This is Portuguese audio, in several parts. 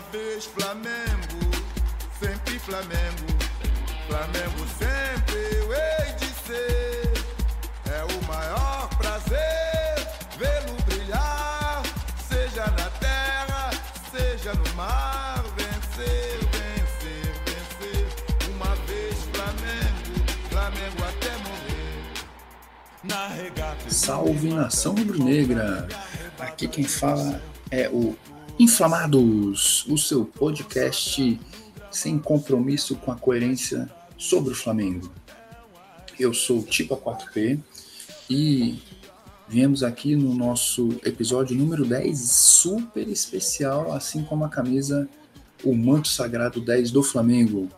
Vez Flamengo, sempre Flamengo. Flamengo sempre eu hei de ser. É o maior prazer vê-lo brilhar, seja na terra, seja no mar. Vencer, vencer, vencer. Uma vez Flamengo, Flamengo até morrer. Na regata. Salve nação rubro-negra! Aqui quem fala é o Inflamados, o seu podcast sem compromisso com a coerência sobre o Flamengo. Eu sou o Tipo 4P e viemos aqui no nosso episódio número 10, super especial, assim como a camisa O Manto Sagrado 10 do Flamengo.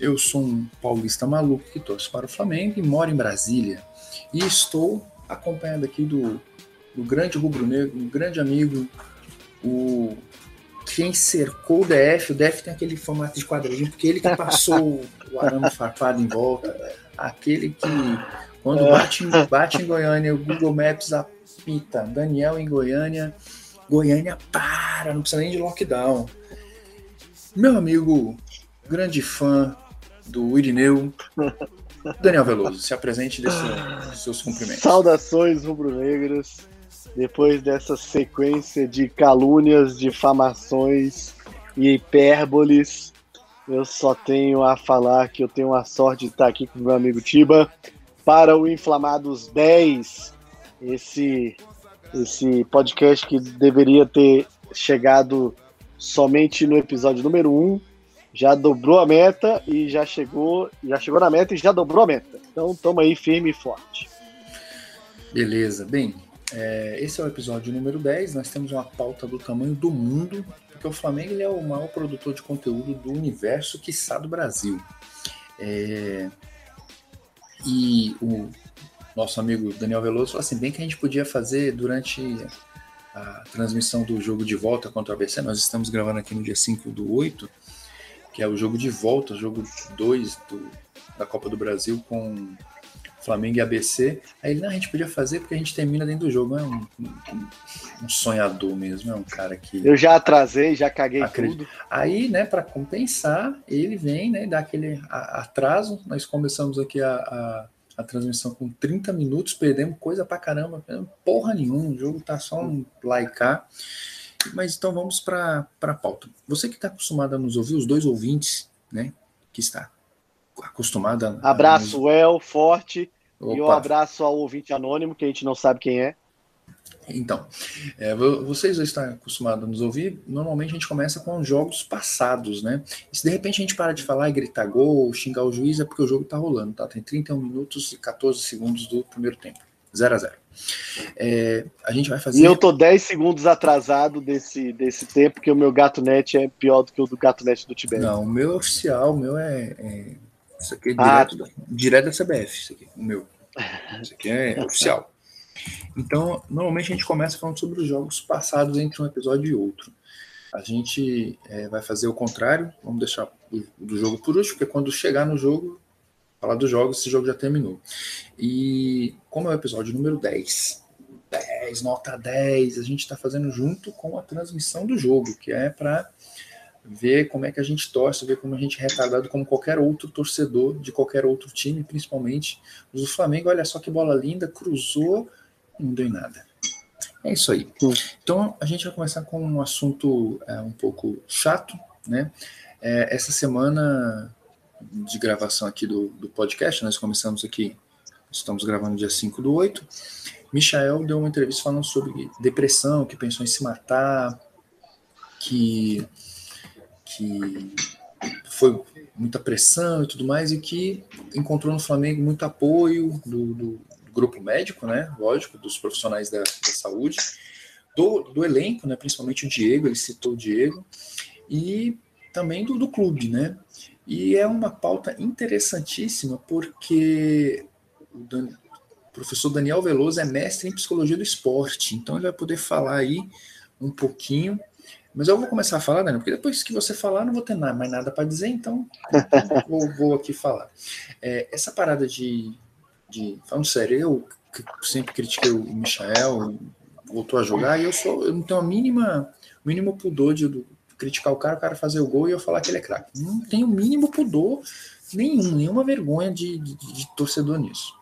Eu sou um paulista maluco que torce para o Flamengo e moro em Brasília. E estou acompanhado aqui do, do grande rubro-negro, um grande amigo, o quem cercou o DF, o DF tem aquele formato de quadradinho, porque ele que passou o arame farpado em volta, aquele que quando bate, em- bate em Goiânia, o Google Maps apita, Daniel em Goiânia, Goiânia para, não precisa nem de lockdown. Meu amigo, grande fã do Irineu, Daniel Veloso, se apresente desse, dos seus cumprimentos. Saudações rubro-negras. Depois dessa sequência de calúnias, difamações e hipérboles, eu só tenho a falar que eu tenho a sorte de estar aqui com meu amigo Tiba para o Inflamados 10, esse, esse podcast que deveria ter chegado somente no episódio número 1, já dobrou a meta e já chegou, já chegou na meta e já dobrou a meta. Então estamos aí firme e forte. Beleza, bem, é, esse é o episódio número 10. Nós temos uma pauta do tamanho do mundo, porque o Flamengo ele é o maior produtor de conteúdo do universo, quiçá do Brasil. É, e o nosso amigo Daniel Veloso falou assim: bem que a gente podia fazer durante a transmissão do jogo de volta contra o ABC. Nós estamos gravando aqui no dia 5 do 8, que é o jogo de volta, jogo 2 do, da Copa do Brasil com Flamengo e ABC. Aí ele, não, a gente podia fazer porque a gente termina dentro do jogo. É um, um- um sonhador mesmo, é um cara que. Eu já atrasei, já caguei Acredito. tudo. Aí, né, para compensar, ele vem, né, dá aquele atraso. Nós começamos aqui a, a, a transmissão com 30 minutos, perdemos coisa pra caramba, porra nenhuma. O jogo tá só um laicar. Mas então vamos para a pauta. Você que está acostumado a nos ouvir, os dois ouvintes, né, que está acostumado a. a Abraço, El, forte. Nos- E um Opa. abraço ao ouvinte anônimo, que a gente não sabe quem é. Então, é, vo- vocês já estão acostumados a nos ouvir. Normalmente a gente começa com os jogos passados, né? E se de repente a gente para de falar e gritar gol, xingar o juiz, é porque o jogo tá rolando, tá? Tem 31 minutos e 14 segundos do primeiro tempo. 0 a 0 É, A gente vai fazer. E eu tô 10 segundos atrasado desse, desse tempo, porque o meu gato net é pior do que o do gato net do Tibete. Não, o meu é oficial, o meu é. é- Isso aqui é Ah, direto, da- direto da CBF, isso aqui, o meu. Isso aqui é oficial. Então, normalmente a gente começa falando sobre os jogos passados entre um episódio e outro. A gente é, vai fazer o contrário, vamos deixar o do jogo por último, porque quando chegar no jogo, falar dos jogos, esse jogo já terminou. E como é o episódio número 10, 10, nota 10, a gente está fazendo junto com a transmissão do jogo, que é para ver como é que a gente torce, ver como a gente é retardado como qualquer outro torcedor de qualquer outro time, principalmente os do Flamengo. Olha só que bola linda, cruzou, não deu em nada. É isso aí. Hum. Então a gente vai começar com um assunto é, um pouco chato, né? É, essa semana de gravação aqui do, do podcast, nós começamos aqui, estamos gravando dia 5 do 8. Michael deu uma entrevista falando sobre depressão, que pensou em se matar, que que foi muita pressão e tudo mais, e que encontrou no Flamengo muito apoio do, do- grupo médico, né? Lógico, dos profissionais da, da saúde, do, do elenco, né? Principalmente o Diego, ele citou o Diego, e também do, do clube, né? E é uma pauta interessantíssima porque o Dan- o professor Daniel Veloso é mestre em psicologia do esporte, então ele vai poder falar aí um pouquinho mas eu vou começar a falar, Daniel, porque depois que você falar, não vou ter mais nada para dizer, então vou, vou aqui falar. É, essa parada de, de. Falando sério, eu sempre critiquei o Michael, voltou a jogar, e eu sou, eu não tenho a mínima, o mínimo pudor de, do- criticar o cara, o cara fazer o gol e eu falar que ele é craque. Não tem o mínimo pudor nenhum, nenhuma vergonha de, de, de torcedor nisso.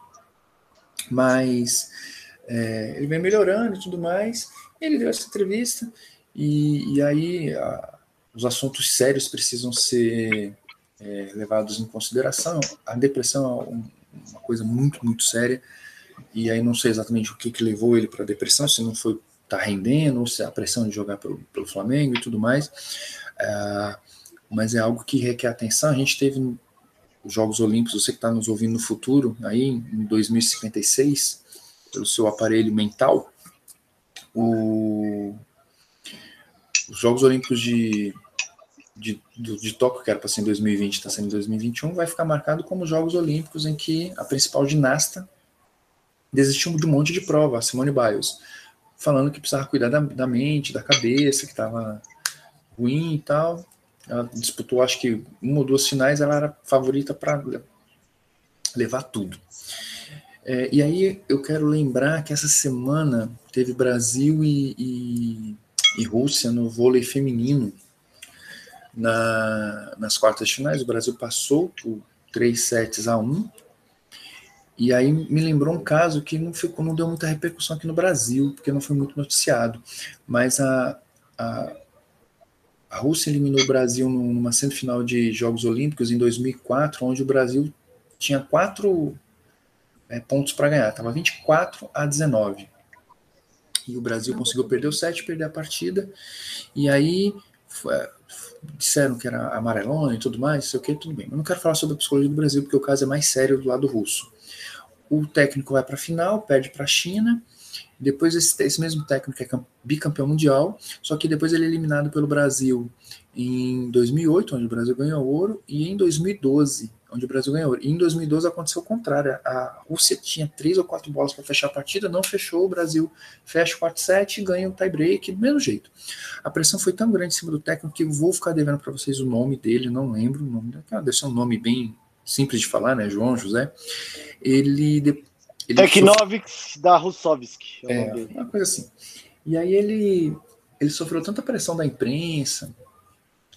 Mas é, ele vem melhorando e tudo mais. Ele deu essa entrevista e, e aí a, os assuntos sérios precisam ser é, levados em consideração. A depressão é uma coisa muito, muito séria. E aí não sei exatamente o que, que levou ele para a depressão, se não foi tá rendendo, ou se a pressão de jogar pelo, pelo Flamengo e tudo mais. É, mas é algo que requer atenção. A gente teve os Jogos Olímpicos, você que está nos ouvindo no futuro, aí em 2056, pelo seu aparelho mental, o, os Jogos Olímpicos de, de, de, de Tóquio, que era para ser em 2020, está sendo em 2021, vai ficar marcado como Jogos Olímpicos em que a principal ginasta desistiu de um monte de prova, a Simone Biles, falando que precisava cuidar da, da mente, da cabeça, que estava ruim e tal. Ela disputou, acho que uma ou duas finais, ela era favorita para levar tudo. É, e aí eu quero lembrar que essa semana teve Brasil e, e, e Rússia no vôlei feminino. Na, nas quartas finais, o Brasil passou por 3 sets a 1 e aí me lembrou um caso que não, ficou, não deu muita repercussão aqui no Brasil, porque não foi muito noticiado. Mas a, a, a Rússia eliminou o Brasil numa semifinal de Jogos Olímpicos em 2004, onde o Brasil tinha quatro é, pontos para ganhar, estava 24 a 19. E o Brasil conseguiu perder o set, perder a partida. E aí foi, disseram que era amarelona e tudo mais, sei o que, tudo bem. Mas não quero falar sobre a psicologia do Brasil, porque o caso é mais sério do lado russo o técnico vai para a final, perde para a China. Depois esse, esse, mesmo técnico é bicampeão mundial, só que depois ele é eliminado pelo Brasil em 2008, onde o Brasil ganhou ouro, e em 2012, onde o Brasil ganhou. E em 2012 aconteceu o contrário, a Rússia tinha três ou quatro bolas para fechar a partida, não fechou, o Brasil fecha o 4-7 e ganha o tie-break do mesmo jeito. A pressão foi tão grande em cima do técnico que eu vou ficar devendo para vocês o nome dele, não lembro o nome deve ser um nome bem simples de falar, né, João José, ele... ele Teknovic sofre... da Russovski. É, é uma coisa assim. E aí ele, ele sofreu tanta pressão da imprensa,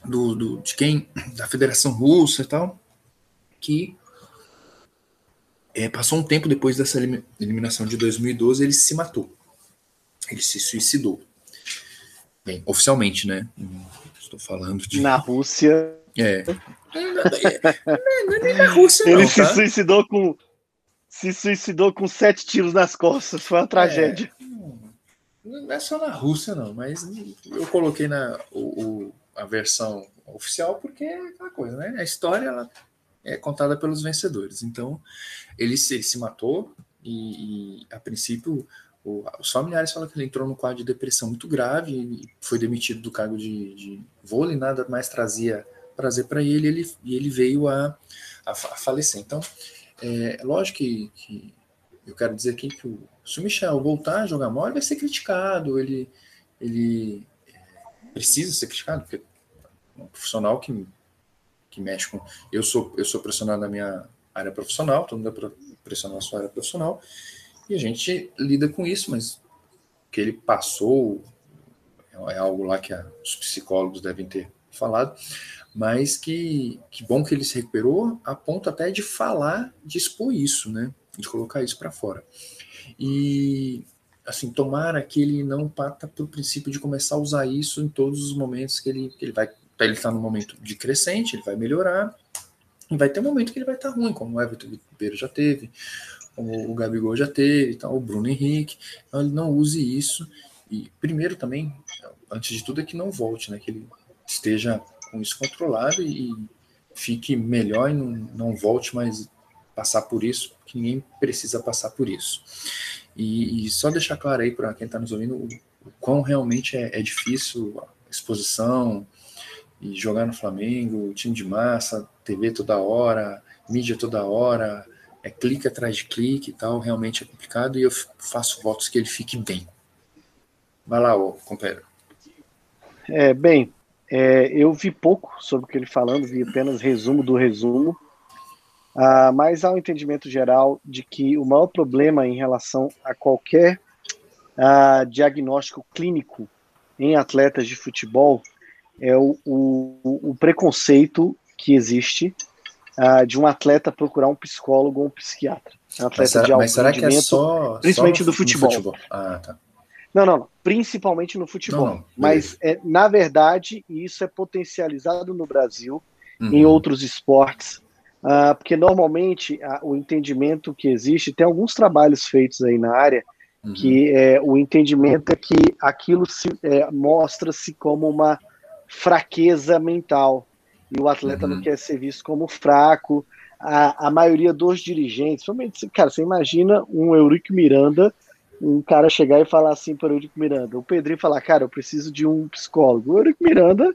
do, do, de quem, da Federação Russa e tal, que é, passou um tempo depois dessa eliminação de 2012, ele se matou. Ele se suicidou. Bem, oficialmente, né? Estou falando de. Na Rússia. É. Não é nem na Rússia, Ele não, se tá? suicidou com. Se suicidou com sete tiros nas costas. Foi uma tragédia. É, não é só na Rússia, não, mas eu coloquei na o, o, a versão oficial porque é aquela coisa, né? A história ela é contada pelos vencedores. Então, ele se, se matou e, e a princípio o, os familiares falam que ele entrou num quadro de depressão muito grave e foi demitido do cargo de, de vôlei, nada mais trazia prazer para ele, ele e ele veio a, a, a falecer. Então, é lógico que, que, eu quero dizer aqui que o, se o Michel voltar a jogar mole, vai ser criticado, ele, ele é, precisa ser criticado, porque é um profissional que, que mexe com. Eu sou, eu sou profissional na minha área profissional, todo mundo é profissional na sua área profissional, e a gente lida com isso, mas o que ele passou é algo lá que a, os psicólogos devem ter falado, mas que, que bom que ele se recuperou, a ponto até de falar, de expor isso, né? De colocar isso para fora. E, assim, tomara que ele não parta pelo princípio de começar a usar isso em todos os momentos que ele, que ele vai. Ele está no momento de crescente, ele vai melhorar, e vai ter um momento que ele vai estar tá ruim, como o Everton Ribeiro já teve, como o Gabigol já teve, então, o Bruno Henrique. Então, ele não use isso. E primeiro também, antes de tudo, é que não volte, né? Que ele esteja com isso controlado e fique melhor e não, não volte mais passar por isso, que ninguém precisa passar por isso. E, e só deixar claro aí para quem está nos ouvindo o, o quão realmente é, é, difícil a exposição e jogar no Flamengo, time de massa, TV toda hora, mídia toda hora, é clique atrás de clique e tal, realmente é complicado e eu faço votos que ele fique bem. Vai lá, ô, companheiro. É, bem, é, eu vi pouco sobre o que ele falando, vi apenas resumo do resumo, uh, mas há um entendimento geral de que o maior problema em relação a qualquer uh, diagnóstico clínico em atletas de futebol é o, o, o preconceito que existe uh, de um atleta procurar um psicólogo ou um psiquiatra. Um atleta mas será, de alto mas será que é só, principalmente só do futebol. futebol. Ah, tá. Não, não, principalmente no futebol. Não, não, mas, é, na verdade, isso é potencializado no Brasil, uhum. em outros esportes, uh, porque normalmente uh, o entendimento que existe, tem alguns trabalhos feitos aí na área, uhum. que é, o entendimento é que aquilo se, é, mostra-se como uma fraqueza mental, e o atleta uhum. não quer ser visto como fraco. A, a maioria dos dirigentes, cara, você imagina um Eurico Miranda um cara chegar e falar assim para o Eurico Miranda, o Pedrinho falar, cara, eu preciso de um psicólogo. O Eurico Miranda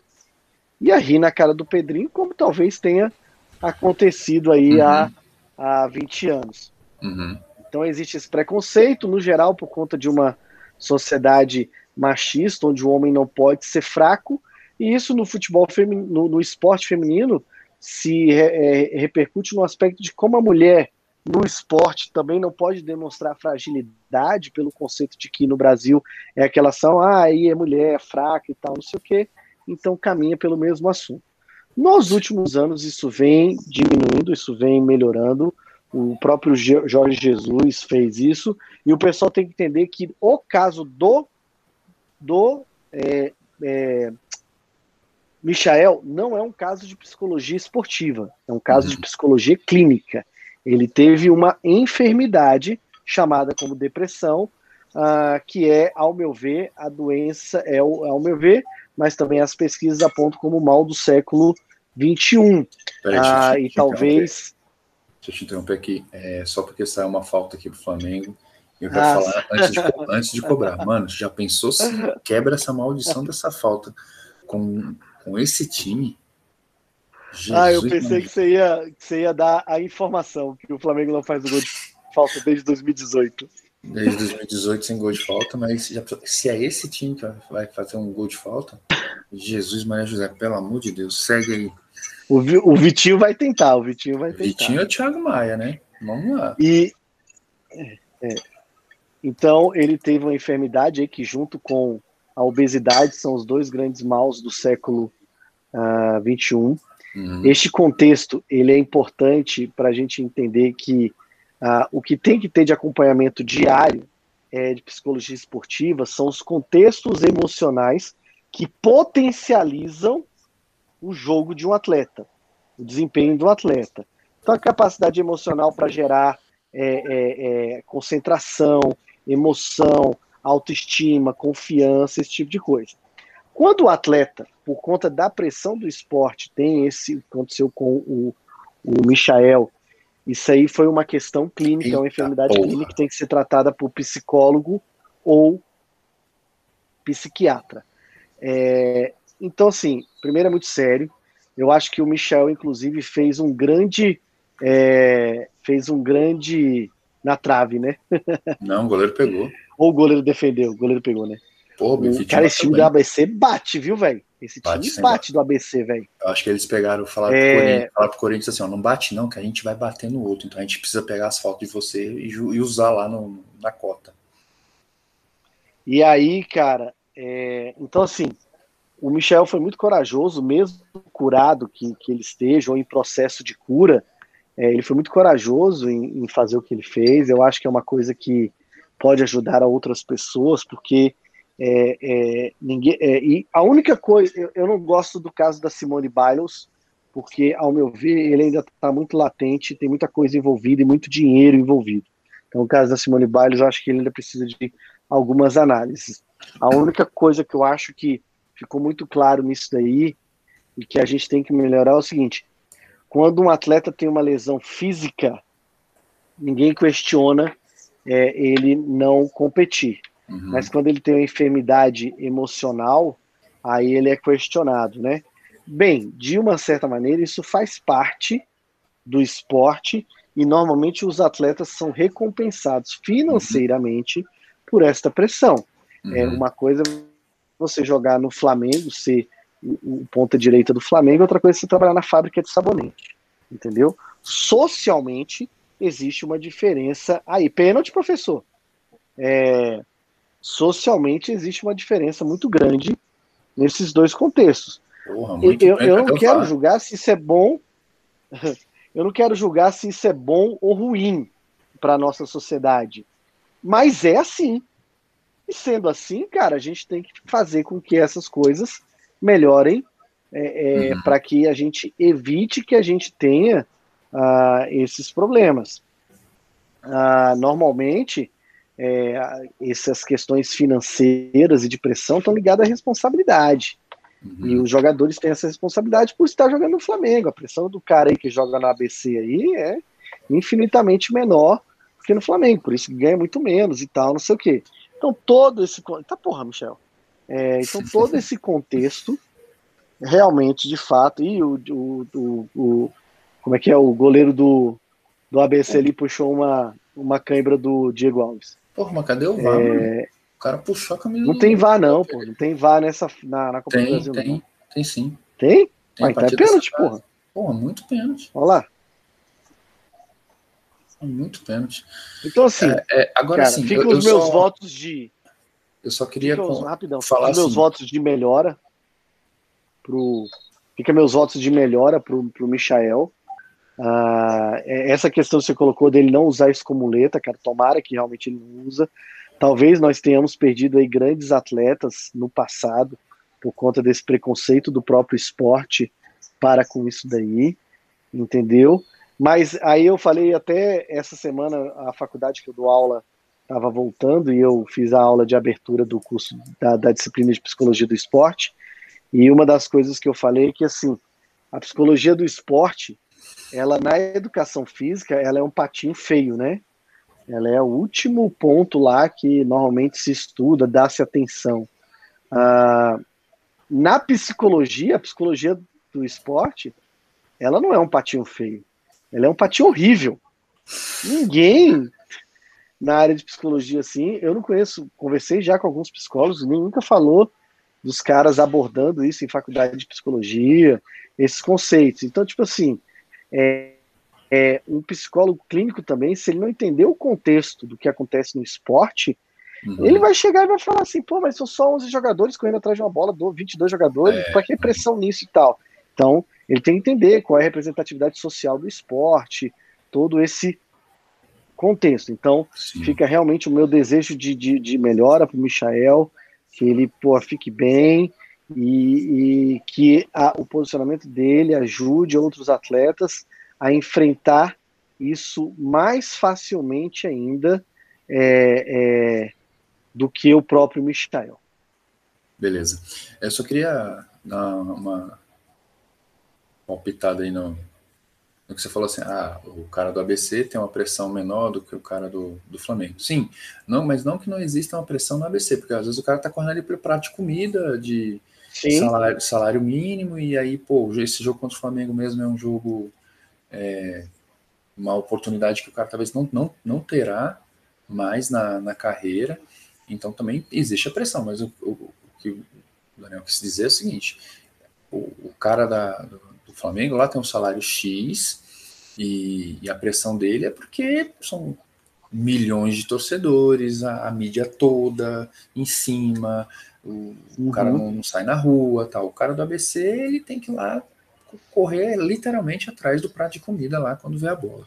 ia rir na cara do Pedrinho, como talvez tenha acontecido aí uhum. há, há 20 anos. Uhum. Então existe esse preconceito, no geral, por conta de uma sociedade machista, onde o homem não pode ser fraco, e isso no futebol feminino, no, esporte feminino se é, repercute no aspecto de como a mulher no esporte também não pode demonstrar fragilidade pelo conceito de que no Brasil é aquela ação, ah, aí é mulher, é fraca e tal, não sei o quê, então caminha pelo mesmo assunto. Nos últimos anos isso vem diminuindo, isso vem melhorando, o próprio Jorge Jesus fez isso, e o pessoal tem que entender que o caso do, do é, é, Michael não é um caso de psicologia esportiva, é um caso de psicologia clínica. Ele teve uma enfermidade chamada como depressão, uh, que é, ao meu ver, a doença, é, ao meu ver, mas também as pesquisas apontam como mal do século XXI. uh, e talvez. Deixa eu te interromper aqui, é, só porque saiu uma falta aqui pro Flamengo. Eu quero ah, falar antes de, antes de cobrar. Mano, já pensou se quebra essa maldição dessa falta com, com esse time? Jesus, ah, eu pensei que você, ia, que você ia dar a informação que o Flamengo não faz o gol de falta desde 2018. Desde 2018 sem gol de falta, mas já, se é esse time que vai fazer um gol de falta, Jesus Maria José, pelo amor de Deus, segue aí. O, o Vitinho vai tentar, o Vitinho vai tentar. Vitinho é o Thiago Maia, né? Vamos lá. E é, é. então ele teve uma enfermidade aí que junto com a obesidade são os dois grandes maus do século uh, ah, 21. Uhum. Este contexto ele é importante para a gente entender que uh, o que tem que ter de acompanhamento diário é, de psicologia esportiva são os contextos emocionais que potencializam o jogo de um atleta, o desempenho do atleta. Então, a capacidade emocional para gerar é, é, é, concentração, emoção, autoestima, confiança, esse tipo de coisa. Quando o atleta, por conta da pressão do esporte, tem esse, aconteceu com o, o Michael, isso aí foi uma questão clínica, Eita, uma enfermidade porra. clínica que tem que ser tratada por psicólogo ou psiquiatra. É, então, assim, primeiro é muito sério. Eu acho que o Michel, inclusive, fez um grande. É, fez um grande. na trave, né? Não, o goleiro pegou. Ou o goleiro defendeu, o goleiro pegou, né? Pô, o cara, esse time do ABC bate, viu, velho? Esse time bate, bate do ABC, velho. Eu acho que eles pegaram, falaram, é... pro Corinthians, falaram pro Corinthians assim, ó, não bate não, que a gente vai bater no outro. Então a gente precisa pegar as fotos de você e, e usar lá no, na cota. E aí, cara, é... então assim, o Michel foi muito corajoso, mesmo curado que, que ele esteja, ou em processo de cura, é, ele foi muito corajoso em, em fazer o que ele fez. Eu acho que é uma coisa que pode ajudar a outras pessoas, porque é, é, ninguém, é, e a única coisa, eu, eu, não gosto do caso da Simone Biles, porque, ao meu ver, ele ainda está muito latente, tem muita coisa envolvida e muito dinheiro envolvido. Então, o caso da Simone Biles, eu acho que ele ainda precisa de algumas análises. A única coisa que eu acho que ficou muito claro nisso daí e que a gente tem que melhorar é o seguinte: quando um atleta tem uma lesão física, ninguém questiona é, ele não competir. Uhum. Mas quando ele tem uma enfermidade emocional, aí ele é questionado, né? Bem, de uma certa maneira, isso faz parte do esporte e normalmente os atletas são recompensados financeiramente uhum. por esta pressão. É uhum. É uma coisa você jogar no Flamengo, ser o ponta direita do Flamengo, outra coisa é você trabalhar na fábrica de sabonete, entendeu? Socialmente existe uma diferença aí. Pênalti, professor. É, socialmente existe uma diferença muito grande nesses dois contextos. Porra, eu, eu não quero julgar se isso é bom. Eu não quero julgar se isso é bom ou ruim para a nossa sociedade. Mas é assim. E sendo assim, cara, a gente tem que fazer com que essas coisas melhorem é, é, uhum. para que a gente evite que a gente tenha uh, esses problemas. Uh, normalmente, é, essas questões financeiras e de pressão estão ligadas à responsabilidade. Uhum. E os jogadores têm essa responsabilidade por estar jogando no Flamengo. A pressão do cara aí que joga na ABC aí é infinitamente menor que no Flamengo, por isso ganha muito menos e tal, não sei o quê. Então todo esse. Tá porra, Michel. É, então todo esse contexto realmente, de fato, e o, o, o, o, como é que é? O goleiro do, do ABC ali puxou uma, uma cãibra do Diego Alves. Porra, mas cadê o VAR? É... O cara puxou a camisa. Não tem VAR, não, pô. Não tem VAR nessa, na, na Copa tem, do Brasil. Tem, não. tem sim. Tem? tem mas tá pênalti, porra. Porra, muito pênalti. Olha lá. Muito pênalti. Então, assim, é, é, agora cara, sim. Ficam os meus só, votos de. Eu só queria com, rapidão, falar os meus assim. votos de melhora pro. Fica meus votos de melhora pro, pro Michael. Uh, essa questão que você colocou dele não usar isso como cara, tomara que realmente ele não usa. Talvez nós tenhamos perdido aí grandes atletas no passado por conta desse preconceito do próprio esporte para com isso daí, entendeu? Mas aí eu falei até essa semana a faculdade que eu dou aula estava voltando e eu fiz a aula de abertura do curso da, da, disciplina de psicologia do esporte e uma das coisas que eu falei é que assim a psicologia do esporte ela na educação física ela é um patinho feio, né? Ela é o último ponto lá que normalmente se estuda, dá-se atenção. Ah, na psicologia, a psicologia do esporte, ela não é um patinho feio. Ela é um patinho horrível. Ninguém na área de psicologia assim, eu não conheço, conversei já com alguns psicólogos, ninguém nunca falou dos caras abordando isso em faculdade de psicologia, esses conceitos. Então, tipo assim, é, é, um psicólogo clínico também, se ele não entender o contexto do que acontece no esporte, uhum. ele vai chegar e vai falar assim, pô, mas são só 11 jogadores correndo atrás de uma bola, 22 jogadores, é. para que pressão nisso e tal? Então, ele tem que entender qual é a representatividade social do esporte, todo esse contexto. Então, Sim. fica realmente o meu desejo de, de, de melhora para o Michael, que ele pô, fique bem e, e que a, o posicionamento dele ajude outros atletas a enfrentar isso mais facilmente ainda é, é, do que o próprio Michael. Beleza. Eu só queria dar uma palpitada aí no, no que você falou assim, ah, o cara do ABC tem uma pressão menor do que o cara do, do Flamengo. Sim, não, mas não que não exista uma pressão no ABC, porque às vezes o cara tá correndo ali para prato de comida, de salário, salário, mínimo, e aí, pô, esse jogo contra o Flamengo mesmo é um jogo, é, uma oportunidade que o cara talvez não, não, não terá mais na, na carreira, então também existe a pressão, mas o, o, o que o Daniel quis dizer é o seguinte, o, o cara da, do, o Flamengo lá tem um salário X e, e, a pressão dele é porque são milhões de torcedores, a, a mídia toda em cima, o, uhum. cara não, não, sai na rua, tal. O cara do ABC ele tem que ir lá correr literalmente atrás do prato de comida lá quando vê a bola,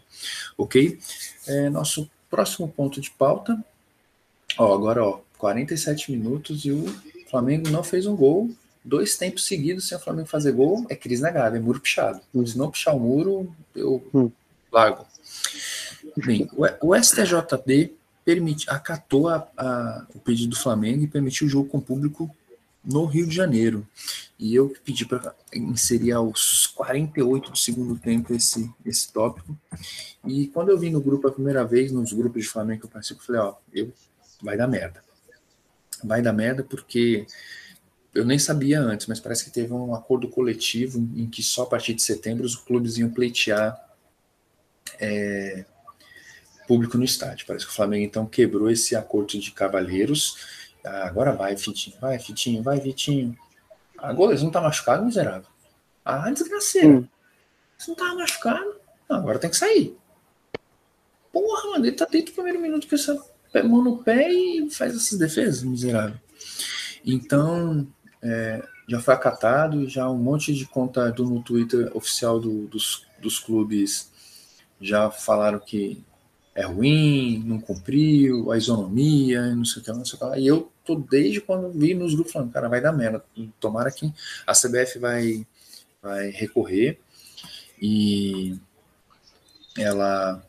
ok? É, nosso próximo ponto de pauta, ó, agora ó, 47 minutos e o Flamengo não fez um gol dois tempos seguidos sem o Flamengo fazer gol, é crise na grave, é muro pichado. Hum. Se não pichar o muro, eu hum. largo. Bem, o, STJD permite, acatou a, a, o pedido do Flamengo e permitiu o jogo com público no Rio de Janeiro. E eu pedi para inserir aos 48 do segundo tempo esse, esse tópico. E quando eu vi no grupo a primeira vez, nos grupos de Flamengo que eu participo, eu falei, ó, eu, vai dar merda. Vai dar merda porque eu nem sabia antes, mas parece que teve um acordo coletivo em que só a partir de setembro os clubes iam pleitear é, público no estádio. Parece que o Flamengo então quebrou esse acordo de cavalheiros. Ah, agora vai, Fitinho, vai, Fitinho, vai, Vitinho. Agora eles não tá machucado, miserável. Ah, desgraceira. Hum. Você não tá machucado? Não, agora tem que sair. Porra, mano, ele tá dentro do primeiro minuto com essa mão no pé e faz essas defesas, miserável. Então, é, já foi acatado, já um monte de conta do, no Twitter oficial do, dos, dos clubes já falaram que é ruim, não cumpriu, a isonomia, não sei o que, não sei o que lá. E eu tô desde quando vi nos grupos falando, cara, vai dar merda. Tomara que a CBF vai, vai recorrer e ela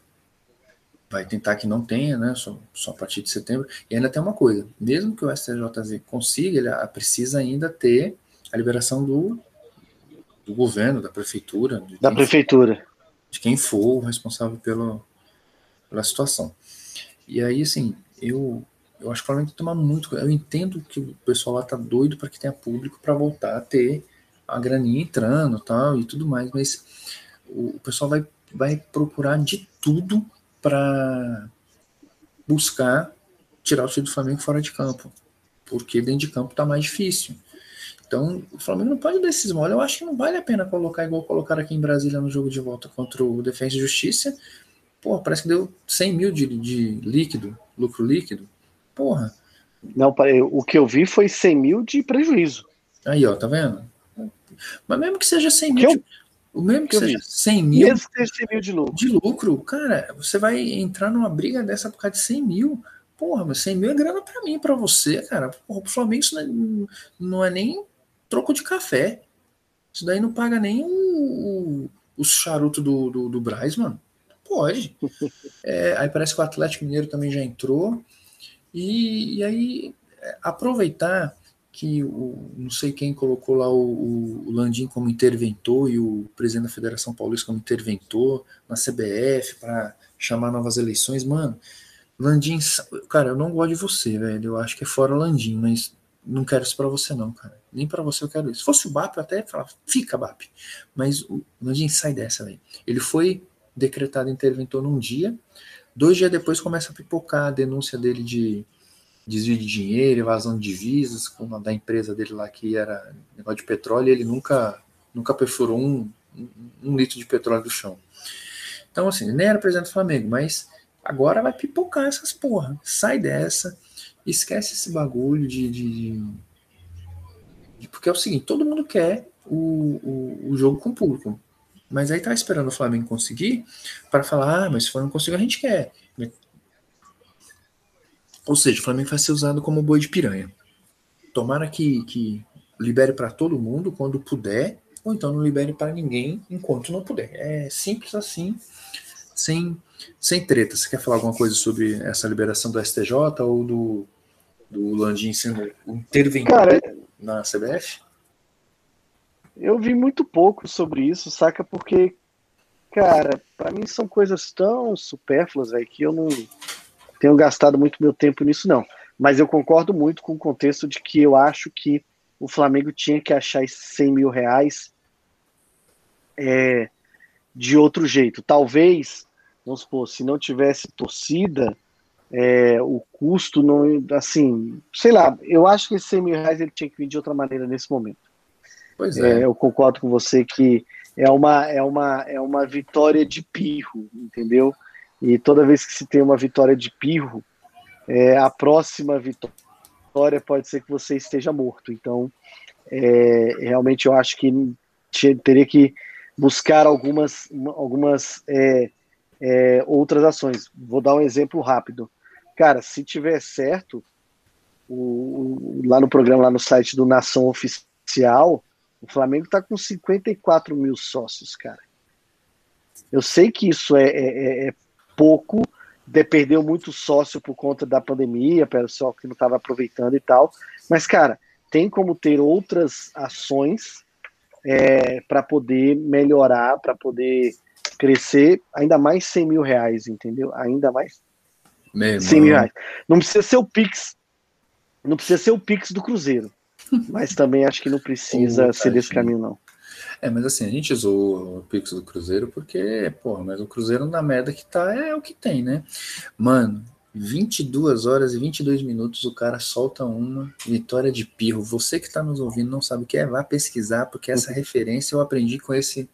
vai tentar que não tenha, né? Só, só a partir de setembro. E ainda tem uma coisa: mesmo que o STJZ consiga, ele precisa ainda ter a liberação do, do governo, da prefeitura. Da prefeitura. For, de quem for o responsável pelo, pela situação. E aí, assim, eu, eu acho que o Flamengo tem que tomar muito. Eu entendo que o pessoal lá tá doido para que tenha público para voltar a ter a graninha entrando tal, e tudo mais, mas o, o pessoal vai, vai procurar de tudo para buscar tirar o time do Flamengo fora de campo, porque dentro de campo tá mais difícil. Então, o Flamengo não pode dar esses mole. Eu acho que não vale a pena colocar igual colocar aqui em Brasília no jogo de volta contra o Defensa e Justiça. Pô, parece que deu 100 mil de, de líquido, lucro líquido. Porra. Não, o que eu vi foi 100 mil de prejuízo. Aí, ó, tá vendo? Mas mesmo que seja 100 mil, eu, o mesmo que, que seja 100 mil, mesmo que seja 100 mil de lucro. de lucro, cara, você vai entrar numa briga dessa por causa de 100 mil. Porra, mas 100 mil é grana pra mim, pra você, cara. Porra, pro Flamengo isso não é, não é nem troco de café. Isso daí não paga nem o, o, o charuto do, do, do Braz, mano. Pode. É, aí parece que o Atlético Mineiro também já entrou. E, e aí, é, aproveitar que o, não sei quem colocou lá o, o Landim como interventor e o presidente da Federação Paulista como interventor na CBF para chamar novas eleições, mano. Landim, cara, eu não gosto de você, velho. Eu acho que é fora Landim, mas não quero isso para você não, cara. Nem para você eu quero isso. Se fosse o BAP, eu até falava, fica BAP. Mas o Landim sai dessa, velho. Ele foi decretado interventor num dia, dois dias depois começa a pipocar a denúncia dele de desvio de dinheiro, evasão de divisas, como da empresa dele lá que era negócio de petróleo, ele nunca, nunca perfurou um, um, um, litro de petróleo do chão. Então, assim, nem era presidente do Flamengo, mas agora vai pipocar essas porra. Sai dessa, esquece esse bagulho de. de, de porque é o seguinte, todo mundo quer o, o, o jogo com o público. Mas aí tá esperando o Flamengo conseguir para falar, ah, mas se o Flamengo conseguir, a gente quer. Ou seja, o Flamengo vai ser usado como boi de piranha. Tomara que, que libere para todo mundo quando puder, ou então não libere para ninguém enquanto não puder. É simples assim, sem, sem treta. Você quer falar alguma coisa sobre essa liberação do STJ ou do, do Landim sendo interventor Cara, na CBF? Eu vi muito pouco sobre isso, saca? Porque, cara, para mim são coisas tão supérfluas, velho, que eu não tenho gastado muito meu tempo nisso, não. Mas eu concordo muito com o contexto de que eu acho que o Flamengo tinha que achar esses 100 mil reais é, de outro jeito. Talvez, vamos supor, se não tivesse torcida, é, o custo não. Assim, sei lá, eu acho que esses 100 mil reais ele tinha que vir de outra maneira nesse momento. Pois é. é. eu concordo com você que é uma, é, uma, é uma vitória de pirro, entendeu? E toda vez que se tem uma vitória de pirro, é, a próxima vitória pode ser que você esteja morto. Então, é, realmente eu acho que teria que buscar algumas, algumas é, é, outras ações. Vou dar um exemplo rápido. Cara, se tiver certo, o, lá no programa, lá no site do Nação Oficial, o Flamengo está com 54 mil sócios, cara. Eu sei que isso é, é, é, é pouco, de, perdeu muito sócio por conta da pandemia, pessoal que não estava aproveitando e tal. Mas, cara, tem como ter outras ações é, para poder melhorar, para poder crescer ainda mais 100 mil reais, entendeu? Ainda mais Meu 100 mil reais. Não precisa ser o Pix, não precisa ser o Pix do Cruzeiro, mas também acho que não precisa ser desse caminho, não. É, mas assim, a gente usou o Pix do Cruzeiro porque, pô, mas o Cruzeiro na merda que tá é o que tem, né? Mano, 22 horas e 22 minutos o cara solta uma vitória de pirro. Você que tá nos ouvindo não sabe o que é, vá pesquisar, porque essa referência eu aprendi com esse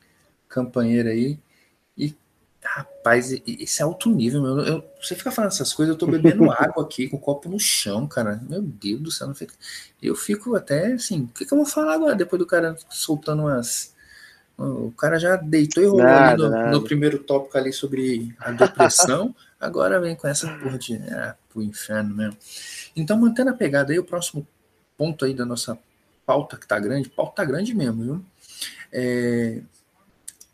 campanheiro aí. Rapaz, esse é alto nível, meu. Eu, você fica falando essas coisas, eu tô bebendo água aqui com o copo no chão, cara. Meu Deus do céu, não fica... eu fico até assim, o que, que eu vou falar agora depois do cara soltando umas. O cara já deitou e rolou nada, ali no, no, primeiro tópico ali sobre a depressão, agora vem com essa porra de. Ah, pro inferno mesmo. Então, mantendo a pegada aí, o próximo ponto aí da nossa pauta que tá grande, pauta tá grande mesmo, viu? É,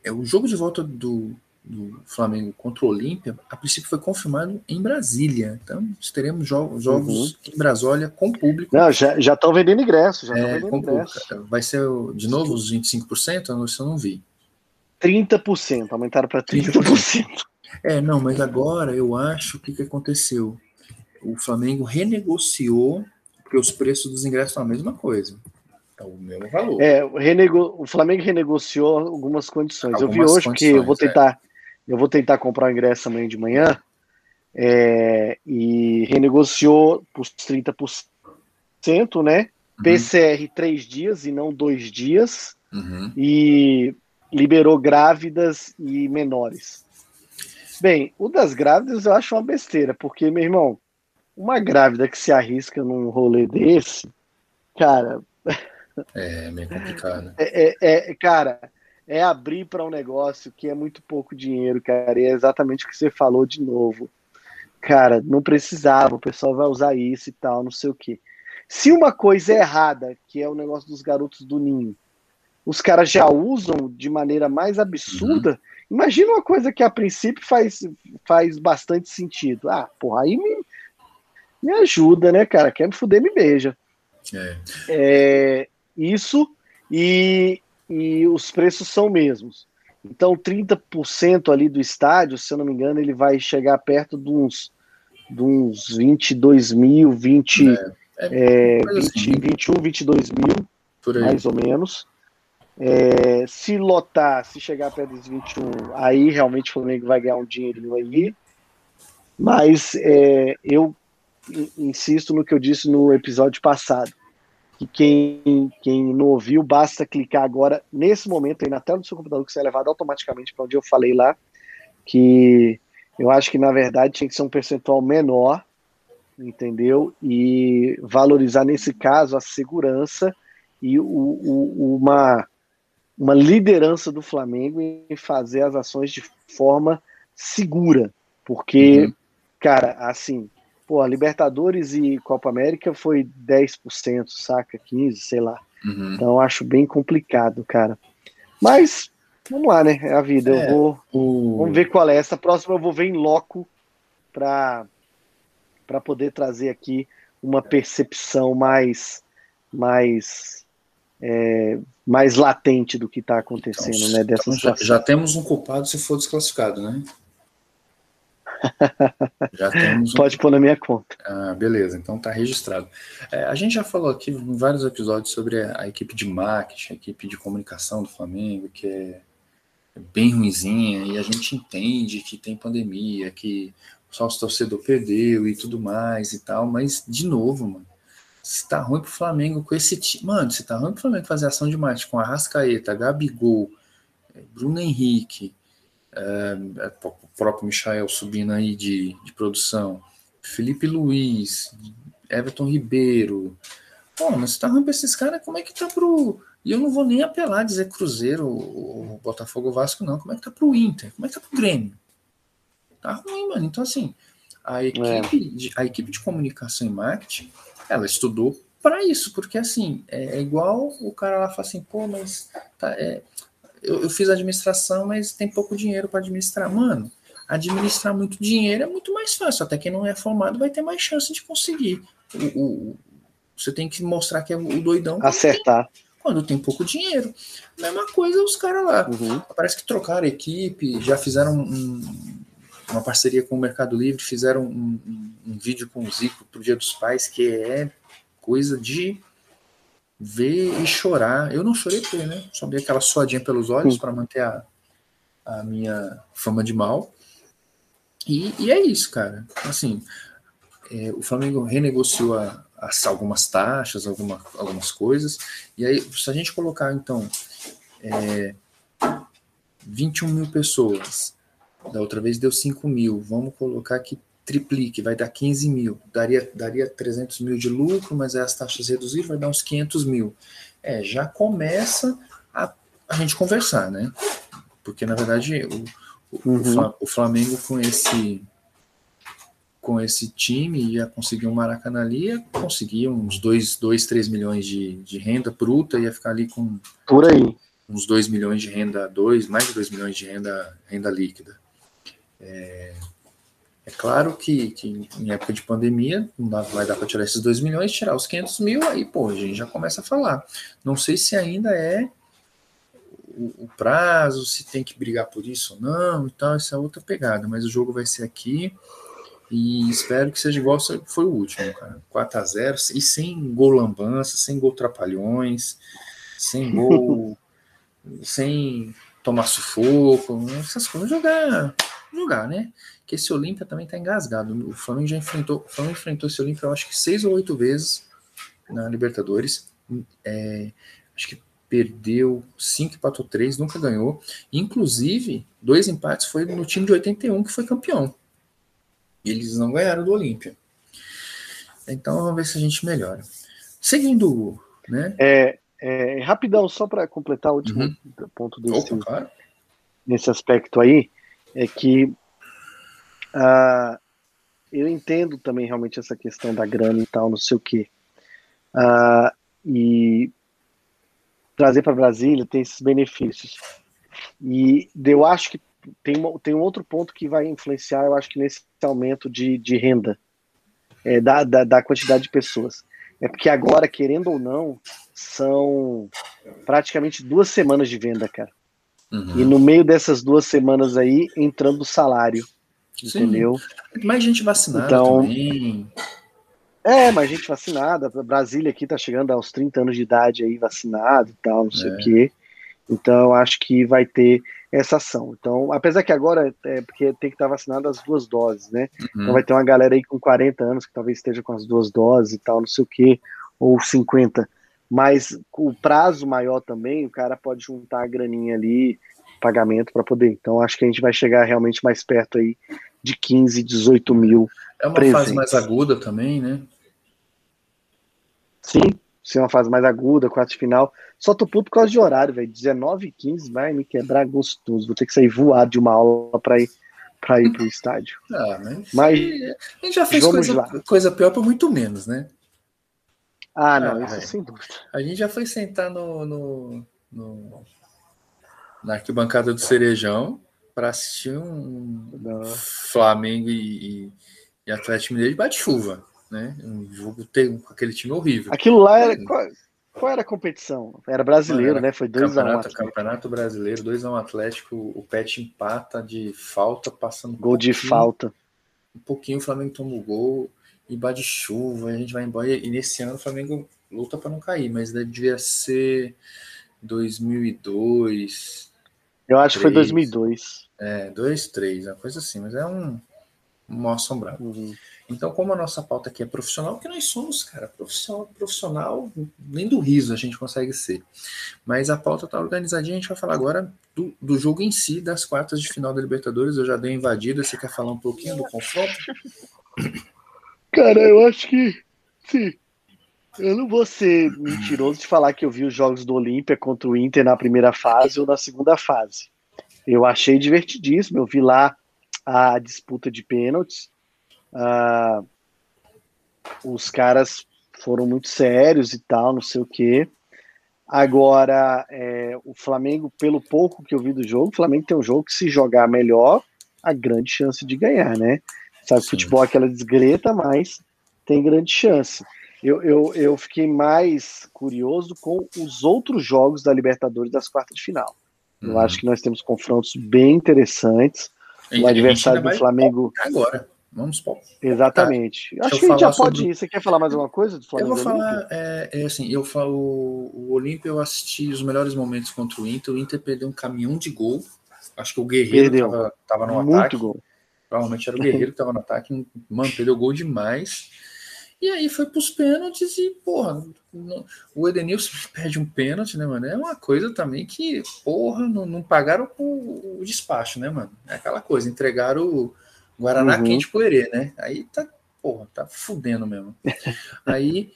é o jogo de volta do, do Flamengo contra o Olímpia, a princípio foi confirmado em Brasília. Então, teremos jogos, jogos uhum. em Brasília com público. Não, já estão vendendo ingressos. Já é, vendendo ingressos. Vai ser de novo os 25%? Isso eu não vi. 30%, aumentaram para 30%. 30%. É, não, mas agora eu acho o que, que aconteceu. O Flamengo renegociou, porque os preços dos ingressos são a mesma coisa. É o mesmo valor. É, o, renego... o Flamengo renegociou algumas condições. Algumas eu vi hoje que eu vou tentar, é. Eu vou tentar comprar o ingresso amanhã de manhã é, e renegociou por 30%, né? Uhum. PCR três dias e não dois dias. Uhum. E liberou grávidas e menores. Bem, o das grávidas eu acho uma besteira, porque, meu irmão, uma grávida que se arrisca num rolê desse, cara, é, meio complicado. É, é, é cara, é abrir para um negócio que é muito pouco dinheiro, cara. E é exatamente o que você falou de novo. Cara, não precisava, o pessoal vai usar isso e tal, não sei o quê. Se uma coisa é errada, que é o negócio dos garotos do ninho, os caras já usam de maneira mais absurda, uhum. imagina uma coisa que a princípio faz, faz bastante sentido. Ah, porra, aí me, me ajuda, né, cara? Quer me fuder, me beija. É. é isso e, e os preços são mesmos. Então, 30% ali do estádio, se eu não me engano, ele vai chegar perto de uns, de uns 22 mil, 20, é, é, é 20 assim. 21, 22 mil, mais ou menos. É, se lotar, se chegar perto dos 21, aí realmente o Flamengo vai ganhar um dinheirinho aí. Mas é, eu insisto no que eu disse no episódio passado que quem, quem não ouviu, basta clicar agora, nesse momento, aí na tela do seu computador, que você é levado automaticamente para onde eu falei lá, que eu acho que, na verdade, tinha que ser um percentual menor, entendeu? E valorizar, nesse caso, a segurança e o, o, uma, uma liderança do Flamengo em fazer as ações de forma segura, porque, uhum. cara, assim, pô, Libertadores e Copa América foi 10%, saca? 15%, sei lá. Uhum. Então acho bem complicado, cara. Mas vamos lá, né? É a vida. É, eu vou. O... Vamos ver qual é. Essa próxima eu vou ver em loco para para poder trazer aqui uma percepção mais mais é, mais latente do que está acontecendo, então, né? Dessa então já, já, temos um culpado se for desclassificado, né? Já temos um... Pode pôr na minha conta. Ah, beleza, então tá registrado. É, a gente já falou aqui em vários episódios sobre a, a, equipe de marketing, a equipe de comunicação do Flamengo, que é bem ruinzinha, e a gente entende que tem pandemia, que o sócio torcedor perdeu e tudo mais e tal, mas, de novo, mano, se tá ruim pro Flamengo com esse time. Mano, se tá ruim pro Flamengo fazer ação de marketing com a Rascaeta, Gabigol, Bruno Henrique, é, é o próprio Michael subindo aí de, de produção, Felipe Luiz, Everton Ribeiro. Pô, mas tá ruim pra esses caras, como é que tá pro. E eu não vou nem apelar, dizer Cruzeiro, o Botafogo Vasco, não. Como é que tá pro Inter? Como é que tá pro Grêmio? Tá ruim, mano. Então, assim, a equipe, é. de, a equipe de comunicação e marketing, ela estudou para isso, porque assim, é, é, igual o cara lá fala assim, pô, mas tá, é, eu, eu fiz administração, mas tem pouco dinheiro para administrar. Mano, administrar muito dinheiro é muito mais fácil. Até quem não é formado vai ter mais chance de conseguir. O, o você tem que mostrar que é o doidão. Acertar. Quando tem, quando tem pouco dinheiro. Mesma coisa os caras lá. Uhum. Parece que trocaram equipe, já fizeram um, uma parceria com o Mercado Livre, fizeram um, um, um vídeo com o Zico pro Dia dos Pais, que é coisa de ver e chorar. Eu não chorei porque, né? Só dei aquela suadinha pelos olhos para manter a, a minha fama de mal. E, e é isso, cara. Assim, é, o Flamengo renegociou a, a, algumas taxas, alguma, algumas coisas. E aí, se a gente colocar, então, é, 21 mil pessoas Da outra vez deu 5 mil. Vamos colocar que triplique, vai dar 15 mil. Daria, daria 300 mil de lucro, mas as taxas reduzidas vai dar uns 500 mil. É, já começa a, a gente conversar, né? Porque, na verdade, o, uhum. o Flamengo com esse com esse time ia conseguir um Maracanã ali, ia conseguir uns 2, 2 3 milhões de, de renda bruta, ia ficar ali com por aí uns 2 milhões de renda, dois, mais de 2 milhões de renda, renda líquida. É, é claro que, que, em época de pandemia não vai dar para tirar esses 2 milhões, tirar os 500 mil, aí, pô, a gente já começa a falar. Não sei se ainda é o, o prazo, se tem que brigar por isso ou não e tal, essa é outra pegada, mas o jogo vai ser aqui e espero que seja igual foi o último, cara. 4 a 0 e sem gol lambança, sem gol trapalhões, sem gol, sem tomar sufoco, essas coisas, jogar, jogar, né? Que esse Olímpia também tá engasgado. O Flamengo já enfrentou, o Flamengo enfrentou esse Olímpia, eu acho que seis ou oito vezes na Libertadores. É, acho que perdeu 5 empatou 3, nunca ganhou. Inclusive, dois empates foi no time de 81 que foi campeão. E eles não ganharam do Olímpia. Então vamos ver se a gente melhora. Seguindo, né? É, é rapidão, só para completar o último uhum. ponto desse, Opa, claro. nesse aspecto aí, é que uh, eu entendo também realmente essa questão da grana e tal, não sei o quê. Uh, e trazer para Brasília tem esses benefícios. E eu acho que tem, tem um outro ponto que vai influenciar, eu acho que nesse aumento de, de renda é, da, da, da quantidade de pessoas. É porque agora, querendo ou não, são praticamente duas semanas de venda, cara. Uhum. E no meio dessas duas semanas aí, entrando o salário. Sim. Entendeu? Mais gente vacinada então, também. É, mais gente vacinada. Brasília aqui tá chegando aos 30 anos de idade aí, vacinado e tal, não sei é. o quê. Então, acho que vai ter essa ação. Então, apesar que agora é porque tem que estar vacinado as duas doses, né? Uhum. Então vai ter uma galera aí com 40 anos que talvez esteja com as duas doses e tal, não sei o quê, ou 50. Mas o prazo maior também, o cara pode juntar a graninha ali, pagamento para poder. Então acho que a gente vai chegar realmente mais perto aí de 15, 18 mil. É uma presentes. fase mais aguda também, né? Sim, ser uma fase mais aguda, quarto final. Só tô puto por causa de horário, velho. 19 e 15 vai me quebrar gostoso. Vou ter que sair voado de uma aula para ir para ir pro estádio. Ah, mas, mas a gente já fez coisa, coisa, pior por muito menos, né? Ah, não, ah, isso véio. sem dúvida. A gente já foi sentar no, no, no na arquibancada do Cerejão para assistir um não. Flamengo e, e, Atlético Mineiro de bate-chuva né? Um jogo ter, com aquele time horrível. Aquilo lá era. Qual, qual era a competição? Era brasileiro, era né? Foi 2x1. Um campeonato Brasileiro, 2x1 um Atlético. O Pet empata de falta, passando. Gol um de falta. Um pouquinho o Flamengo toma o gol e bate chuva, a gente vai embora. E nesse ano o Flamengo luta para não cair, mas devia ser 2002. Eu acho 3, que foi 2002. É, 2, 3, uma coisa assim, mas é um, um mal assombrado. Uhum. Então, como a nossa pauta aqui é profissional, que nós somos, cara, profissional, profissional, nem do riso a gente consegue ser. Mas a pauta tá organizadinha, a gente vai falar agora do, do jogo em si, das quartas de final da Libertadores. Eu já dei invadida, você quer falar um pouquinho do confronto? Cara, eu acho que sim. Eu não vou ser mentiroso de falar que eu vi os jogos do Olímpia contra o Inter na primeira fase ou na segunda fase. Eu achei divertidíssimo. Eu vi lá a disputa de pênaltis. Uh, os caras foram muito sérios e tal, não sei o quê. Agora, é, o Flamengo, pelo pouco que eu vi do jogo, o Flamengo tem um jogo que, se jogar melhor, a grande chance de ganhar, né? Sabe, Sim. futebol é aquela desgreta, mas tem grande chance. Eu, eu, eu fiquei mais curioso com os outros jogos da Libertadores das quartas de final. Eu uhum. acho que nós temos confrontos bem interessantes. O adversário do Flamengo. Agora. Vamos pôr. Exatamente. Tá. Acho que a gente já pode sobre... ir. Você quer falar mais alguma coisa do Flamengo? Eu vou falar, é, é, assim, eu falo, o Olímpio eu assisti os melhores momentos contra o Inter. O Inter perdeu um caminhão de gol. Acho que o Guerreiro estava tava no Muito ataque. Gol. Provavelmente era o Guerreiro que estava no ataque. Mano, perdeu gol demais. E aí foi para os pênaltis e, porra, o Edenilson perde um pênalti, né, mano? É uma coisa também que, porra, não, não pagaram o, o, despacho, né, mano? É aquela coisa, entregaram o Guaraná uhum. quente pro Herê, né? Aí tá, porra, tá fudendo mesmo. aí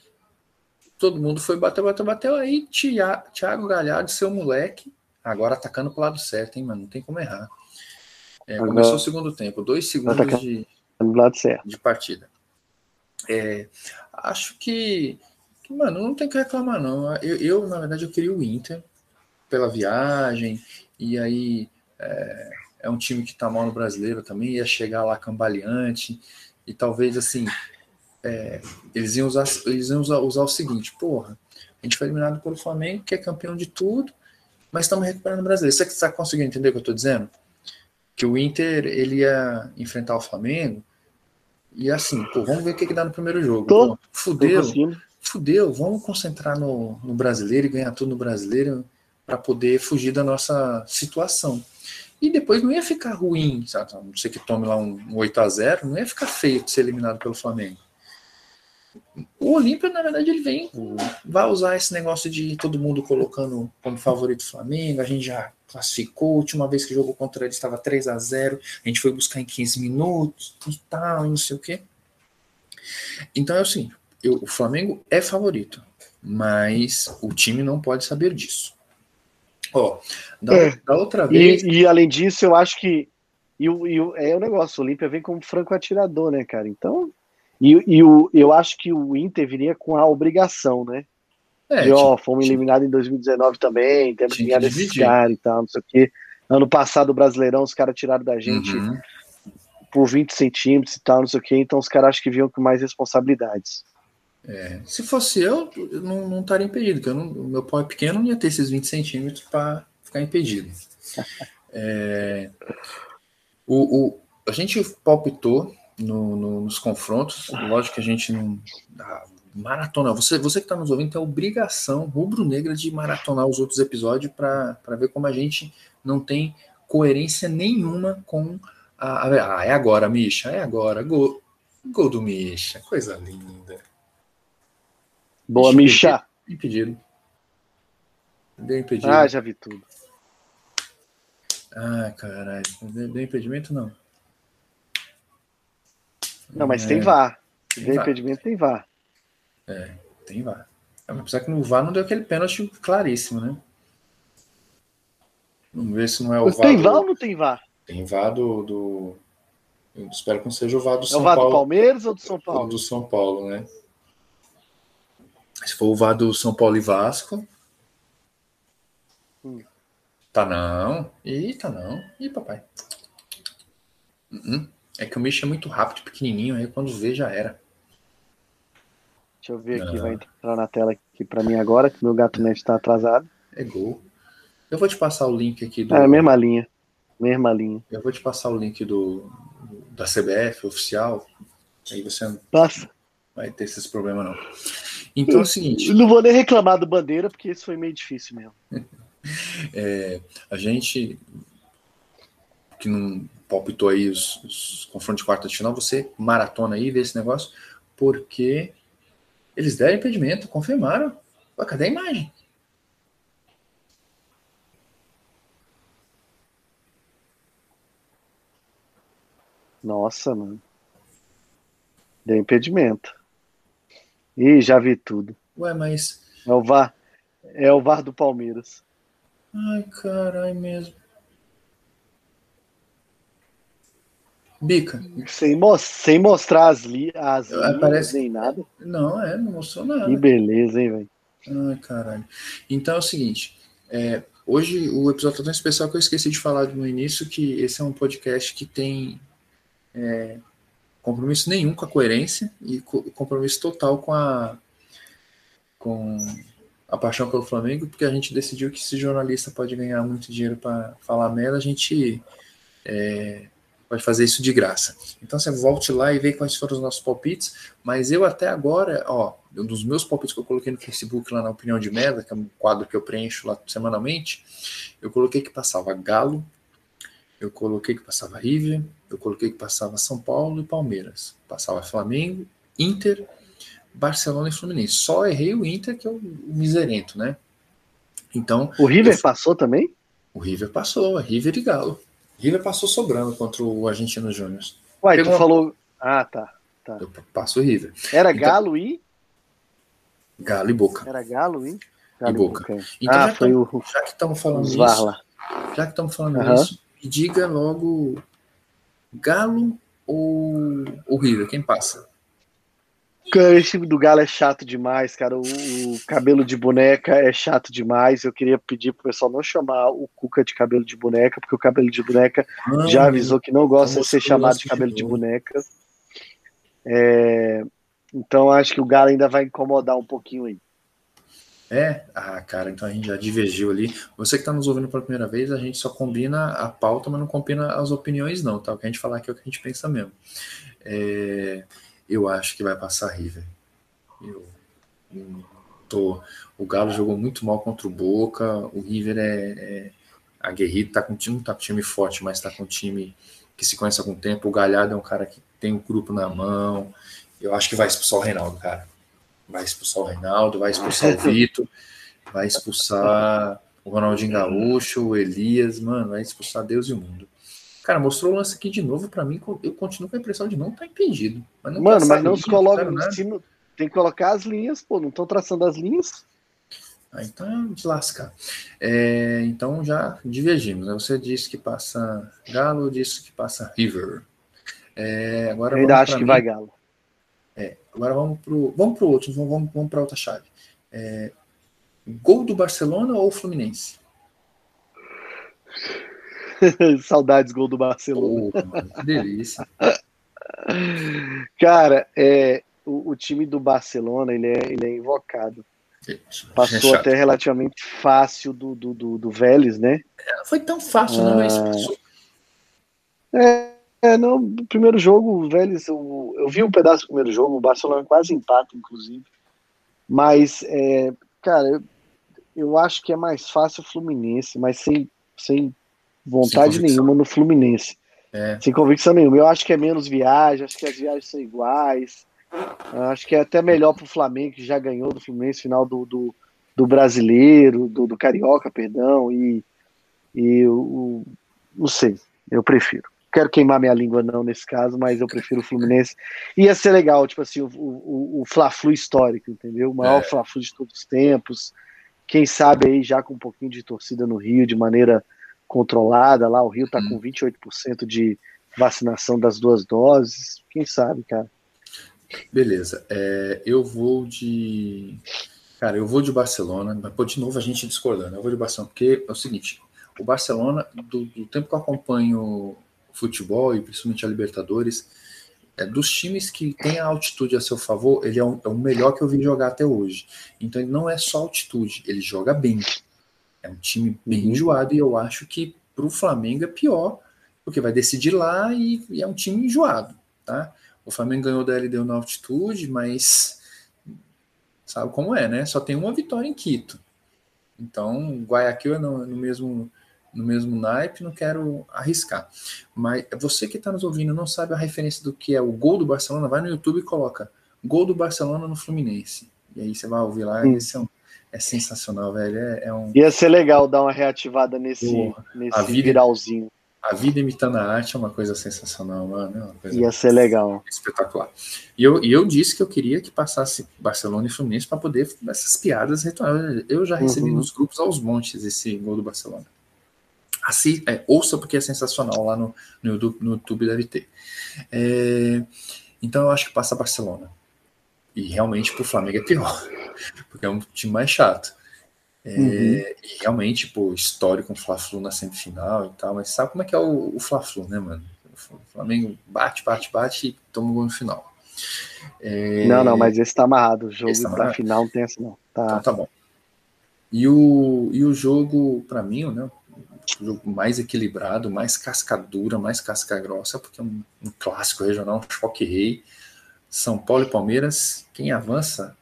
todo mundo foi bater, bater, bateu. Aí Thiago Galhardo, seu moleque, agora atacando pro lado certo, hein, mano? Não tem como errar. É, começou o segundo tempo, dois segundos de, de partida. É, acho que, que, mano, não tem que reclamar, não. Eu, eu, na verdade, eu queria o Inter pela viagem, e aí é, é um time que tá mal no brasileiro também, ia chegar lá cambaleante, e talvez assim. É, eles iam, usar, eles iam usar, o seguinte, porra, a gente foi eliminado pelo Flamengo, que é campeão de tudo, mas estamos recuperando o brasileiro. Você está conseguindo entender o que eu estou dizendo? Que o Inter ele ia enfrentar o Flamengo e assim, pô, vamos ver o que, que dá no primeiro jogo. Tô, pô, fudeu, fudeu, vamos concentrar no, no brasileiro e ganhar tudo no brasileiro para poder fugir da nossa situação. E depois não ia ficar ruim, sabe? não sei que tome lá um, um 8 a 0 não ia ficar feio de ser eliminado pelo Flamengo. O Olímpia, na verdade, ele vem, vai usar esse negócio de todo mundo colocando como favorito o Flamengo. A gente já classificou. A última vez que jogou contra ele estava 3 a 0 A gente foi buscar em 15 minutos e tal, e não sei o quê. Então é assim: eu, o Flamengo é favorito, mas o time não pode saber disso. Ó, da, é. da outra vez. E, e, além disso, eu acho que. E, e, é o negócio: o Olímpia vem como franco atirador, né, cara? Então e, e o, eu acho que o Inter viria com a obrigação, né? É, e, ó, fomos eliminados em 2019 também, temos que ganhar desses caras e tal, não sei o quê. Ano passado, o Brasileirão, os caras tiraram da gente uhum. por 20 centímetros e tal, não sei o quê, então os caras acho que vinham com mais responsabilidades. É, se fosse eu, eu não, não estaria impedido, porque o meu pau é pequeno, não ia ter esses 20 centímetros para ficar impedido. é, o, o, a gente palpitou no, no, nos confrontos. Lógico que a gente não. maratona. Você, você que está nos ouvindo tem a obrigação rubro-negra de maratonar os outros episódios para ver como a gente não tem coerência nenhuma com a. a ah, é agora, Misha, é agora. Gol, gol do Misha, coisa linda. Boa, Misha. Impedido. Deu impedido. Ah, já vi tudo. Ah, caralho. Deu impedimento, não. Não, mas é, tem VAR. Se tem impedimento, tem VAR. É, tem VAR. Apesar que no VAR não deu aquele pênalti claríssimo, né? Vamos ver se não é o VAR. Tem VAR do... ou não tem VAR? Tem VAR do. do... Eu espero que não seja o VAR do é São Paulo. É o VAR Paulo. do Palmeiras ou do São Paulo? Ou do São Paulo, né? Se for o VAR do São Paulo e Vasco. Hum. Tá não. Eita, não. Ih, papai. Uh -uh. É que o Mish é muito rápido, pequenininho, aí quando vê já era. Deixa eu ver aqui, vai entrar na tela aqui para mim agora, que meu gato net está atrasado. É gol. Eu vou te passar o link aqui do. É a mesma linha. Mesma linha. Eu vou te passar o link do da CBF oficial. Aí você Passa. vai ter esses problemas, não. Então é o seguinte. não vou nem reclamar do bandeira, porque isso foi meio difícil mesmo. é, a gente que não palpitou aí os, os confrontos de quarta de final, você maratona aí, vê esse negócio, porque eles deram impedimento, confirmaram. Cadê a imagem? Nossa, mano. Deu impedimento. Ih, já vi tudo. Ué, mas. É o VAR. É o VAR do Palmeiras. Ai, caralho mesmo. Bica. Sem, mo sem mostrar as, li as linhas Parece... nem nada. Não, é, não mostrou nada. Que beleza, hein, velho. Ai, caralho. Então é o seguinte. É, hoje o episódio tá tão especial que eu esqueci de falar no início que esse é um podcast que tem é, compromisso nenhum com a coerência e compromisso total com a com a paixão pelo Flamengo, porque a gente decidiu que se jornalista pode ganhar muito dinheiro para falar merda, a gente é, pode fazer isso de graça. Então você volte lá e vê quais foram os nossos palpites. Mas eu até agora, ó, um dos meus palpites que eu coloquei no Facebook lá na Opinião de Merda, que é um quadro que eu preencho lá semanalmente, eu coloquei que passava Galo, eu coloquei que passava River, eu coloquei que passava São Paulo e Palmeiras. Passava Flamengo, Inter, Barcelona e Fluminense. Só errei o Inter, que é o miserento, né? Então. O River eu... passou também? O River passou, River e Galo. River passou sobrando contra o Argentino Júnior. Uai, Pegou... tu falou. Ah, tá. tá. Eu passo o River. Era então... Galo e. Galo e Boca. Era Galo e. Galo e Boca. Boca. Então, ah, já, foi tamo, o... já que estamos falando isso. Já que estamos falando uhum. isso, me diga logo Galo ou o River? Quem passa? Esse time do Galo é chato demais, cara. O, o, cabelo de boneca é chato demais. Eu queria pedir pro pessoal não chamar o Cuca de cabelo de boneca, porque o cabelo de boneca já avisou que não gosta de ser chamado de cabelo de boneca. É, então acho que o Galo ainda vai incomodar um pouquinho aí. É? Ah, cara, então a gente já divergiu ali. Você que está nos ouvindo pela primeira vez, a gente só combina a pauta, mas não combina as opiniões, não, tá? O que a gente falar aqui é o que a gente pensa mesmo. É, eu acho que vai passar River. Eu, tô, o Galo jogou muito mal contra o Boca, o River é, é aguerrido, tá com time, tá com time forte, mas tá com time que se conhece há algum tempo. O Galhardo é um cara que tem o um grupo na mão. Eu acho que vai expulsar o Reinaldo, cara vai expulsar o Reinaldo, vai expulsar o Vitor, vai expulsar o Ronaldinho Gaúcho, o Elias, mano, vai expulsar Deus e o mundo. Cara, mostrou o lance aqui de novo para mim, eu continuo com a impressão de não estar tá impedido. Mas não mano, mas não se coloca no time, tem que colocar as linhas, pô, não estão traçando as linhas. Ah, então de lascar. É, então já divergimos. Né? Você disse que passa Galo, disse que passa River. É, agora eu ainda acho que mim. vai Galo. É, agora vamos para vamos pro outro, vamos, vamos para outra chave. É, gol do Barcelona ou Fluminense? Saudades gol do Barcelona. Oh, mano, que delícia. Cara, é, o, o, time do Barcelona ele é, ele é invocado. Passou é até relativamente fácil do, do, do, do Vélez, né? É, foi tão fácil, ah, não, mas passou. É, é, não, no primeiro jogo, o Vélez, eu, eu, vi um pedaço do primeiro jogo, o Barcelona quase empata, inclusive. Mas, é, cara, eu, eu, acho que é mais fácil o Fluminense, mas sem, sem vontade nenhuma no Fluminense. É. Sem convicção nenhuma. Eu acho que é menos viagem, acho que as viagens são iguais. Acho que é até melhor para o Flamengo, que já ganhou do Fluminense final do, do, do brasileiro, do, do Carioca, perdão, e, e o, não sei, eu prefiro quero queimar minha língua não nesse caso, mas eu prefiro o Fluminense. Ia ser legal, tipo assim, o, o, o Fla-Flu histórico, entendeu? O maior é. Fla-Flu de todos os tempos. Quem sabe aí já com um pouquinho de torcida no Rio, de maneira controlada. Lá o Rio tá hum. com 28% de vacinação das duas doses. Quem sabe, cara? Beleza. É, eu vou de. Cara, eu vou de Barcelona, mas pô, de novo a gente discordando. Eu vou de Barcelona, porque é o seguinte: o Barcelona, do, do tempo que eu acompanho futebol e principalmente a Libertadores, é, dos times que tem a altitude a seu favor, ele é, um, é, o melhor que eu vi jogar até hoje. Então ele não é só altitude, ele joga bem. É um time bem uhum. enjoado e eu acho que para o Flamengo é pior, porque vai decidir lá e, e, é um time enjoado, tá? O Flamengo ganhou da LDU na altitude, mas sabe como é, né? Só tem uma vitória em Quito. Então, Guayaquil é no, no mesmo no mesmo naipe, não quero arriscar. Mas você que está nos ouvindo não sabe a referência do que é o gol do Barcelona, vai no YouTube e coloca gol do Barcelona no Fluminense. E aí você vai ouvir lá, hum. esse é, um, é sensacional, velho. É, é, um... Ia ser legal dar uma reativada nesse, Porra, nesse a vida, viralzinho. A vida imitando a arte é uma coisa sensacional, mano. É Ia ser legal. Espetacular. E eu, e eu disse que eu queria que passasse Barcelona e Fluminense para poder essas piadas retornar. Eu já recebi uhum. nos grupos aos montes esse gol do Barcelona. Assi, é, ouça porque é sensacional lá no, no, YouTube, no YouTube deve ter. É, então eu acho que passa Barcelona. E realmente pro Flamengo é pior, porque é um time mais chato. É, uhum. E realmente, pô, histórico com o Fla-Flu na semifinal e tal, mas sabe como é que é o, o Fla-Flu, né, mano? O Flamengo bate, bate, bate e toma um gol no final. É... Não, não, mas esse tá amarrado. O jogo tá da final não tem essa, não. Tá... Então tá bom. E o, e o jogo, para mim, né, jogo mais equilibrado, mais cascadura, mais casca grossa, porque é um, um clássico regional, um choque rei. São Paulo e Palmeiras, quem avança?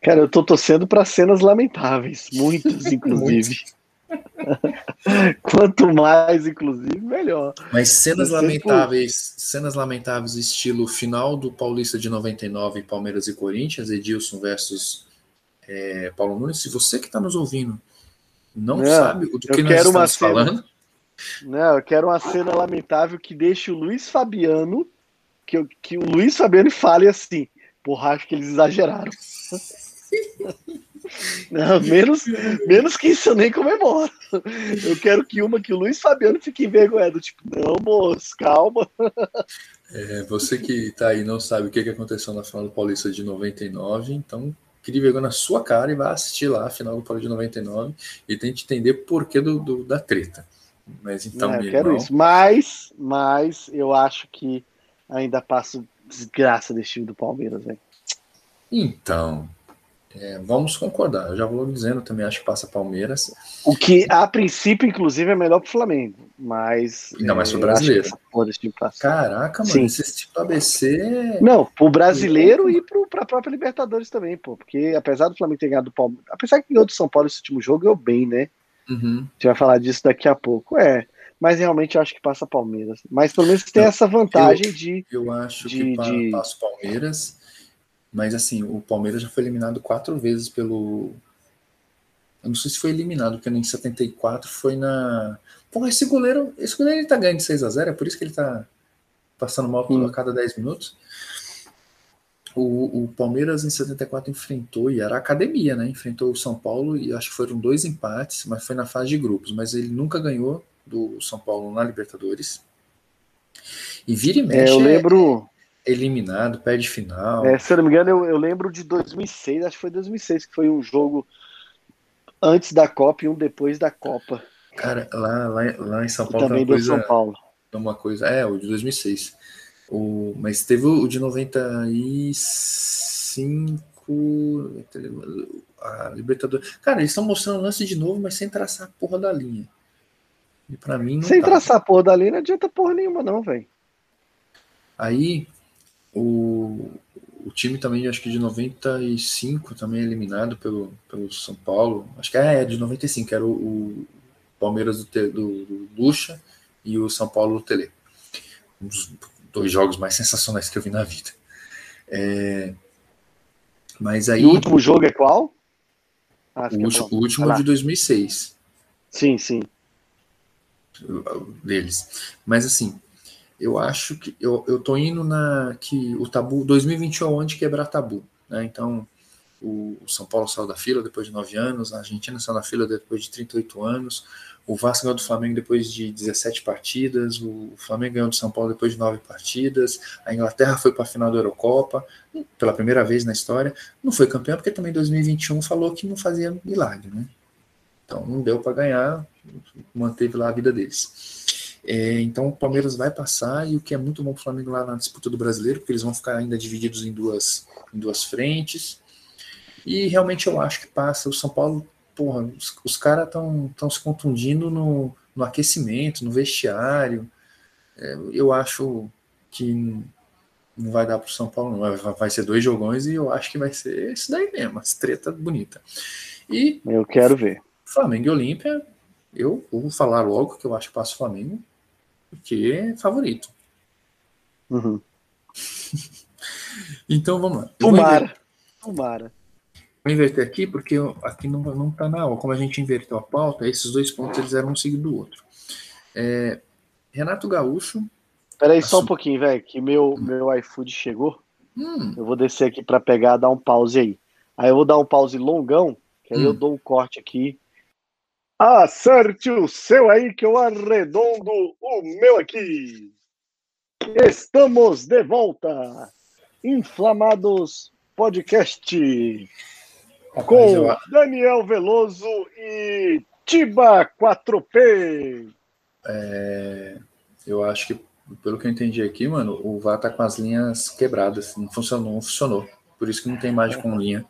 Cara, eu tô torcendo para cenas lamentáveis, muitas, inclusive. Quanto mais, inclusive, melhor. Mas cenas lamentáveis, cenas lamentáveis, estilo final do Paulista de 99, Palmeiras e Corinthians, Edilson versus é, Paulo Nunes. Se você que está nos ouvindo não, não sabe do que nós estamos cena, falando. Não, eu quero uma cena lamentável que deixe o Luiz Fabiano, que, que o Luiz Fabiano fale assim, porra, acho que eles exageraram. Não, menos, menos que isso eu nem comemoro. Eu quero que uma que o Luiz Fabiano fique envergonhado. Tipo, não, moço, calma. É, você que tá aí não sabe o que, que aconteceu na final do Paulista de 99, então crie vergonha na sua cara e vá assistir lá a final do Paulista de 99 e tente entender por que do, do da treta. Mas então, é, eu quero irmão... isso. Mas, mas eu acho que ainda passo desgraça desse time do Palmeiras, velho. Então, é, vamos concordar. Eu já vou dizendo, também acho que passa Palmeiras. O que, a princípio, inclusive, é melhor pro Flamengo. Mas. Ainda mais pro brasileiro. Caraca, mano, Sim. esse tipo ABC. Não, pro brasileiro e pro, pra própria Libertadores também, pô. Porque apesar do Flamengo ter ganhado do Palmeiras. Apesar que ganhou do São Paulo esse último jogo, ganhou bem, né? Uhum. A gente vai falar disso daqui a pouco. É. Mas realmente eu acho que passa Palmeiras. Mas pelo menos tem essa vantagem eu, de. Eu acho de, que de... passa Palmeiras. Mas assim, o Palmeiras já foi eliminado quatro vezes pelo. Eu não sei se foi eliminado, porque em 74 foi na. Pô, esse goleiro. Esse goleiro ele tá ganhando de 6 a 0 é por isso que ele tá passando mal a cada 10 minutos. O, o, Palmeiras em 74 enfrentou, e era academia, né? Enfrentou o São Paulo e acho que foram dois empates, mas foi na fase de grupos. Mas ele nunca ganhou do São Paulo na Libertadores. E vira e mexe. É, eu lembro eliminado, perde final. É, se eu não me engano, eu, eu, lembro de 2006, acho que foi 2006, que foi um jogo antes da Copa e um depois da Copa. Cara, lá, lá, lá em São Paulo. também deu coisa, São Paulo. Uma coisa, é, o de 2006. O, mas teve o de 95. A Libertadores. Cara, eles estão mostrando o lance de novo, mas sem traçar a porra da linha. E pra mim Sem tá. traçar a porra da linha não adianta porra nenhuma, não, velho. Aí, o, o time também, acho que de 95, também eliminado pelo, pelo São Paulo. Acho que é, é de 95, era o, o Palmeiras do, do, do Lucha e o São Paulo do Tele. Um dos dois jogos mais sensacionais que eu vi na vida. É, mas aí. E o último jogo é qual? Ah, o, último, o último de 2006. Sim, sim. Deles. Mas assim, eu acho que eu, eu tô indo na que o tabu 2021 é onde quebrar tabu, né? Então o, o, São Paulo saiu da fila depois de nove anos, a Argentina saiu da fila depois de 38 anos, o Vasco ganhou do Flamengo depois de 17 partidas, o Flamengo ganhou do São Paulo depois de nove partidas, a Inglaterra foi para a final da Eurocopa pela primeira vez na história, não foi campeão porque também 2021 falou que não fazia milagre, né? Então não deu para ganhar, manteve lá a vida deles. É, então o Palmeiras vai passar e o que é muito bom para o Flamengo lá na disputa do brasileiro, porque eles vão ficar ainda divididos em duas, em duas frentes. E realmente eu acho que passa. O São Paulo, porra, os, os caras estão se contundindo no, no aquecimento, no vestiário. É, eu acho que não vai dar para o São Paulo, não. Vai, ser dois jogões e eu acho que vai ser isso daí mesmo, as treta bonita. E eu quero ver. Flamengo e Olímpia, eu vou falar logo que eu acho que passa o Flamengo porque é favorito. Uhum. então vamos lá. Tomara. Tomara. Vou inverter aqui porque aqui não, não tá na aula. Como a gente inverteu a pauta, esses dois pontos eles eram um seguido do outro. É, Renato Gaúcho. Peraí, só um pouquinho, velho, que meu, hum. meu iFood chegou. Hum. Eu vou descer aqui para pegar, dar um pause aí. Aí eu vou dar um pause longão, que aí hum. eu dou um corte aqui Acerte o seu aí que eu arredondo o meu aqui. Estamos de volta. Inflamados Podcast. com eu... Daniel Veloso e Tiba 4P. É... Eu acho que, pelo que eu entendi aqui, mano, o VAR tá com as linhas quebradas. Não funcionou, não funcionou. Por isso que não tem imagem com linha.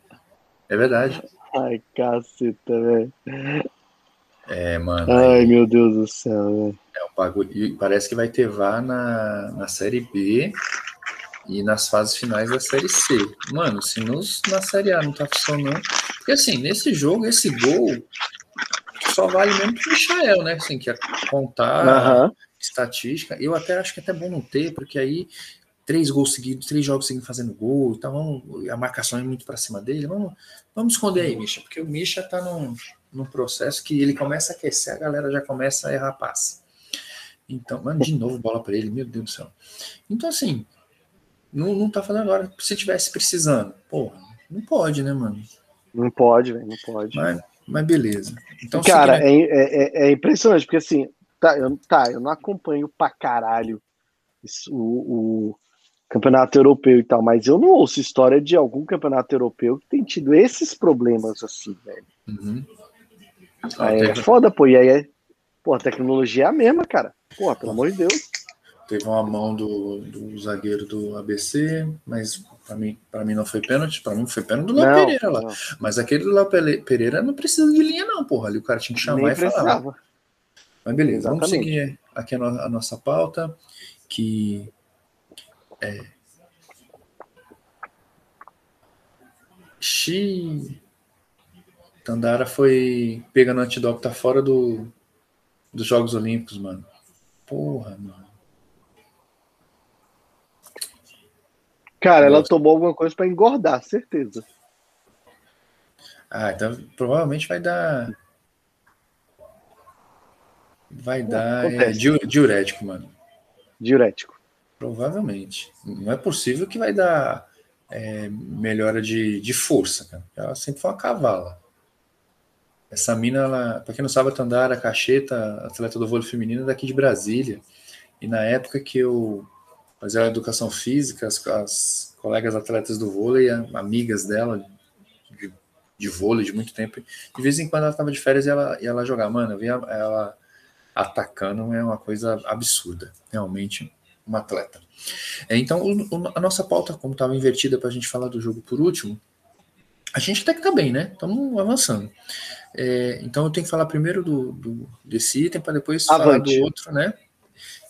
É verdade. Ai, caceta, velho. É, mano. Ai, meu Deus do céu. É um bagulho. E parece que vai ter VAR na, na Série B e nas fases finais da Série C. Mano, se nos, na Série A não tá funcionando. Porque assim, nesse jogo, esse gol só vale mesmo pro Michael, né? Assim, que é contar uhum. estatística. Eu até acho que é até bom não ter, porque aí três gols seguidos, três jogos seguidos fazendo gol, então a marcação é muito para cima dele. Vamos, vamos esconder aí, Misha, porque o Misha tá num, num processo que ele começa a aquecer, a galera já começa a errar passe. Então, mano, de novo bola para ele, meu Deus do céu. Então, assim, não, não tá fazendo agora. Se tivesse precisando, porra, não pode, né, mano? Não pode, velho, não pode. Mas, mas beleza. Então, Cara, é, é, é, impressionante, porque assim, tá eu, tá, eu não acompanho pra caralho isso, o, o, campeonato europeu e tal, mas eu não ouço história de algum campeonato europeu que tem tido esses problemas assim, velho. Uhum. Aí é foda, pô, e aí é. Pô, a tecnologia é a mesma, cara. Pô, pelo amor de Deus. Teve uma mão do, do zagueiro do ABC, mas para mim, para mim não foi pênalti. Para mim foi pênalti do Léo Pereira lá. Não. Mas aquele do Léo Pereira não precisa de linha, não, porra. Ali o cara tinha que chamar Nem e precisava. falar. Mas beleza, Exatamente. vamos seguir aqui a, no, a nossa pauta, que é, Xi Tandara foi pegando antidoping, tá fora do, dos Jogos Olímpicos, mano. Porra, mano. Cara, ela tomou alguma coisa para engordar, certeza. Ah, então provavelmente vai dar. Vai dar é, diurético, mano. Diurético. Provavelmente. Não é possível que vai dar é, melhora de, de força, cara. Ela sempre foi uma cavala. Essa mina, ela, pra quem não sabe, a Tandara Cacheta, atleta do vôlei feminino, é daqui de Brasília. E na época que eu fazia a educação física, as, as colegas atletas do vôlei, amigas dela, de, de vôlei de muito tempo, de vez em quando ela estava de férias e ela, e ela jogava. Mano, eu via ela atacando, é uma coisa absurda. Realmente, uma atleta. É, então, o, a nossa pauta, como estava invertida para a gente falar do jogo por último, a gente até que tá bem, né? Estamos avançando. É, então eu tenho que falar primeiro do, do desse item para depois Avante. falar do outro, né?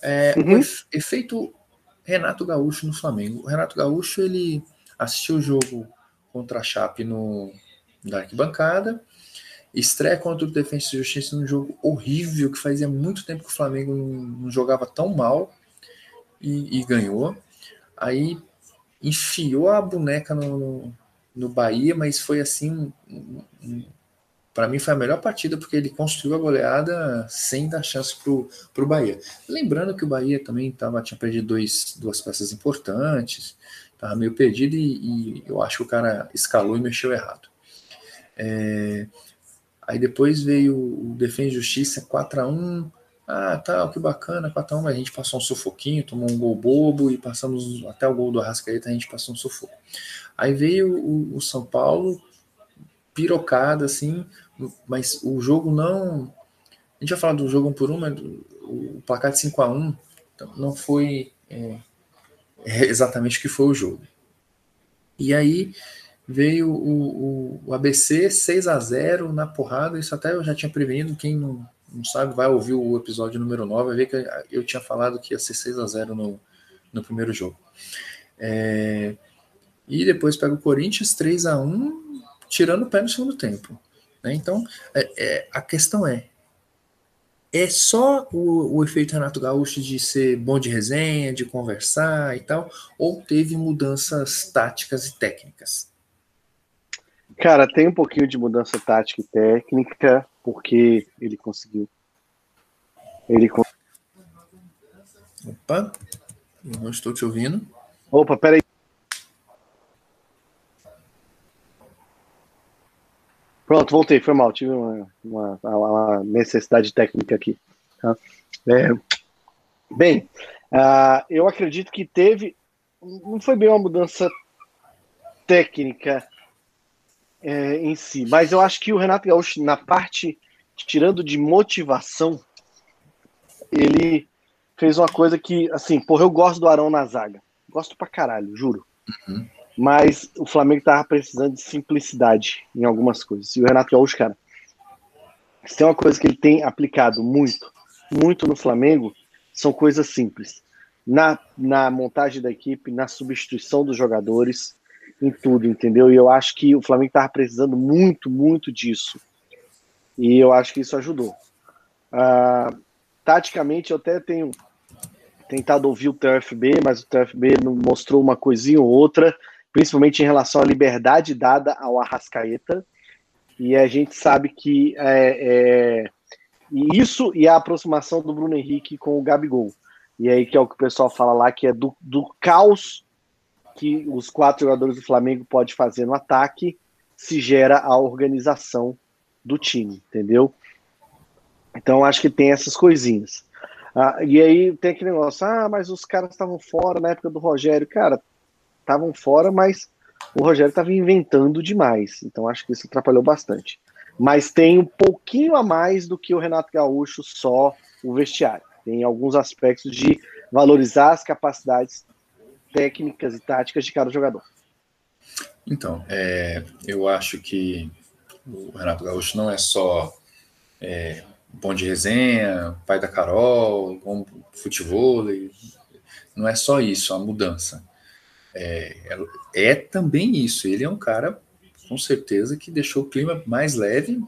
É, uhum. O efeito Renato Gaúcho no Flamengo. O Renato Gaúcho ele assistiu o jogo contra a Chape no da arquibancada, estreia contra o Defensa e Justiça num jogo horrível que fazia muito tempo que o Flamengo não, não jogava tão mal e, e, ganhou. Aí enfiou a boneca no, no, Bahia, mas foi assim um, um, para mim foi a melhor partida porque ele construiu a goleada sem dar chance para o Bahia. Lembrando que o Bahia também tava, tinha perdido dois, duas peças importantes, estava meio perdido e, e, eu acho que o cara escalou e mexeu errado. É, aí depois veio o Defesa Justiça 4 a 1 ah, tal, que bacana, 4x1, mas a gente passou um sufoquinho, tomou um gol bobo e passamos até o gol do Arrascaeta, a gente passou um sufoco. Aí veio o, o São Paulo, pirocada, assim, mas o jogo não. A gente vai falar do jogo um por um, mas o placar de 5 a 1 então, não foi é, é exatamente o que foi o jogo. E aí veio o, o, o, ABC 6 a 0 na porrada, isso até eu já tinha prevenido, quem não, não sabe vai ouvir o episódio número 9, vai ver que eu tinha falado que ia ser 6 a 0 no, no primeiro jogo. É, e depois pega o Corinthians 3 a 1 tirando o pé no segundo tempo. Né? Então, é, é, a questão é: é só o, o, efeito Renato Gaúcho de ser bom de resenha, de conversar e tal, ou teve mudanças táticas e técnicas? Cara, tem um pouquinho de mudança tática e técnica, porque ele conseguiu. Ele Opa, não estou te ouvindo. Opa, peraí. Pronto, voltei, foi mal, tive uma, uma, uma necessidade técnica aqui. Tá? É, bem, uh, eu acredito que teve, não foi bem uma mudança técnica é, em si, mas eu acho que o Renato Gaúcho, na parte, tirando de motivação, ele fez uma coisa que, assim, porra, eu gosto do Arão na zaga. Gosto pra caralho, juro. Uhum mas o Flamengo estava precisando de simplicidade em algumas coisas. E o Renato Gaúcho, cara, se tem uma coisa que ele tem aplicado muito, muito no Flamengo, são coisas simples. Na, na montagem da equipe, na substituição dos jogadores, em tudo, entendeu? E eu acho que o Flamengo estava precisando muito, muito disso. E eu acho que isso ajudou. Uh, taticamente, eu até tenho tentado ouvir o TFB, mas o TFB mostrou uma coisinha ou outra, principalmente em relação à liberdade dada ao Arrascaeta. E a gente sabe que é, é, isso e a aproximação do Bruno Henrique com o Gabigol. E aí que é o que o pessoal fala lá, que é do, do caos que os quatro jogadores do Flamengo pode fazer no ataque, se gera a organização do time, entendeu? Então acho que tem essas coisinhas. Ah, e aí tem aquele negócio, ah, mas os caras estavam fora na época do Rogério. Cara, estavam fora, mas o Rogério estava inventando demais. Então acho que isso atrapalhou bastante. Mas tem um pouquinho a mais do que o Renato Gaúcho, só o vestiário. Tem alguns aspectos de valorizar as capacidades técnicas e táticas de cada jogador. Então, é, eu acho que o Renato Gaúcho não é só é, bom de resenha, pai da Carol, bom futebol, não é só isso, a mudança. É, é, é, também isso. Ele é um cara, com certeza, que deixou o clima mais leve,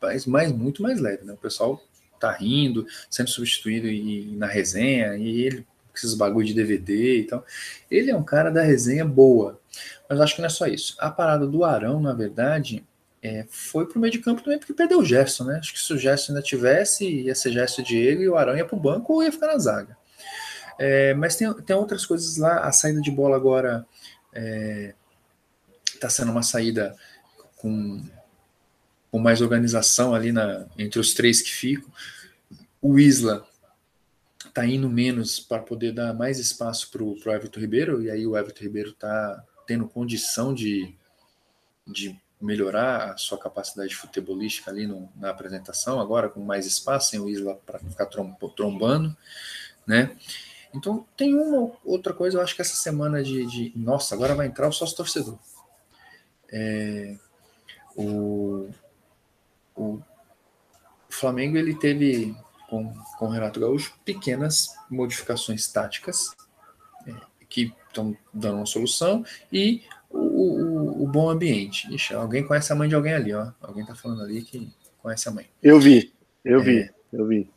mas mais, muito mais leve. Né? O pessoal tá rindo, sendo substituído e, na resenha, e ele com esses bagulho de DVD e tal. Ele é um cara da resenha boa. Mas acho que não é só isso. A parada do Arão, na verdade, é, foi pro meio de campo também porque perdeu o Gerson, né? Acho que se o Gerson ainda tivesse, ia ser Gerson e Diego e o Arão ia pro banco ou ia ficar na zaga. É, mas tem, tem outras coisas lá. A saída de bola agora é, tá sendo uma saída com, com mais organização ali na, entre os três que ficam. O Isla tá indo menos para poder dar mais espaço para o Everton Ribeiro, e aí o Everton Ribeiro tá tendo condição de, de melhorar a sua capacidade futebolística ali no, na apresentação, agora com mais espaço, sem o Isla para ficar trombando, né? Então tem uma outra coisa, eu acho que essa semana de, de nossa, agora vai entrar o sócio torcedor. É, o, o Flamengo ele teve com, com o Renato Gaúcho pequenas modificações táticas é, que estão dando uma solução e o, o, o, bom ambiente. Ixi, alguém conhece a mãe de alguém ali, ó. Alguém tá falando ali que conhece a mãe. Eu vi, eu é, vi, eu vi.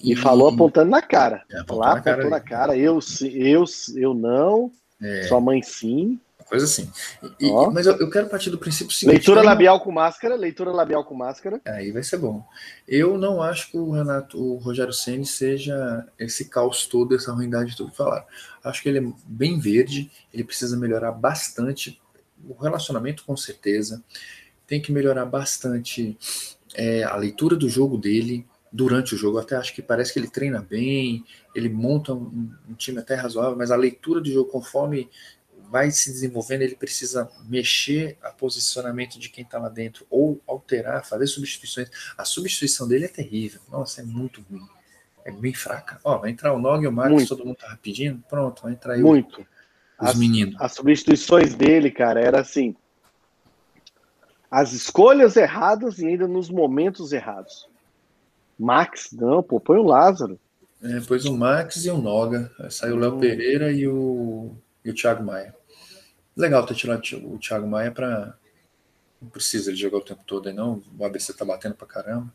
E, e, falou apontando na cara. É, apontando Lá na cara apontou na cara. Eu, eu, eu não. É. Sua mãe sim coisa assim. E, oh. Mas eu, eu, quero partir do princípio seguinte. Leitura labial com máscara, leitura labial com máscara. Aí vai ser bom. Eu não acho que o Renato, o Rogério Ceni seja esse caos todo, essa ruindade tudo que falaram. Acho que ele é bem verde, ele precisa melhorar bastante o relacionamento com certeza. Tem que melhorar bastante é, a leitura do jogo dele durante o jogo. Até acho que parece que ele treina bem, ele monta um, um time até razoável, mas a leitura do jogo conforme vai se desenvolvendo, ele precisa mexer a posicionamento de quem está lá dentro, ou alterar, fazer substituições. A substituição dele é terrível. Nossa, é muito ruim. É bem fraca. Ó, vai entrar o Nog e o Marcos, todo mundo tá pedindo. Pronto, vai entrar aí muito. os as, meninos. As substituições dele, cara, era assim. As escolhas erradas e ainda nos momentos errados. Max, não, pô, põe o Lázaro. É, pôs o Max e o Noga. Saiu o Léo hum. Pereira e o, e o Thiago Maia. Legal ter tirado o Thiago Maia para. Não precisa ele jogar o tempo todo aí, não. O ABC tá batendo pra caramba.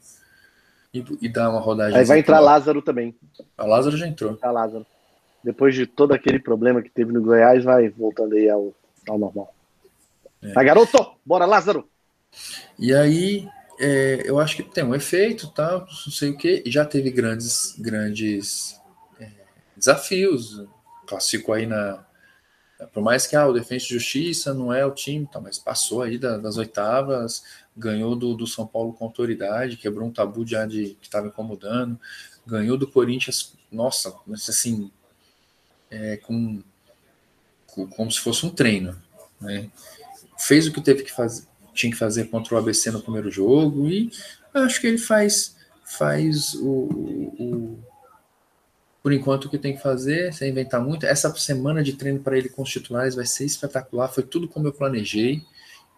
E, e dar uma rodagem. Aí vai entrar Lázaro também. A Lázaro já entrou. Tá, Lázaro. Depois de todo aquele problema que teve no Goiás, vai voltando aí ao, ao normal. É. Tá, garoto! Bora, Lázaro! E aí, é, eu acho que tem um efeito, tal, tá, não sei o que. Já teve grandes, grandes é, desafios. Classificou aí na, por mais que ah, o Defensa de Justiça não é o time, tá, mas passou aí das, oitavas, ganhou do, do, São Paulo com autoridade, quebrou um tabu já de que estava incomodando, ganhou do Corinthians, nossa, assim, é, com, com, como se fosse um treino, né? Fez o que teve que fazer, tinha que fazer contra o ABC no primeiro jogo e acho que ele faz faz o, o por enquanto, o que tem que fazer, sem inventar muito, essa semana de treino para ele com os titulares vai ser espetacular. Foi tudo como eu planejei.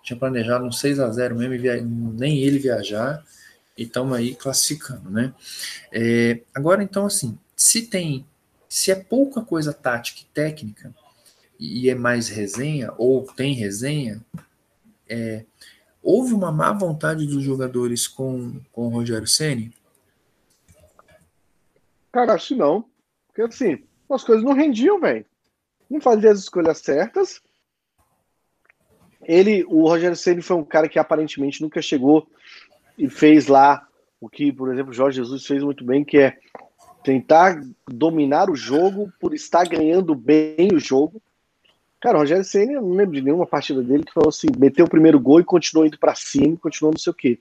Tinha planejado um 6 a 0 mesmo, nem ele viajar. E estamos aí classificando, né? É, agora, então, assim, se tem, se é pouca coisa tática e técnica, e é mais resenha, ou tem resenha, é, houve uma má vontade dos jogadores com, com o Rogério Ceni? Cara, acho não. Porque assim, as coisas não rendiam, velho. Não fazia as escolhas certas. Ele, o Rogério Ceni foi um cara que aparentemente nunca chegou e fez lá o que, por exemplo, Jorge Jesus fez muito bem, que é tentar dominar o jogo por estar ganhando bem o jogo. Cara, o Rogério Senna, eu não lembro de nenhuma partida dele que falou assim, meteu o primeiro gol e continuou indo para cima, continuou não sei o quê.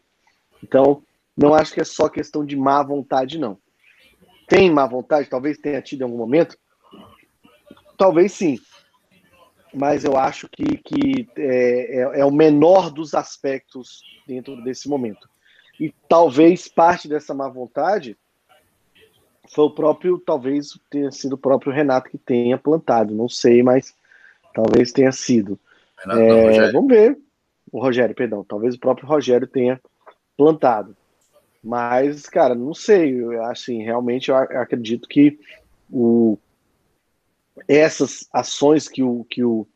Então, não acho que é só questão de má vontade, não. Tem má vontade, talvez tenha tido em algum momento? Talvez sim. Mas eu acho que, que é, é, é o menor dos aspectos dentro desse momento. E talvez parte dessa má vontade foi o próprio, talvez tenha sido o próprio Renato que tenha plantado, não sei, mas talvez tenha sido. Renato, é, não, vamos ver. O Rogério, perdão, talvez o próprio Rogério tenha plantado. Mas, cara, não sei. Assim, realmente eu acredito que o, essas ações que o, que o,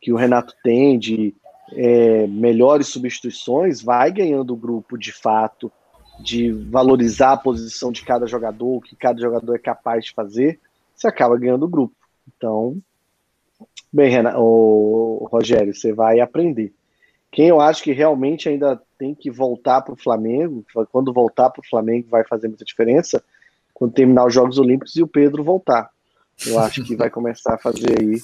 que o Renato tem de é, melhores substituições vai ganhando o grupo de fato de valorizar a posição de cada jogador, o que cada jogador é capaz de fazer, você acaba ganhando o grupo. Então, bem, Renan, o Rogério, você vai aprender. Quem eu acho que realmente ainda tem que voltar para o Flamengo, quando voltar para o Flamengo vai fazer muita diferença, quando terminar os Jogos Olímpicos e o Pedro voltar. Eu acho que vai começar a fazer aí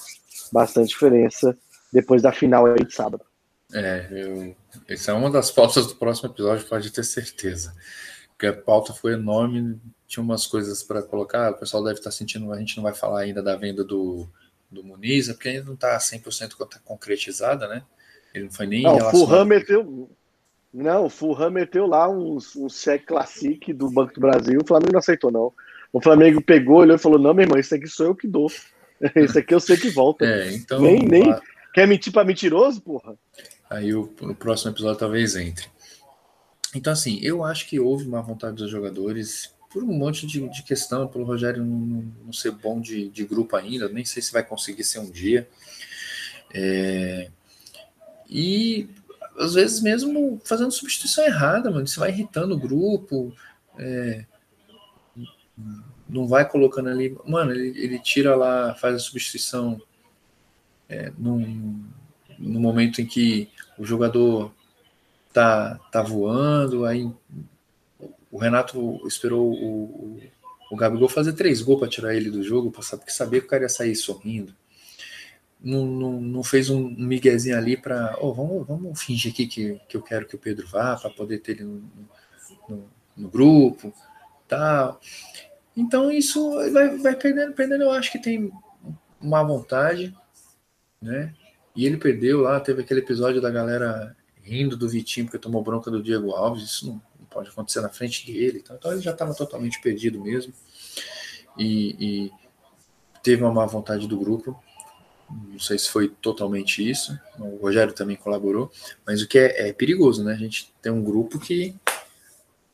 bastante diferença depois da final aí de sábado. É, eu, essa é uma das pautas do próximo episódio, pode ter certeza. Porque a pauta foi enorme, tinha umas coisas para colocar, o pessoal deve estar sentindo, a gente não vai falar ainda da venda do, do Muniz, é porque ainda não está 100% concretizada, né? Ele não foi nem não, o Fulham meteu, Não, o Fulham meteu lá um, um cheque classique do Banco do Brasil, o Flamengo não aceitou, não. O Flamengo pegou, olhou e falou: Não, meu irmão, isso aqui sou eu que dou. Isso aqui eu sei que volta. É, então, nem, nem... Quer mentir para mentiroso, porra? Aí o, o próximo episódio talvez entre. Então, assim, eu acho que houve uma vontade dos jogadores por um monte de, de questão, pelo Rogério não, não ser bom de, de, grupo ainda, nem sei se vai conseguir ser um dia. É, e às vezes mesmo fazendo substituição errada, mano, você vai irritando o grupo, é, não vai colocando ali. Mano, ele, ele, tira lá, faz a substituição é, num, no momento em que o jogador tá, tá voando, aí o Renato esperou o, o, o Gabigol fazer três gols para tirar ele do jogo, porque sabia que o cara ia sair sorrindo. Não, não, não fez um miguezinho ali para, oh, vamos, vamos fingir aqui que, que eu quero que o Pedro vá para poder ter ele no, no, no, grupo, tal. Então isso vai, vai perdendo, perdendo. Eu acho que tem uma vontade, né? E ele perdeu lá, teve aquele episódio da galera rindo do Vitinho porque tomou bronca do Diego Alves. Isso não, não pode acontecer na frente dele. Então, então ele já estava totalmente perdido mesmo. E, e, teve uma má vontade do grupo. Não sei se foi totalmente isso. O Rogério também colaborou. Mas o que é, é perigoso, né? A gente tem um grupo que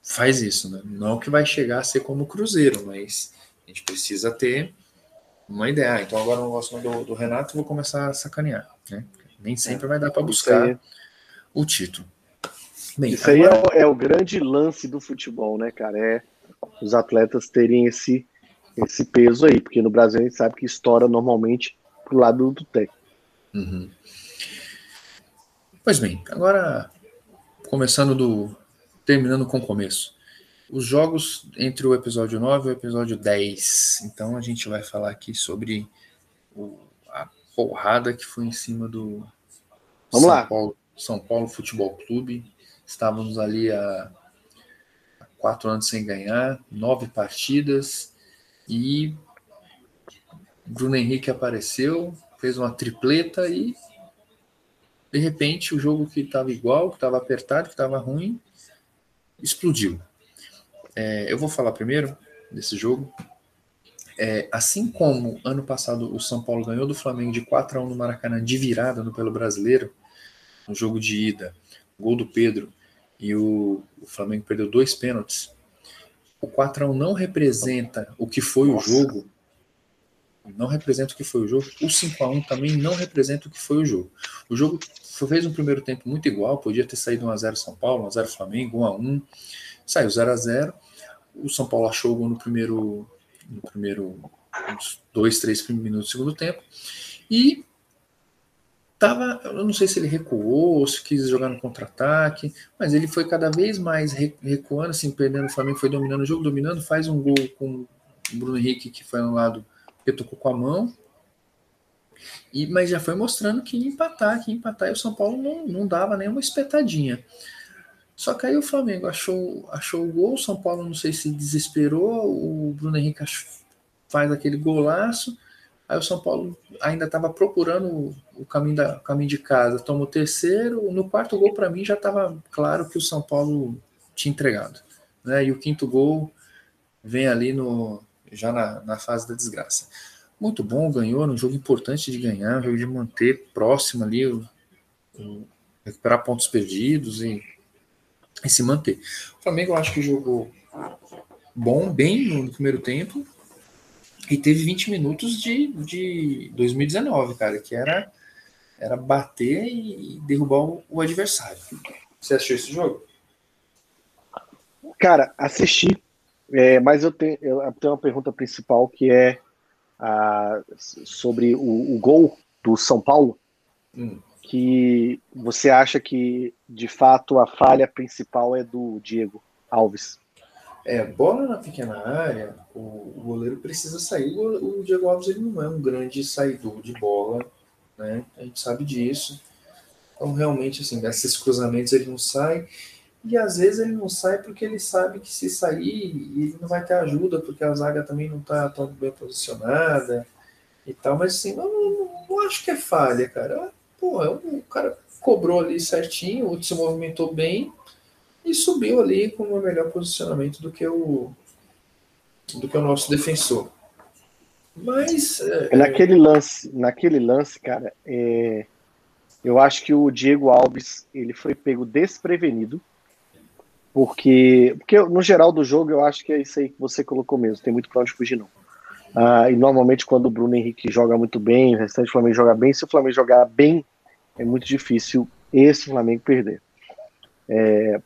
faz isso, né? Não que vai chegar a ser como o Cruzeiro, mas a gente precisa ter uma ideia. Ah, então agora no gosto do, do Renato, vou começar a sacanear. Né? Nem sempre é. vai dar para buscar o título. Bem, Isso agora... aí é, é, o grande lance do futebol, né, cara? É os atletas terem esse, esse peso aí, porque no Brasil a gente sabe que estoura normalmente pro lado do técnico. Uhum. Pois bem, agora começando do. terminando com o começo os jogos entre o episódio 9 e o episódio 10. Então a gente vai falar aqui sobre o, a porrada que foi em cima do Vamos São lá. Paulo, São Paulo Futebol Clube. Estávamos ali há quatro anos sem ganhar, nove partidas e Bruno Henrique apareceu, fez uma tripleta e de repente o jogo que estava igual, que estava apertado, que estava ruim, explodiu. É, eu vou falar primeiro desse jogo. É, assim como ano passado o São Paulo ganhou do Flamengo de 4 a 1 no Maracanã de virada no pelo Brasileiro, no jogo de ida, gol do Pedro e o, o Flamengo perdeu dois pênaltis. O 4 a 1 não representa o que foi Nossa. o jogo. Não representa o que foi o jogo. O 5 a 1 também não representa o que foi o jogo. O jogo fez um primeiro tempo muito igual, podia ter saído 1x0 São Paulo, 1x0 Flamengo, 1x1, saiu 0x0. O São Paulo achou o gol no primeiro, no primeiro uns dois, três minutos do segundo tempo. E tava, eu não sei se ele recuou, se quis jogar no contra-ataque, mas ele foi cada vez mais recuando, assim, perdendo o Flamengo, foi dominando o jogo, dominando, faz um gol com o Bruno Henrique, que foi anulado, porque tocou com a mão, e, mas já foi mostrando que ia empatar, que ia empatar, e o São Paulo não, não dava nenhuma espetadinha. Só que aí o Flamengo achou, achou o gol, o São Paulo não sei se desesperou, o Bruno Henrique faz aquele golaço, Aí o São Paulo ainda estava procurando o caminho, da, o caminho de casa, toma o terceiro. No quarto gol, para mim, já estava claro que o São Paulo tinha entregado. Né? E o quinto gol vem ali no já na, na fase da desgraça. Muito bom, ganhou, um jogo importante de ganhar, um jogo de manter próximo ali, o, o, recuperar pontos perdidos e, e se manter. O Flamengo eu acho que jogou bom, bem no primeiro tempo, e teve 20 minutos de, de 2019, cara, que era, era bater e derrubar o, o adversário. Você assistiu esse jogo? Cara, assisti, é, mas eu tenho, eu tenho uma pergunta principal que é a, sobre o, o, gol do São Paulo. Hum. Que você acha que de fato a falha principal é do Diego Alves? É, bola na pequena área, o, o goleiro precisa sair. O, o, Diego Alves ele não é um grande saidor de bola, né? A gente sabe disso. Então, realmente, assim, esses cruzamentos ele não sai. E às vezes ele não sai porque ele sabe que se sair, ele não vai ter ajuda, porque a zaga também não está tão bem posicionada e tal. Mas assim, não, não, não acho que é falha, cara. Pô, é o cara cobrou ali certinho, se movimentou bem e subiu ali com um melhor posicionamento do que o do que o nosso defensor. Mas é, naquele lance, naquele lance, cara, é, eu acho que o Diego Alves ele foi pego desprevenido, porque porque no geral do jogo eu acho que é isso aí que você colocou mesmo. Tem muito para onde fugir não. Ah, e normalmente quando o Bruno Henrique joga muito bem, o restante do Flamengo joga bem, se o Flamengo jogar bem, é muito difícil esse Flamengo perder. É,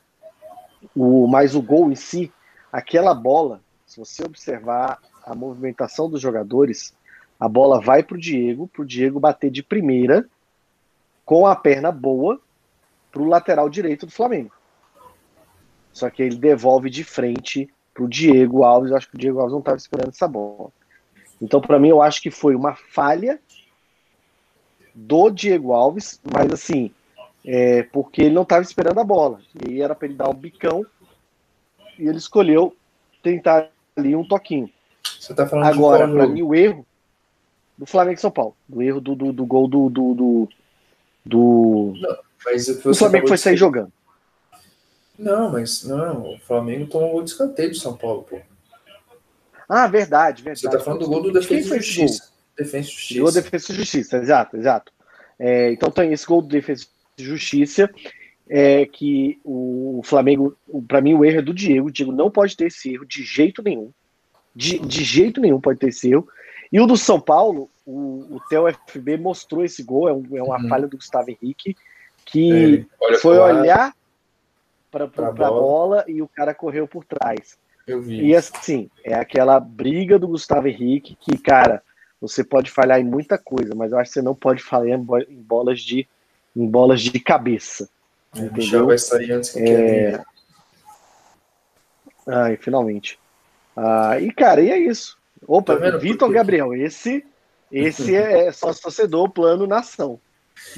o, mas o gol em si, aquela bola, se você observar a movimentação dos jogadores, a bola vai para o Diego, para o Diego bater de primeira, com a perna boa, para o lateral direito do Flamengo. Só que ele devolve de frente para o Diego Alves. Eu acho que o Diego Alves não estava esperando essa bola. Então, para mim, eu acho que foi uma falha do Diego Alves, mas assim, é, porque ele não estava esperando a bola. E era para ele dar um bicão e ele escolheu tentar ali um toquinho. Você tá falando Agora, para mim, o erro do Flamengo e São Paulo. Do erro do, do, do gol do. do, do, do... Não, mas o, o Flamengo foi sair jogando. Não, mas não, o Flamengo tomou um gol de escanteio de São Paulo, pô. Ah, verdade, verdade. Você tá falando do gol do Defesa e Justiça. Defesa e Justiça. Gol Defesa e Justiça, exato, exato. É, então tem esse gol do Defesa justiça é que o Flamengo, para mim, o erro é do Diego. O Diego não pode ter esse erro de jeito nenhum. De, de jeito nenhum pode ter esse erro. E o do São Paulo, o, o Theo FB mostrou esse gol, é, um, é uma uhum. falha do Gustavo Henrique, que é, foi olhar para a bola. bola e o cara correu por trás. E assim, é aquela briga do Gustavo Henrique que, cara, você pode falhar em muita coisa, mas eu acho que você não pode falhar em bolas de em bolas de cabeça. O entendeu? Michel vai sair antes que é... Ai, finalmente. Ah, e, cara, e é isso. Opa, tá Vitor Gabriel, esse esse é, é só torcedor, plano nação.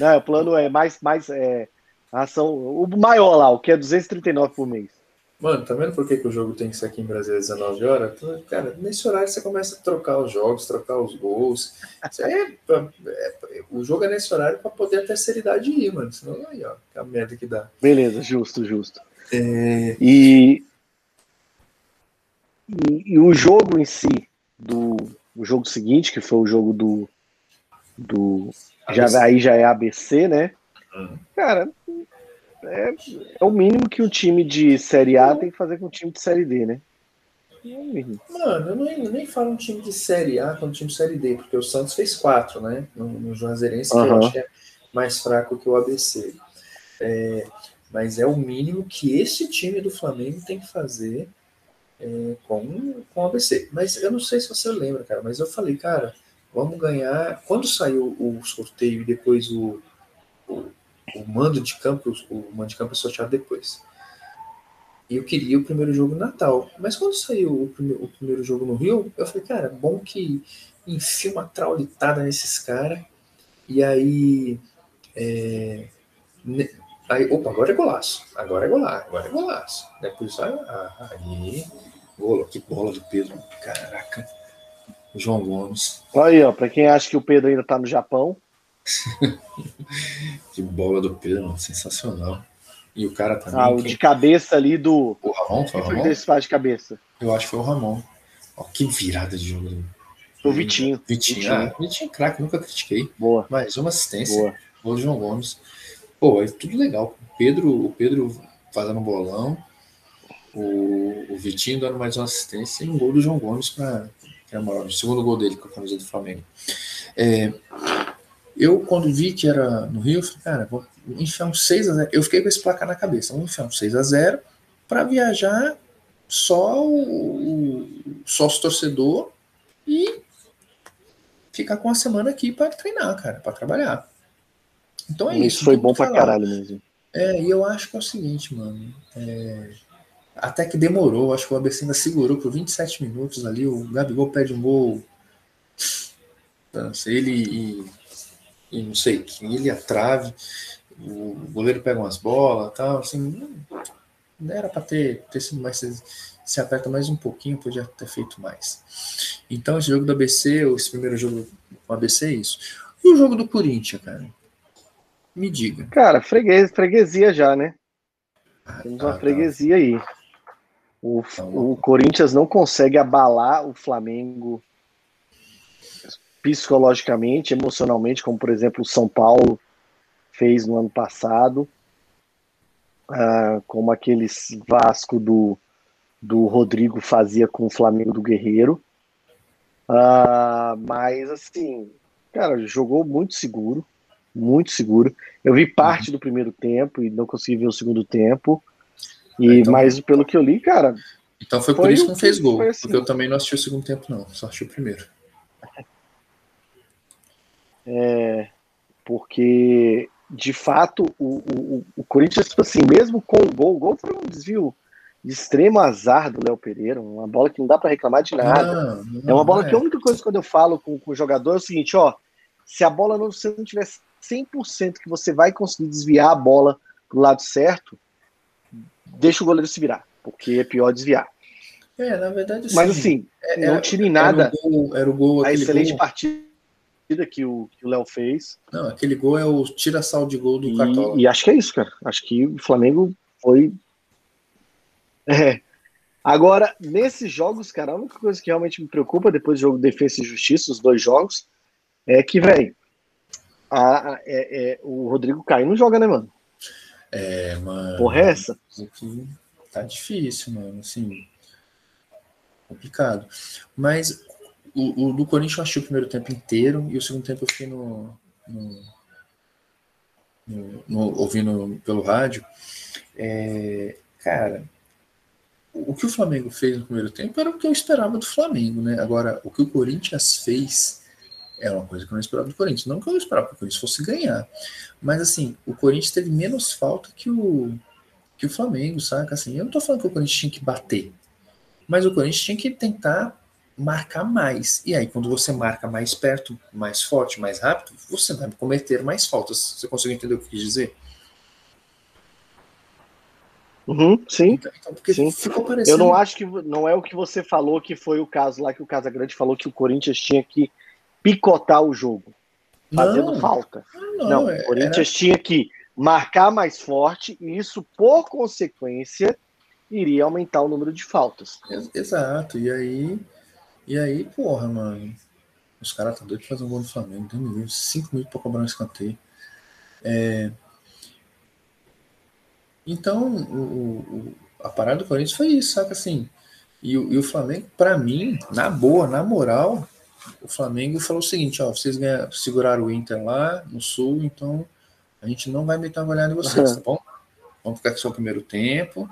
Não, né, o plano é mais, mais é, ação, o maior lá, o que é 239 por mês. Mano, tá vendo por que, que o jogo tem que ser aqui em Brasília às 19 horas? Cara, nesse horário você começa a trocar os jogos, trocar os gols. É, é, o jogo é nesse horário para poder a terceira idade ir, mano. Senão aí, ó, que a merda que dá. Beleza, justo, justo. É... E, e, e, o jogo em si, do o jogo seguinte, que foi o jogo do. do já, aí já é ABC, né? Cara, é, é o mínimo que um time de Série A tem que fazer com um time de Série D, né? Mano, eu nem, nem falo um time de Série A com um time de Série D, porque o Santos fez quatro, né? No, no Juazeirense, uhum. que eu acho que é, mais fraco que o ABC. É, mas é o mínimo que esse time do Flamengo tem que fazer é, com, com o ABC. Mas eu não sei se você lembra, cara, mas eu falei, cara, vamos ganhar. Quando saiu o sorteio e depois o, o, o mando de campo, o mando de campo é sorteado depois. E eu queria o primeiro jogo no Natal. Mas quando saiu o primeiro, o primeiro jogo no Rio, eu falei, cara, bom que enfia uma traulitada nesses caras. E aí. É, aí, opa, agora é golaço. Agora é golaço. Agora é golaço. Depois, ah, aí. Golo, que bola do Pedro. Caraca. João Gomes. Aí, ó, pra quem acha que o Pedro ainda tá no Japão. que bola do Pedro, sensacional. E o cara também. Ah, o de cabeça ali do. O Ramon, foi o Ramon? Desse faz de cabeça. Eu acho que foi o Ramon. Ó, que virada de jogo. Foi o Vitinho. Vitinho, Vitinho. Ah, Vitinho é craque, nunca critiquei. Boa. Mas uma assistência. Boa. O João Gomes. Pô, é tudo legal. O Pedro, o Pedro fazendo um bolão. O, o Vitinho dando mais uma assistência e um gol do João Gomes para que é moral, o segundo gol dele com a camisa do Flamengo. É, eu, quando vi que era no Rio, eu falei, cara, vou enfiar um 6 a 0 Eu fiquei com esse placar na cabeça, vamos enfiar um 6 a 0 para viajar só o, o sócio torcedor e ficar com a semana aqui para treinar, cara, para trabalhar. Então é isso. Isso foi bom para caralho mesmo. É, e eu acho que é o seguinte, mano. É, até que demorou, acho que o ABC ainda segurou por 27 minutos ali. O Gabigol pede um gol. Ele e, e não sei quem, ele a trave. O goleiro pega umas bolas tal. Assim, não era para ter, ter sido mais. Se aperta mais um pouquinho, podia ter feito mais. Então, esse jogo do ABC, esse primeiro jogo com o ABC é isso. E o jogo do Corinthians, cara? Me diga. Cara, fregues, freguesia já, né? Temos uma ah, tá. freguesia tá. aí. O, o Corinthians não consegue abalar o Flamengo psicologicamente, emocionalmente, como por exemplo o São Paulo fez no ano passado, uh, como aqueles Vasco do, do Rodrigo fazia com o Flamengo do Guerreiro. Uh, mas assim, cara, jogou muito seguro, muito seguro. Eu vi parte uhum. do primeiro tempo e não consegui ver o segundo tempo. E, então, mas pelo que eu li, cara. Então foi, por isso que não fez gol. Assim. Porque eu também não assisti o segundo tempo, não. Só assisti o primeiro. É, porque, de fato, o, o, o Corinthians, tipo assim, mesmo com o gol, o gol foi um desvio de extremo azar do Léo Pereira, uma bola que não dá para reclamar de nada. Não, não, é uma bola é. que a única coisa quando eu falo com, com o jogador é o seguinte, ó, se a bola não, você não tiver 100% que você vai conseguir desviar a bola pro lado certo, deixa o goleiro se virar, porque é pior desviar. É, na verdade, sim. Mas assim, é, não tire nada. Era o gol, era o gol a excelente gol. partida que o Léo fez. Não, aquele gol é o tira-sal de gol do e, Cartola. E acho que é isso, cara. Acho que o Flamengo foi. É. Agora, nesses jogos, cara, a única coisa que realmente me preocupa depois do jogo Defesa e Justiça, os dois jogos, é que, velho, é, é, o Rodrigo Caio não joga, né, mano? É, mano. Porra, é essa? Tá difícil, mano. Assim, complicado. Mas o, o do Corinthians eu achei o primeiro tempo inteiro e o segundo tempo eu fiquei no, no, no, no ouvindo pelo rádio. É, cara, o que o Flamengo fez no primeiro tempo era o que eu esperava do Flamengo, né? Agora, o que o Corinthians fez é uma coisa que eu não esperava do Corinthians. Não que eu esperava que o Corinthians fosse ganhar. Mas assim, o Corinthians teve menos falta que o, que o Flamengo, saca? Assim, eu não tô falando que o Corinthians tinha que bater. Mas o Corinthians tinha que tentar marcar mais. E aí, quando você marca mais perto, mais forte, mais rápido, você vai cometer mais faltas. Você consegue entender o que eu quis dizer? Uhum, sim. Então, então sim. Parecendo... Eu não acho que não é o que você falou que foi o caso lá que o Casagrande falou que o Corinthians tinha que picotar o jogo, fazendo não, falta. Não, não o Corinthians era... tinha que marcar mais forte e isso, por consequência, iria aumentar o número de faltas. Exato. E aí, e aí, porra, mano, os caras estão tá doidos pra fazer um gol do Flamengo. Tem cinco minutos para cobrar um escanteio. É... Então, o, o, a parada do Corinthians foi isso, saca assim. E o, e o Flamengo, para mim, na boa, na moral, o Flamengo falou o seguinte, ó, vocês ganham, seguraram o Inter lá no Sul, então a gente não vai meter uma goleada em vocês, tá bom? Vamos ficar com o seu primeiro tempo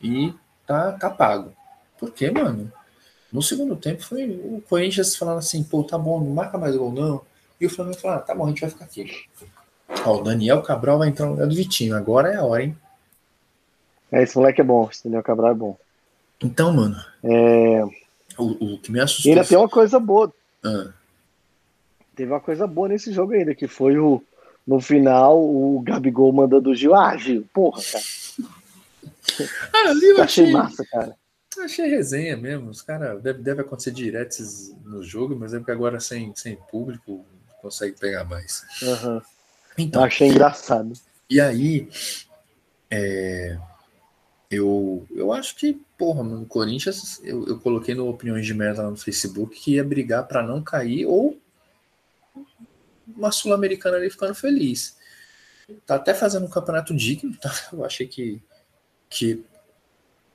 e tá, tá pago. Por quê, mano? No segundo tempo foi o Corinthians falando assim, pô, tá bom, não marca mais gol não. E o Flamengo falando, ah, tá bom, a gente vai ficar aqui. Ó, o Daniel Cabral vai entrar no lugar do Vitinho. Agora é a hora, hein? É, esse moleque é bom, esse Daniel Cabral é bom. Então, mano, É, o, o que me assustou. ainda tem uma coisa boa. Ah, Teve uma coisa boa nesse jogo ainda, que foi o. No final, o Gabigol mandando o Gil. Ah, Gil, porra, cara. Ah, ali eu achei, massa, cara. Achei resenha mesmo. Os caras deve, deve acontecer direto no jogo, mas é porque agora sem, sem público consegue pegar mais. Aham. Então, Achei engraçado. E aí, é, eu, eu acho que, porra, mano, o Corinthians, eu, eu coloquei no Opiniões de Merda lá no Facebook que ia brigar para não cair ou uma Sul-Americana ali ficando feliz. Tá até fazendo um campeonato digno, tá? Eu achei que, que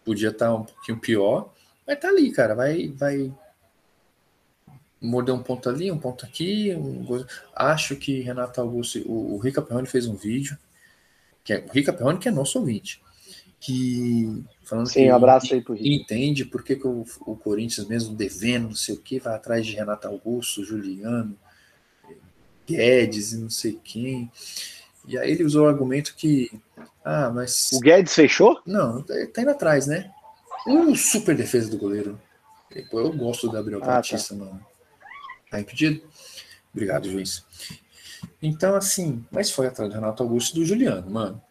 podia estar um pouquinho pior, mas tá ali, cara, vai, vai morder um ponto ali, um ponto aqui. um Acho que Renato Augusto, o, o Rica Perrone fez um vídeo, que é, o Rica Perrone que é nosso ouvinte, que falando Sim, que um abraço aí pro Rico. entende por que, que o, o Corinthians, mesmo devendo, não sei o que, vai atrás de Renato Augusto, Juliano, Guedes e não sei quem. E aí ele usou o argumento que, ah, mas O Guedes fechou? não, tá tá indo atrás, né? Um super defesa do goleiro. Pô, eu gosto do Gabriel Ah, tá. Batista, mano. Tá impedido? Obrigado, juiz. Então, assim, mas foi atrás do Renato Augusto e do Juliano, mano.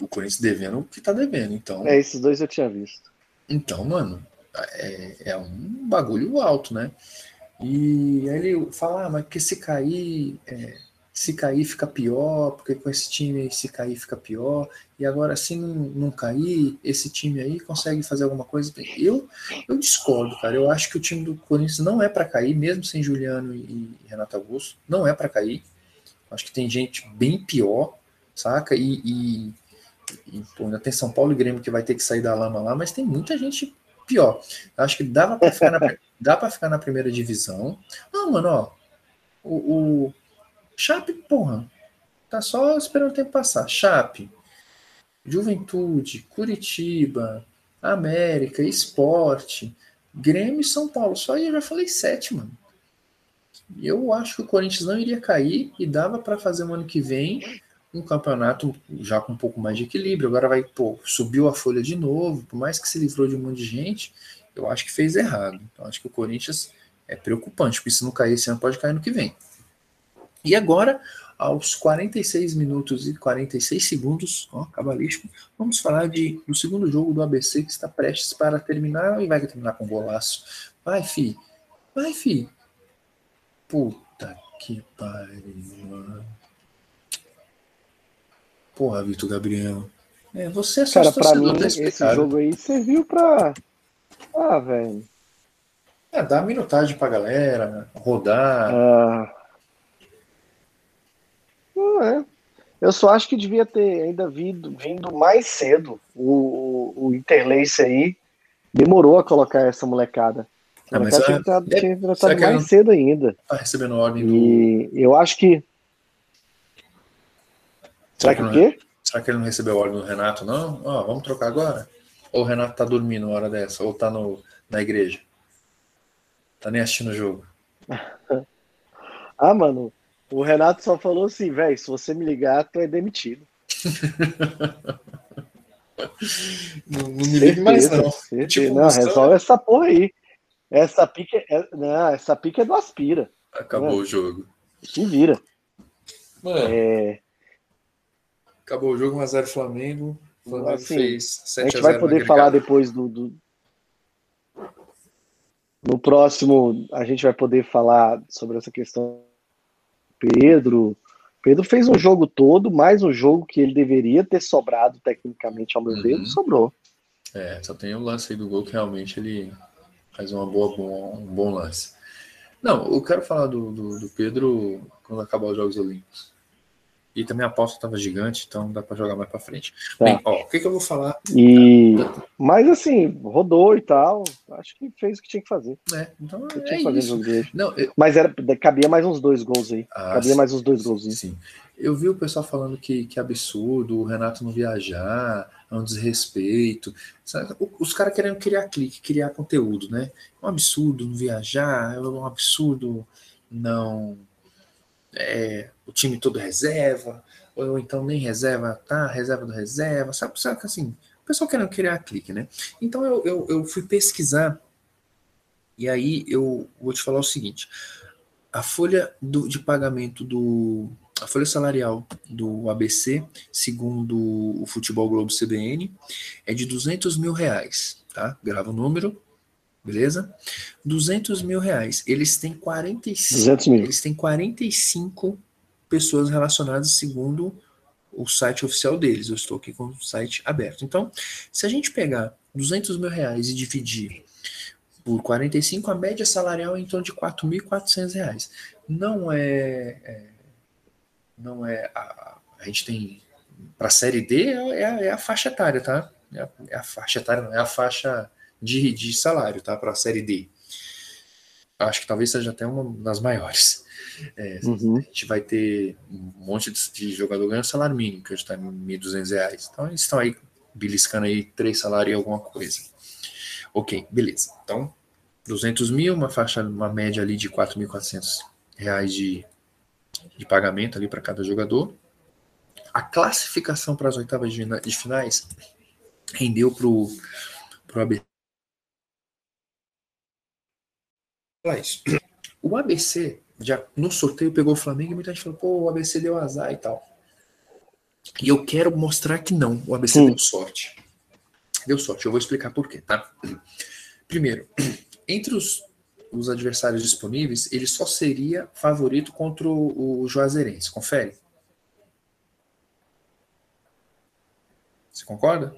O Corinthians devendo o que tá devendo. Então, É, esses dois eu tinha visto. então mano, é, é um bagulho alto, né? E aí ele fala, ah, mas porque se cair, é, se cair fica pior, porque com esse time se cair fica pior, e agora se não, não cair, esse time aí consegue fazer alguma coisa. Eu, eu discordo, cara. Eu acho que o time do Corinthians não é para cair, mesmo sem Juliano e, Renato Augusto, não é para cair. Acho que tem gente bem pior, saca? E, e, e pô, ainda tem São Paulo e Grêmio que vai ter que sair da lama lá, mas tem muita gente pior. Acho que dava para ficar dá para ficar na primeira divisão. Não, mano, ó, o, o Chape, porra, tá só esperando o tempo passar. Chape, Juventude, Curitiba, América, Esporte, Grêmio e São Paulo. Só aí eu já falei sete, mano. Eu acho que o Corinthians não iria cair e dava para fazer o ano que vem um campeonato já com um pouco mais de equilíbrio. Agora vai, pô, subiu a folha de novo, por mais que se livrou de um monte de gente, eu acho que fez errado. Então acho que o Corinthians é preocupante, porque se não cair esse ano, pode cair no que vem. E agora, aos 46 minutos e 46 segundos, ó, cabalístico, vamos falar de, do segundo jogo do ABC que está prestes para terminar e vai terminar com golaço. Vai, fi. Vai, fi. Puta que pariu, mano. Porra, Vitor Gabriel. É, você é só Cara, pra mim, esse jogo aí serviu pra. Ah, velho. É, dar minutagem pra galera, rodar. Ah. É. Eu só acho que devia ter ainda vindo, vindo mais cedo. O, o, o Interlace aí demorou a colocar essa molecada. Ah, mas tinha entrado, é- tinha entrado será que mais cedo ainda. Tá recebendo ordem do. E eu acho que. Será que o não- quê? Será que ele não recebeu ordem do Renato, não? Ó, vamos trocar agora? Ou o Renato tá dormindo uma hora dessa? Ou tá no, na igreja? Tá nem assistindo o jogo. Ah, mano, o Renato só falou assim, velho, se você me ligar, tu é demitido. Não, não me ligue mais, não. certeza. Tipo, não, Gustavo- resolve essa porra aí. Essa pique é, não, essa pique é do Aspira. Acabou É. o jogo. Se vira. Mano, É, acabou o jogo, 1x0 Flamengo. O Flamengo Assim, fez a 7 gente a vai 0 poder falar depois do, do- No próximo, a gente vai poder falar sobre essa questão. Pedro. Pedro fez um jogo todo, mais um jogo que ele deveria ter sobrado tecnicamente, ao meu ver, Uhum. não sobrou. É, só tem o lance aí do gol que realmente ele faz uma boa, bom- um bom lance. Não, eu quero falar do, do, do Pedro quando acabar os Jogos Olímpicos. E também a aposta estava gigante, então dá para jogar mais para frente. Tá. Bem, ó, o que, que eu vou falar? E... Mas assim, rodou e tal. Acho que fez o que tinha que fazer. É, então é tinha que fazer isso. Não, eu... Mas era, cabia mais uns dois gols aí. Ah, cabia sim. mais uns dois gols. Sim. Eu vi o pessoal falando que, que absurdo o Renato não viajar, é um desrespeito. Os caras querendo criar clique, criar conteúdo, né? É um absurdo não viajar, é um absurdo não é, o time todo reserva, ou então nem reserva, tá? Reserva do reserva, sabe? Sabe que assim, o pessoal querendo criar clique, né? Então eu, eu, eu fui pesquisar, e aí eu vou te falar o seguinte: a folha do, de pagamento do. A folha salarial do ABC, segundo o Futebol Globo CBN, é de 200 mil reais, tá? Grava o número, beleza? 200 mil reais. Eles têm 45, eles têm 45 pessoas relacionadas segundo o site oficial deles. Eu estou aqui com o site aberto. Então, se a gente pegar 200 mil reais e dividir por 45, a média salarial é em torno de 4.400 reais. Não é, é, não é a, a gente tem para a série D é, a, é a faixa etária, tá? É a, é a faixa etária, não é a faixa de, de salário, tá? Para a Série D. Acho que talvez seja até uma das maiores. É, uhum. A gente vai ter um monte de, de jogador ganhando salário mínimo, que está em R$ 1.200. Então, eles estão aí beliscando aí três salários e alguma coisa. Ok, beleza. Então, 200 mil, uma faixa, uma média ali de 4.400 reais de, de pagamento ali para cada jogador. A classificação para as oitavas de, de finais rendeu para o ABC falar isso. O ABC, já no sorteio, pegou o Flamengo e muita gente falou, pô, o ABC deu azar e tal. E eu quero mostrar que não, o ABC Sim. deu sorte. Deu sorte, eu vou explicar por quê, tá? Primeiro, entre os, os adversários disponíveis, ele só seria favorito contra o, o Juazeirense. Confere. Você concorda?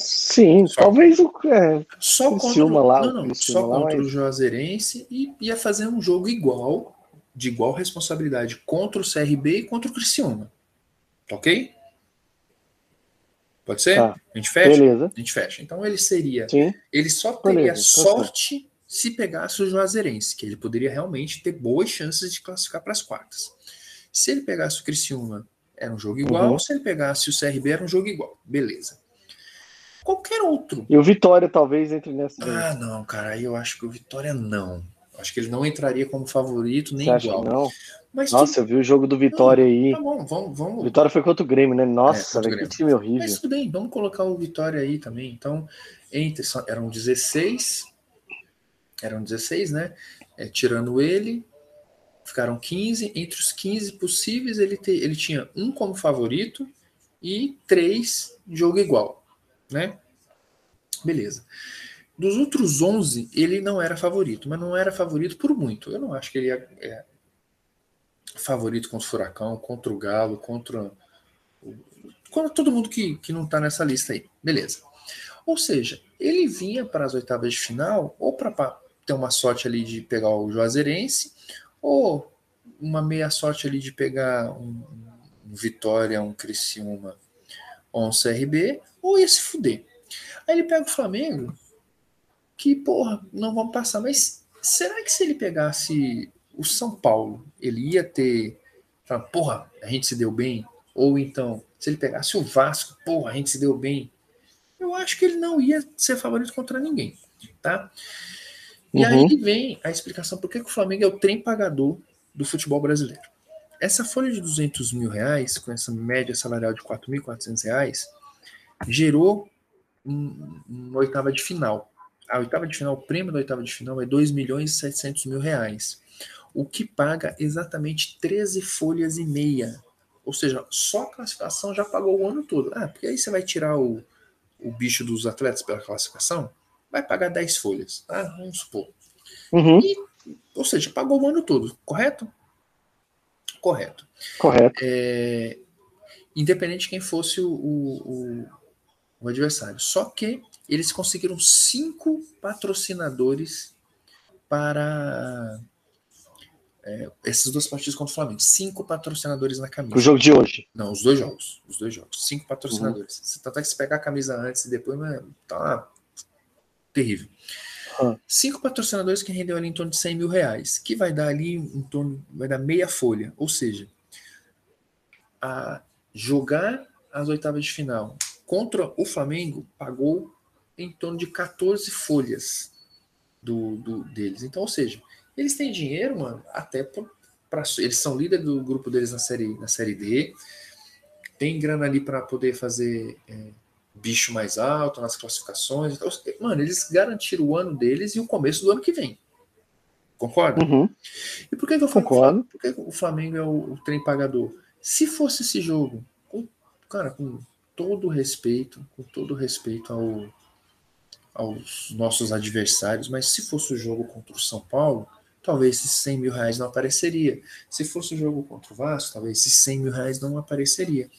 Sim, só, talvez o é, só contra, lá, não, não, só lá, contra mas... o Juazeirense e ia fazer um jogo igual, de igual responsabilidade contra o CRB e contra o Criciúma. Tá ok? Pode ser? Tá. A gente fecha? Beleza. A gente fecha. Então ele seria. Sim. Ele só teria Beleza. sorte se pegasse o Juazeirense, que ele poderia realmente ter boas chances de classificar para as quartas. Se ele pegasse o Criciúma, era um jogo igual. Uhum. Se ele pegasse o CRB, era um jogo igual. Beleza qualquer outro. E o Vitória talvez entre nessa. Ah, não, cara, aí eu acho que o Vitória não. Acho que ele não entraria como favorito nem Você igual. não? Mas Nossa, tu... eu vi o jogo do Vitória não, aí. Tá bom, vamos, vamos. Vitória foi contra o Grêmio, né? Nossa, é, que time horrível. Mas tudo bem, vamos colocar o Vitória aí também. Então, entre eram 16, eram 16, né? É, tirando ele, ficaram 15. Entre os 15 possíveis, ele, te, ele tinha um como favorito e três jogo igual né? Beleza. Dos outros 11, ele não era favorito, mas não era favorito por muito. Eu não acho que ele é, é favorito contra o Furacão, contra o Galo, contra, contra todo mundo que, que não está nessa lista aí. Beleza. Ou seja, ele vinha para as oitavas de final, ou para ter uma sorte ali de pegar o Juazeirense, ou uma meia sorte ali de pegar um, um Vitória, um Criciúma ou um CRB, ou ia se fuder. Aí ele pega o Flamengo, que, porra, não vamos passar. Mas será que se ele pegasse o São Paulo, ele ia ter. Porra, a gente se deu bem? Ou então, se ele pegasse o Vasco, porra, a gente se deu bem. Eu acho que ele não ia ser favorito contra ninguém, tá? E uhum. aí vem a explicação por que o Flamengo é o trem pagador do futebol brasileiro. Essa folha de 200 mil reais, com essa média salarial de 4.400 reais, gerou uma um oitava de final. A oitava de final, o prêmio da oitava de final é 2 milhões e 700 mil reais, o que paga exatamente 13 folhas e meia. Ou seja, só a classificação já pagou o ano todo. Ah, porque aí você vai tirar o, o bicho dos atletas pela classificação, vai pagar 10 folhas, tá? Vamos supor. Uhum. E, ou seja, pagou o ano todo, correto? Correto. Correto. É, independente de quem fosse o, o, o adversário. Só que eles conseguiram cinco patrocinadores para É, essas duas partidas contra o Flamengo. Cinco patrocinadores na camisa. O jogo de hoje. Não, os dois jogos. Os dois jogos. Cinco patrocinadores. Uhum. Você tá até que se pegar a camisa antes e depois, mas tá terrível. Uhum. Cinco patrocinadores que rendeu ali em torno de 100 mil reais, que vai dar ali em torno, vai dar meia folha. Ou seja, a jogar as oitavas de final contra o Flamengo pagou em torno de 14 folhas do, do deles. Então, ou seja, eles têm dinheiro, mano, até para eles são líder do grupo deles na série na série D. Tem grana ali para poder fazer é, bicho mais alto nas classificações. Então, mano, eles garantiram o ano deles e o começo do ano que vem. Concorda? Uhum. E por que, que eu concordo? Por que o Flamengo é o, o trem pagador? Se fosse esse jogo, com, cara, com todo respeito, com todo respeito ao, aos nossos adversários, mas se fosse o jogo contra o São Paulo, talvez esses 100 mil reais não apareceria. Se fosse o jogo contra o Vasco, talvez esses 100 mil reais não apareceria.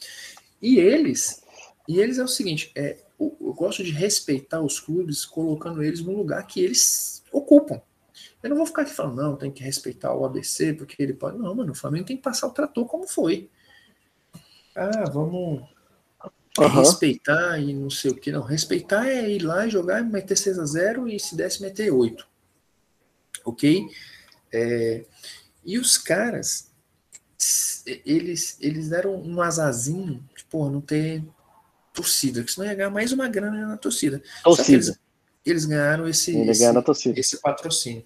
E eles, e eles é o seguinte, é, eu, eu gosto de respeitar os clubes, colocando eles no lugar que eles ocupam. Eu não vou ficar aqui falando, não, tem que respeitar o ABC, porque ele pode. Não, mano, o Flamengo tem que passar o trator como foi. Ah, vamos uhum. respeitar e não sei o que. Não, respeitar é ir lá e jogar, meter 6 a 0 e se desse meter 8. Ok? É, e os caras, eles, eles deram um azazinho de, porra, não ter torcida, porque senão ia ganhar mais uma grana na torcida. Torcida. Eles, eles, ganharam esse, esse, esse patrocínio.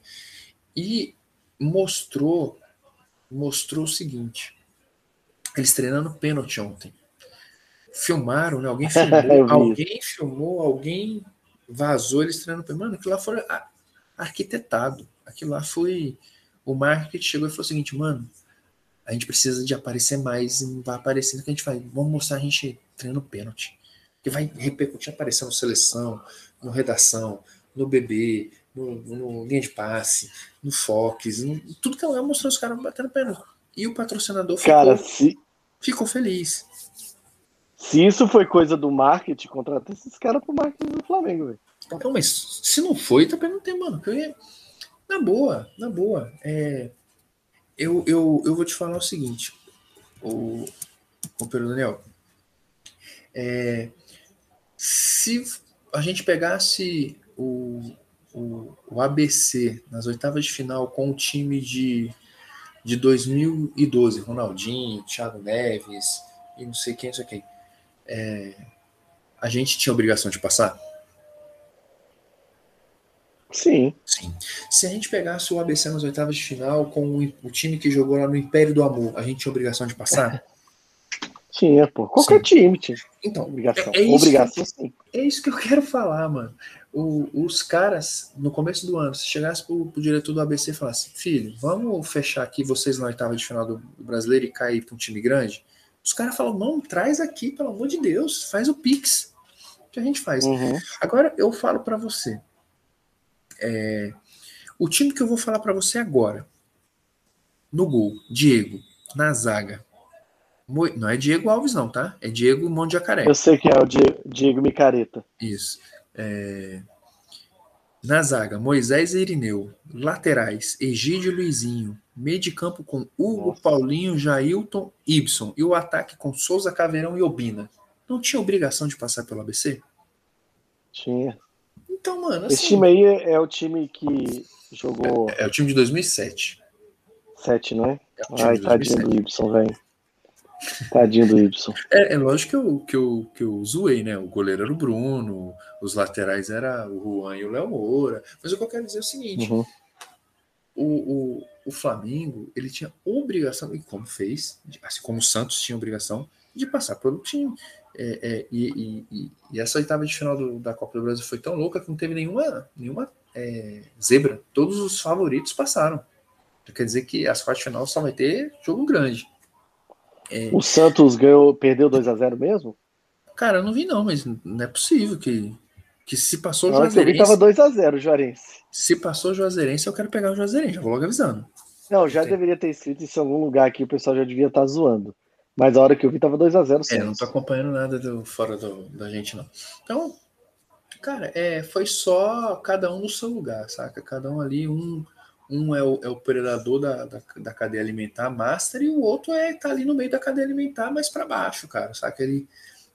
E mostrou, mostrou o seguinte: eles treinando pênalti ontem. Filmaram, né? Alguém filmou, alguém filmou, alguém vazou eles treinando pênalti. Mano, aquilo lá foi arquitetado. Aquilo lá foi o marketing chegou e falou o seguinte, mano, a gente precisa de aparecer mais e não vai aparecendo que a gente vai. Vamos mostrar a gente treinando pênalti. Que vai repercutir aparecendo seleção, no redação, no BB, no, no linha de passe, no Fox, no, tudo que é lugar mostrou os caras batendo pênalti. E o patrocinador Cara, ficou, se... ficou feliz. Se isso foi coisa do marketing, contrata esses caras pro marketing do Flamengo, velho. Não, mas se não foi, também não tem, mano. Eu ia, na boa, na boa. É, eu, eu, eu vou te falar o seguinte, o, o Pedro Daniel. É, se a gente pegasse o, o, o, ABC nas oitavas de final com o time de, de 2012, Ronaldinho, Thiago Neves e não sei quem, não sei quem, é, a gente tinha obrigação de passar? Sim. Sim. Se a gente pegasse o ABC nas oitavas de final com o, o time que jogou lá no Império do Amor, a gente tinha obrigação de passar? Tinha, pô. Qualquer sim. time tinha. Então, obrigação. É, é obrigação, que, sim. É isso que eu quero falar, mano. O, os caras, no começo do ano, se chegasse pro, pro diretor do ABC e falasse, filho, vamos fechar aqui vocês na oitava de final do, do brasileiro e cair para um time grande? Os caras falam, não, traz aqui, pelo amor de Deus, faz o Pix. Que a gente faz. Uhum. Agora eu falo para você, é, o time que eu vou falar para você agora, no gol, Diego, na zaga. Não é Diego Alves, não, tá? É Diego Monte Jacaré. Eu sei que é o Diego, Diego Micareta. Isso. É... Na zaga, Moisés e Irineu. Laterais, Egídio e Luizinho. Meio de campo com Hugo, Nossa. Paulinho, Jailton, Ibson. E o ataque com Souza, Caveirão e Obina. Não tinha obrigação de passar pelo ABC? Tinha. Então, mano. Assim, Esse time aí é o time que jogou. É, é o time de 2007. 7, não é? é Ai, tadinho do Y, velho. Tadinho do Y. É, é, lógico que eu, que, eu, que eu zoei, né? O goleiro era o Bruno, os laterais era o Juan e o Léo Moura. Mas o que eu quero dizer é o seguinte: uhum. o, o, o Flamengo ele tinha obrigação, e como fez, assim como o Santos tinha obrigação, de passar pelo time. É, é, e, e, e, essa oitava de final do, da Copa do Brasil foi tão louca que não teve nenhuma, nenhuma é, zebra. Todos os favoritos passaram. Quer dizer que as quartas de final só vai ter jogo grande. É, o Santos ganhou, perdeu 2 a 0 mesmo? Cara, eu não vi não, mas não é possível que, que se passou o Juazeirense... Eu vi tava 2 a 0 Juarense. Se passou o Juazeirense, eu quero pegar o Juazeirense, já vou logo avisando. Não, já deveria ter escrito isso em algum lugar aqui, o pessoal já devia estar tá zoando. Mas a hora que eu vi tava 2x0. É, não tô acompanhando nada do, fora do, da gente, não. Então, cara, é, foi só cada um no seu lugar, saca? Cada um ali, um, Um é o, é o predador da, da, da, cadeia alimentar master e o outro é tá ali no meio da cadeia alimentar, mais para baixo, cara. Que ele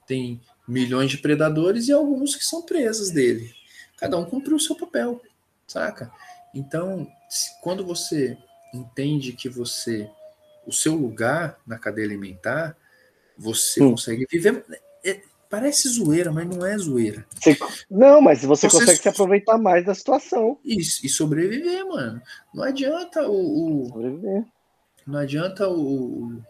tem milhões de predadores e alguns que são presas dele. Cada um cumpriu o seu papel, saca? Então, quando você entende que você, o seu lugar na cadeia alimentar, você consegue viver. É, parece zoeira, mas não é zoeira. Você, não, mas você, você, consegue se aproveitar mais da situação. Isso, e sobreviver, mano. Não adianta o. o. Não adianta o,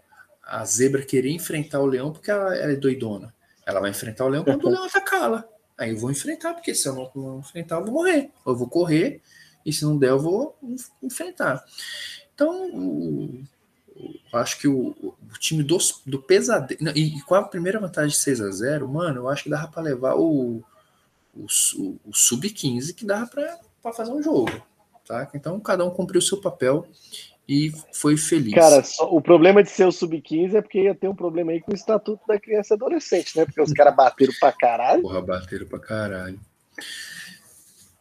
a zebra querer enfrentar o leão porque ela, ela é doidona. Ela vai enfrentar o leão quando o leão atacá-la. Aí eu vou enfrentar, porque se eu não, não enfrentar, eu vou morrer. Eu vou correr, e se não der, eu vou enfrentar. Então, o, eu acho que o, o time do, do pesadelo. E, e com a primeira vantagem de 6 a 0 mano, eu acho que dava para levar o, o, o sub-15 que dava para fazer um jogo. Tá? Então, cada um cumpriu o seu papel e foi feliz. Cara, o problema de ser o sub-15 é porque ia ter um problema aí com o estatuto da criança e adolescente, né? Porque os caras bateram pra caralho. Porra, bateram pra caralho.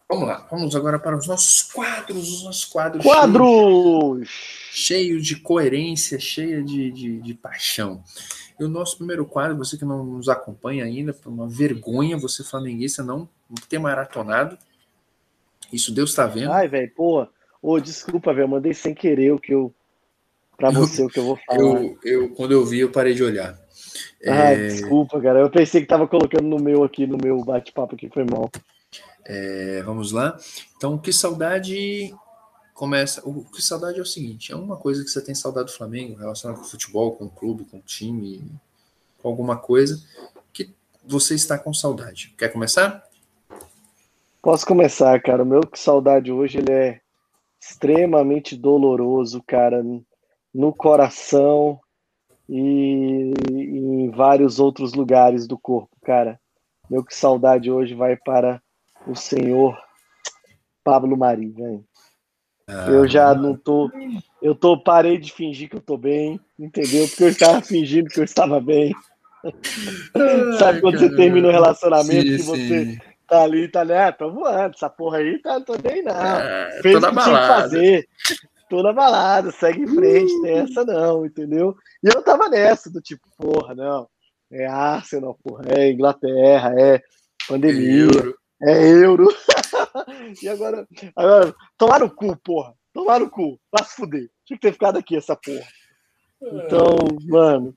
Vamos lá, vamos agora para os nossos quadros, os nossos quadros. Quadros! Cheio, de coerência, cheia de, de, de, paixão. E o nosso primeiro quadro, você que não nos acompanha ainda, por uma vergonha você flamenguista não ter maratonado. Isso Deus está vendo. Ai, velho, pô. Ô, desculpa, velho, mandei sem querer o que eu. Pra você, eu, o que eu vou falar. Eu, eu, quando eu vi, eu parei de olhar. Ah, é... desculpa, cara. Eu pensei que tava colocando no meu aqui, no meu bate-papo aqui, foi mal. É, vamos lá. Então, que saudade começa. O que saudade é o seguinte: é uma coisa que você tem saudade do Flamengo, relacionado com o futebol, com o clube, com o time, com alguma coisa que você está com saudade. Quer começar? Posso começar, cara. O meu que saudade hoje ele é extremamente doloroso, cara, no coração e em vários outros lugares do corpo, cara. Meu que saudade hoje vai para o senhor Pablo Mari, velho. Ah, eu já não tô. Eu tô parei de fingir que eu tô bem, entendeu? Porque eu estava fingindo que eu estava bem. Ai, Sabe quando cara. você termina um relacionamento sim, que você sim. tá ali, tá né? Ah, tô voando, essa porra aí tá, tô bem, não. É, Fez o que tinha que fazer. Toda balada, segue em frente, uh. tem essa não, entendeu? E eu tava nessa, do tipo, porra, não. É Arsenal, porra, é Inglaterra, é pandemia. É é euro. e agora, agora, tomar no cu, porra. Tomar no cu. Vai se fuder. Tinha que ter ficado aqui essa porra. Então, mano.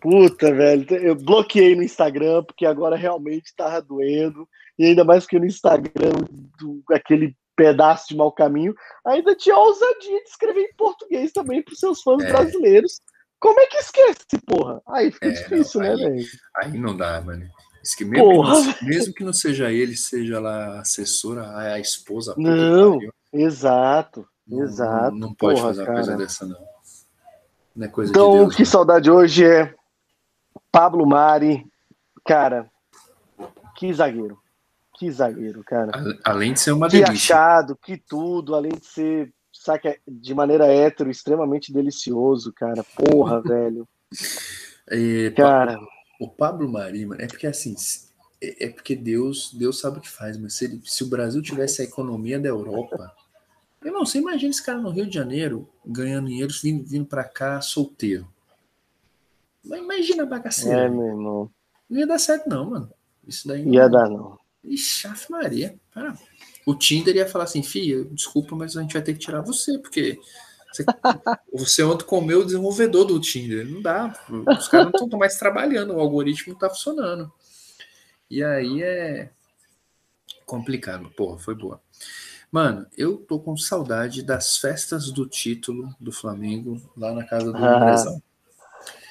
Puta, velho. Eu bloqueei no Instagram porque agora realmente tava doendo. E ainda mais que no Instagram, do, aquele pedaço de mau caminho, ainda tinha a ousadia de escrever em português também para os seus fãs é. brasileiros. Como é que esquece, porra? Aí fica é, difícil, não, né, velho? Aí não dá, mano. Que mesmo, que não, mesmo que não seja ele, seja lá a assessora, a esposa. Não, exato, não, exato. Não, não pode Porra, fazer uma cara. coisa dessa, não. Não é coisa então, de Deus, que saudade hoje é Pablo Mari. Cara, que zagueiro. Que zagueiro, cara. Além de ser uma que delícia. achado, que tudo, além de ser, saca, de maneira hétero, extremamente delicioso, cara. Porra, velho. E, cara. O Pablo Mari, mano, é porque assim, é, é porque Deus, Deus sabe o que faz, mas se, ele, se o Brasil tivesse a economia da Europa, eu não sei, imagina esse cara no Rio de Janeiro ganhando dinheiro, vindo, vindo para cá solteiro. Mas imagina a bagaceira. É, meu irmão. Não ia dar certo, não, mano. Isso daí. Não ia dar, não. Ixi, Maria. Para. O Tinder ia falar assim, filha, desculpa, mas a gente vai ter que tirar você, porque você, você ontem comeu o desenvolvedor do Tinder. Não dá. Os caras não estão mais trabalhando, o algoritmo não está funcionando. E aí é complicado. Porra, foi boa. Mano, eu tô com saudade das festas do título do Flamengo lá na casa do ah. Andrezão.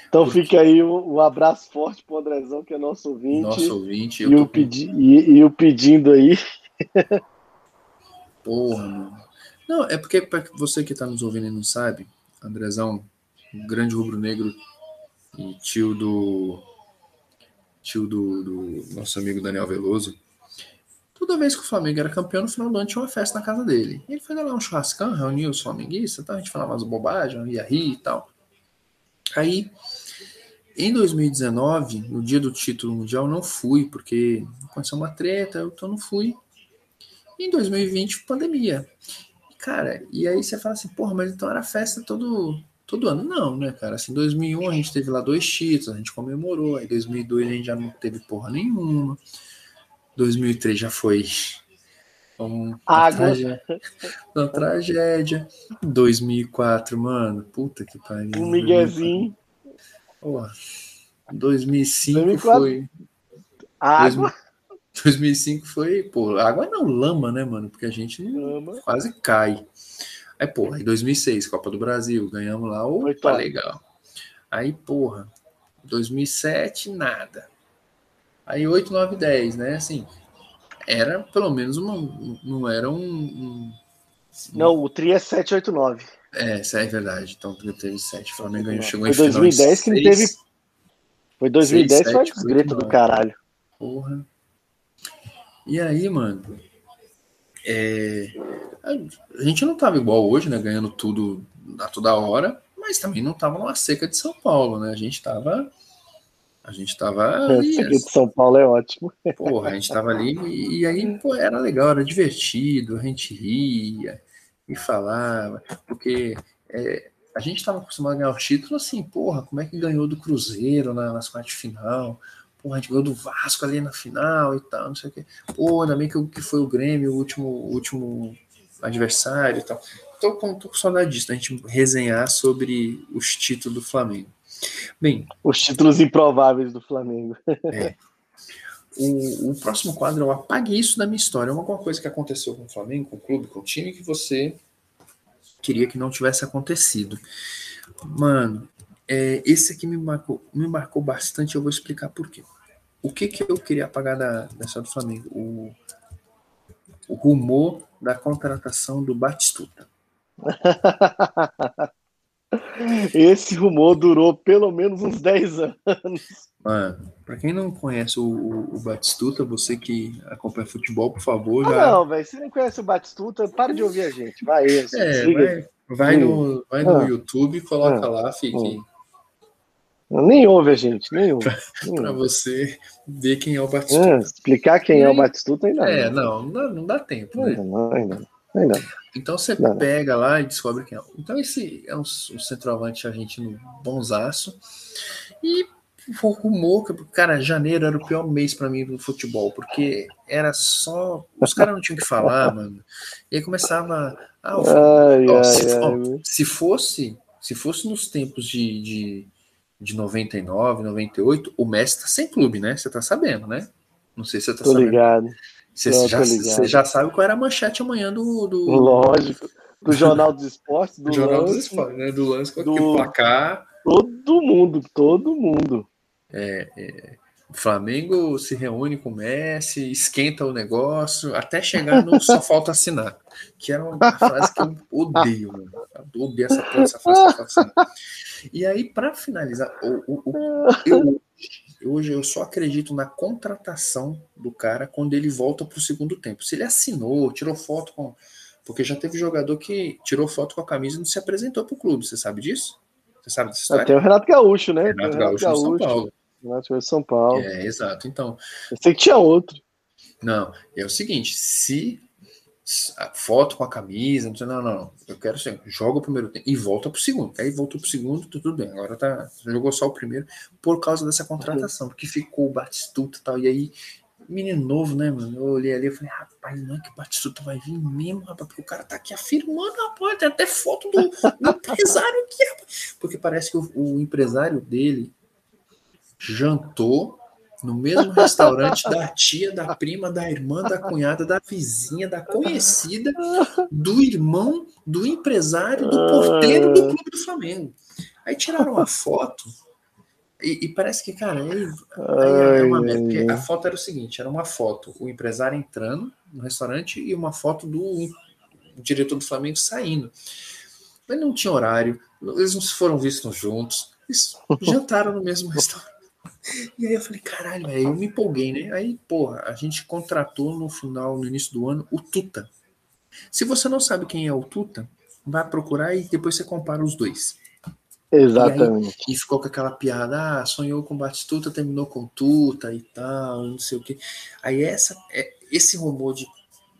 Então Porque... fica aí o, um abraço forte pro Andrezão, que é nosso ouvinte. Nosso ouvinte. E, o, pedi e, e o pedindo aí. Porra, mano. Não, é porque para você que está nos ouvindo e não sabe, Andrezão, um grande rubro-negro e tio do tio do, do, nosso amigo Daniel Veloso. Toda vez que o Flamengo era campeão, no final do ano tinha uma festa na casa dele. Ele fazia lá um churrascão, reunia os flamenguistas, tá? a gente falava umas bobagens, ia rir e tal. Aí, em 2019, no dia do título mundial, não fui, porque aconteceu uma treta, então não fui. Em 2020, pandemia. Cara, e aí você fala assim, porra, mas então era festa todo, todo ano. Não, né, cara? Assim, 2001 a gente teve lá dois títulos, a gente comemorou. Aí 2002 a gente já não teve porra nenhuma. 2003 já foi uma, Água. tragédia, uma tragédia. 2004, mano, puta que pariu. Um miguezinho. Porra. 2005 2004. foi. Água. 2005 foi, pô, água não, lama, né, mano? Porque a gente não- Ama. quase cai. Aí, porra, em 2006, Copa do Brasil, ganhamos lá, Foi opa, top. legal. Aí, porra, 2007, nada. Aí, 8, 9, 10, né? Assim, era pelo menos uma. Não era um. um- Não, o Tri é 789. é, isso é verdade. Então, teve 7. O Flamengo ganhou, chegou Foi em final em 2010 que não seis. teve- Foi 2010, Seis, foi a sete, desgreta oito, do caralho. Porra. E aí, mano, é, a gente não tava igual hoje, né? Ganhando tudo a toda hora, mas também não tava numa seca de São Paulo, né? A gente tava. A gente tava ali, Esse aqui de São Paulo é ótimo. porra, a gente tava ali e, e aí, pô, era legal, era divertido, a gente ria e falava, porque é, a gente tava acostumado a ganhar o título assim, porra, como é que ganhou do Cruzeiro na, nas quartas de final? Porra, a gente ganhou do Vasco ali na final e tal, não sei o quê. Pô, ainda bem que, o- que foi o Grêmio, o último, o último adversário e tal. Tô com, tô com saudade disso, da gente resenhar sobre os títulos do Flamengo. Bem, Os títulos improváveis do Flamengo. O, o próximo quadro é o Apague Isso da Minha História. É alguma coisa que aconteceu com o Flamengo, com o clube, com o time que você queria que não tivesse acontecido. Mano, é, esse aqui me marcou, me marcou bastante. Eu vou explicar por quê. O que, que eu queria apagar da, história do Flamengo? O, o rumor da contratação do Batistuta. Esse rumor durou pelo menos uns 10 anos. Mano, pra quem não conhece o, o, o Batistuta, você que acompanha futebol, por favor, Ah, já. não, velho. Se não conhece o Batistuta, para de ouvir a gente. Vai, isso. É, vai, vai no, vai no Ah. YouTube, coloca Ah. lá, fique, Nem ouve a gente, nem ouve. Ouve. você ver quem é o Ah, Batistuta. explicar quem é o? Batistuta ainda É, não. não, não dá, não dá tempo, Ainda né? não, ainda não. Ainda. Então você Não. pega lá e descobre quem é. Então esse é um, um centroavante argentino bonzaço. E o rumor, que, cara, janeiro era o pior mês pra mim do futebol, porque era só. Os caras não tinham o que falar, mano. E aí começava. Ah, o Ai, Ó, ai, se, ai. se fosse se fosse nos tempos de, de, de 99, 98, o Messi tá sem clube, né? Você tá sabendo, né? Não sei se você tá Tô sabendo. ligado. Você, Tô, já, você já sabe qual era a manchete amanhã do, do, Lógico. Do Jornal dos Esportes, do do Jornal dos lance, Esportes, né? Do lance com do- aquele placar. Todo mundo, todo mundo. O Flamengo se reúne com o Messi, esquenta o negócio, até chegar no só falta assinar. Que era uma frase que eu odeio, mano. Eu odeio essa, porra, essa frase só falta assinar. E aí, para finalizar, o, o- o- eu, hoje eu só acredito na contratação do cara quando ele volta pro segundo tempo. Se ele assinou, tirou foto com. Porque já teve jogador que tirou foto com a camisa e não se apresentou pro clube. Você sabe disso? Você sabe dessa história? Tem o Renato Gaúcho, né? Tem o Renato Gaúcho no São Paulo. Gaúcho de São Paulo. É, exato. Então, Eu sei que tinha outro. Não, é o seguinte, se foto com a camisa, não sei, não, não, eu quero ser, joga o primeiro tempo e volta pro segundo. Aí voltou pro segundo, tudo bem. Agora tá, jogou só o primeiro por causa dessa contratação, porque ficou o Batistuta e tal. E aí, menino novo, né, mano? Eu olhei ali e falei, rapaz, não é que o Batistuta vai vir mesmo, rapaz, porque o cara tá aqui afirmando, rapaz, tem até foto do, do empresário aqui, rapaz. Porque parece que o, o empresário dele jantou no mesmo restaurante da tia, da prima, da irmã, da cunhada, da vizinha, da conhecida, do irmão, do empresário, do porteiro do clube do Flamengo. Aí tiraram uma foto e, e parece que, cara, aí, aí uma merda, a foto era o seguinte: era uma foto, o empresário entrando no restaurante e uma foto do diretor do Flamengo saindo. Mas não tinha horário, eles não foram vistos juntos, eles jantaram no mesmo restaurante. E aí eu falei, caralho, aí eu me empolguei, né? Aí, porra, a gente contratou no final, no início do ano, o Tuta. Se você não sabe quem é o Tuta, vai procurar e depois você compara os dois. Exatamente. E ficou com aquela piada, ah, sonhou com Batistuta, terminou com Tuta e tal, não sei o quê. Aí essa, é, esse rumor de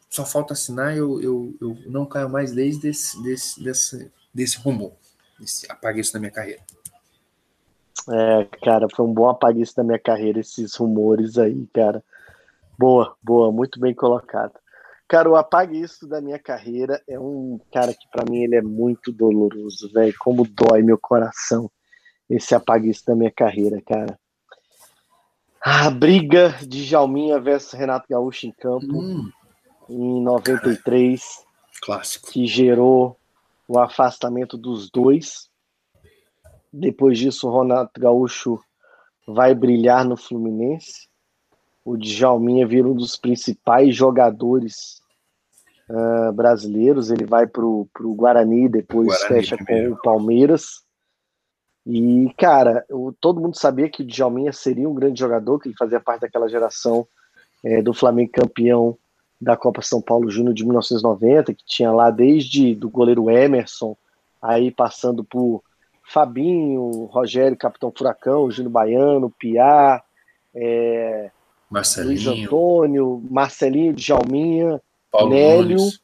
só falta assinar, eu, eu, eu não caio mais desde esse, desse, desse, desse rumor. Esse, apaguei isso da minha carreira. É, cara, foi um bom apaguiço da minha carreira esses rumores aí, cara. Boa, boa, muito bem colocado. Cara, o apague isso da minha carreira é um cara que para mim ele é muito doloroso, velho. Como dói meu coração esse apague isso da minha carreira, cara. A briga de Jalminha versus Renato Gaúcho em campo hum, em 93, cara, clássico, que gerou o afastamento dos dois. Depois disso, o Renato Gaúcho vai brilhar no Fluminense o Djalminha vira um dos principais jogadores uh, brasileiros. Ele vai para o Guarani, depois Guarani, fecha com o Palmeiras. E, cara, eu, todo mundo sabia que o Djalminha seria um grande jogador, que ele fazia parte daquela geração é, do Flamengo campeão da Copa São Paulo Júnior de 1990, que tinha lá desde do goleiro Emerson, aí passando por Fabinho, Rogério, Capitão Furacão, Júnior Baiano, Piá, é, Marcelinho. Luiz Antônio, Marcelinho, Djalminha, Paulo Nélio, Nunes.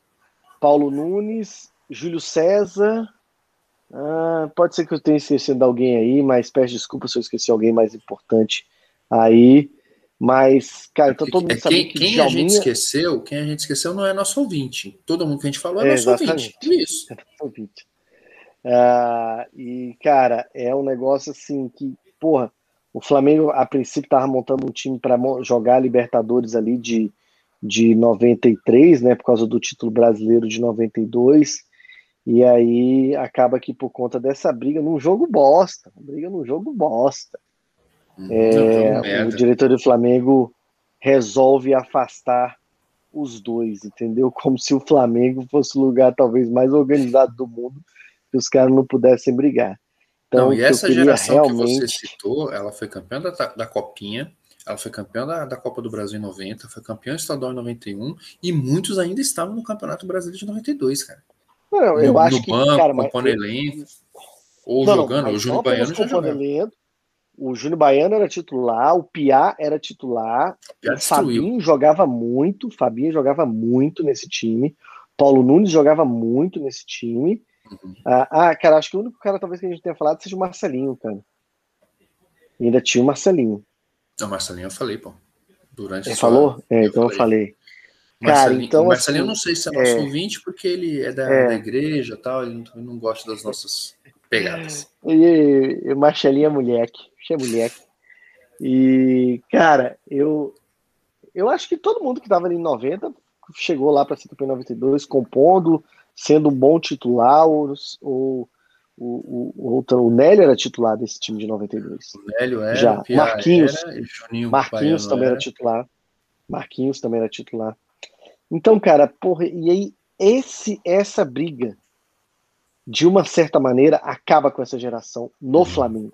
Paulo Nunes, Júlio César. Ah, pode ser que eu tenha esquecido alguém aí, mas peço desculpa se eu esqueci alguém mais importante aí. Mas, cara, então todo mundo é, sabe que quem Djalminha... a gente esqueceu, quem a gente esqueceu não é nosso ouvinte. Todo mundo que a gente falou é, é nosso exatamente. ouvinte. Isso. É nosso ouvinte. Ah, e, cara, é um negócio assim que, porra, o Flamengo, a princípio, estava montando um time para jogar Libertadores ali de, de 93, né, por causa do título brasileiro de 92. E aí acaba que por conta dessa briga, num jogo bosta, briga num jogo bosta. Hum, é, o diretor do Flamengo resolve afastar os dois, entendeu? Como se o Flamengo fosse o lugar talvez mais organizado do mundo, que os caras não pudessem brigar. Então, não, e essa geração realmente... que você citou, ela foi campeã da, da Copinha, ela foi campeã da, da, Copa do Brasil em 90, foi campeã estadual em 91, e muitos ainda estavam no Campeonato Brasileiro de 92, cara. Não, eu no, acho no que, banco, cara, compondo mas... elenco, ou não, jogando, o Júnior Baiano já jogava. O Júnior Baiano era titular, o Piá era titular, Piá o Fabinho jogava muito, o Fabinho jogava muito nesse time, Paulo Nunes jogava muito nesse time, Uhum. Ah, ah, cara, acho que o único cara talvez que a gente tenha falado seja o Marcelinho, cara. E ainda tinha o Marcelinho. Não, Marcelinho eu falei, pô. Durante Ele falou? É, então eu falei. Cara, Marcelinho, então, Marcelinho assim, eu não sei se é nosso é, ouvinte, porque ele é da, é, da igreja e tal, ele não, não, gosta das nossas pegadas. E, e Marcelinho é moleque, é moleque. E, cara, eu, eu acho que todo mundo que tava ali em 90 chegou lá para CTP 92 compondo, sendo um bom titular, ou, ou o, o, o, o Nélio era titular desse time de 92. O Nélio era, Já. Marquinhos, era, Marquinhos também era. era titular. Marquinhos também era titular. Então, cara, porra, e aí esse, essa briga, de uma certa maneira, acaba com essa geração no uhum. Flamengo.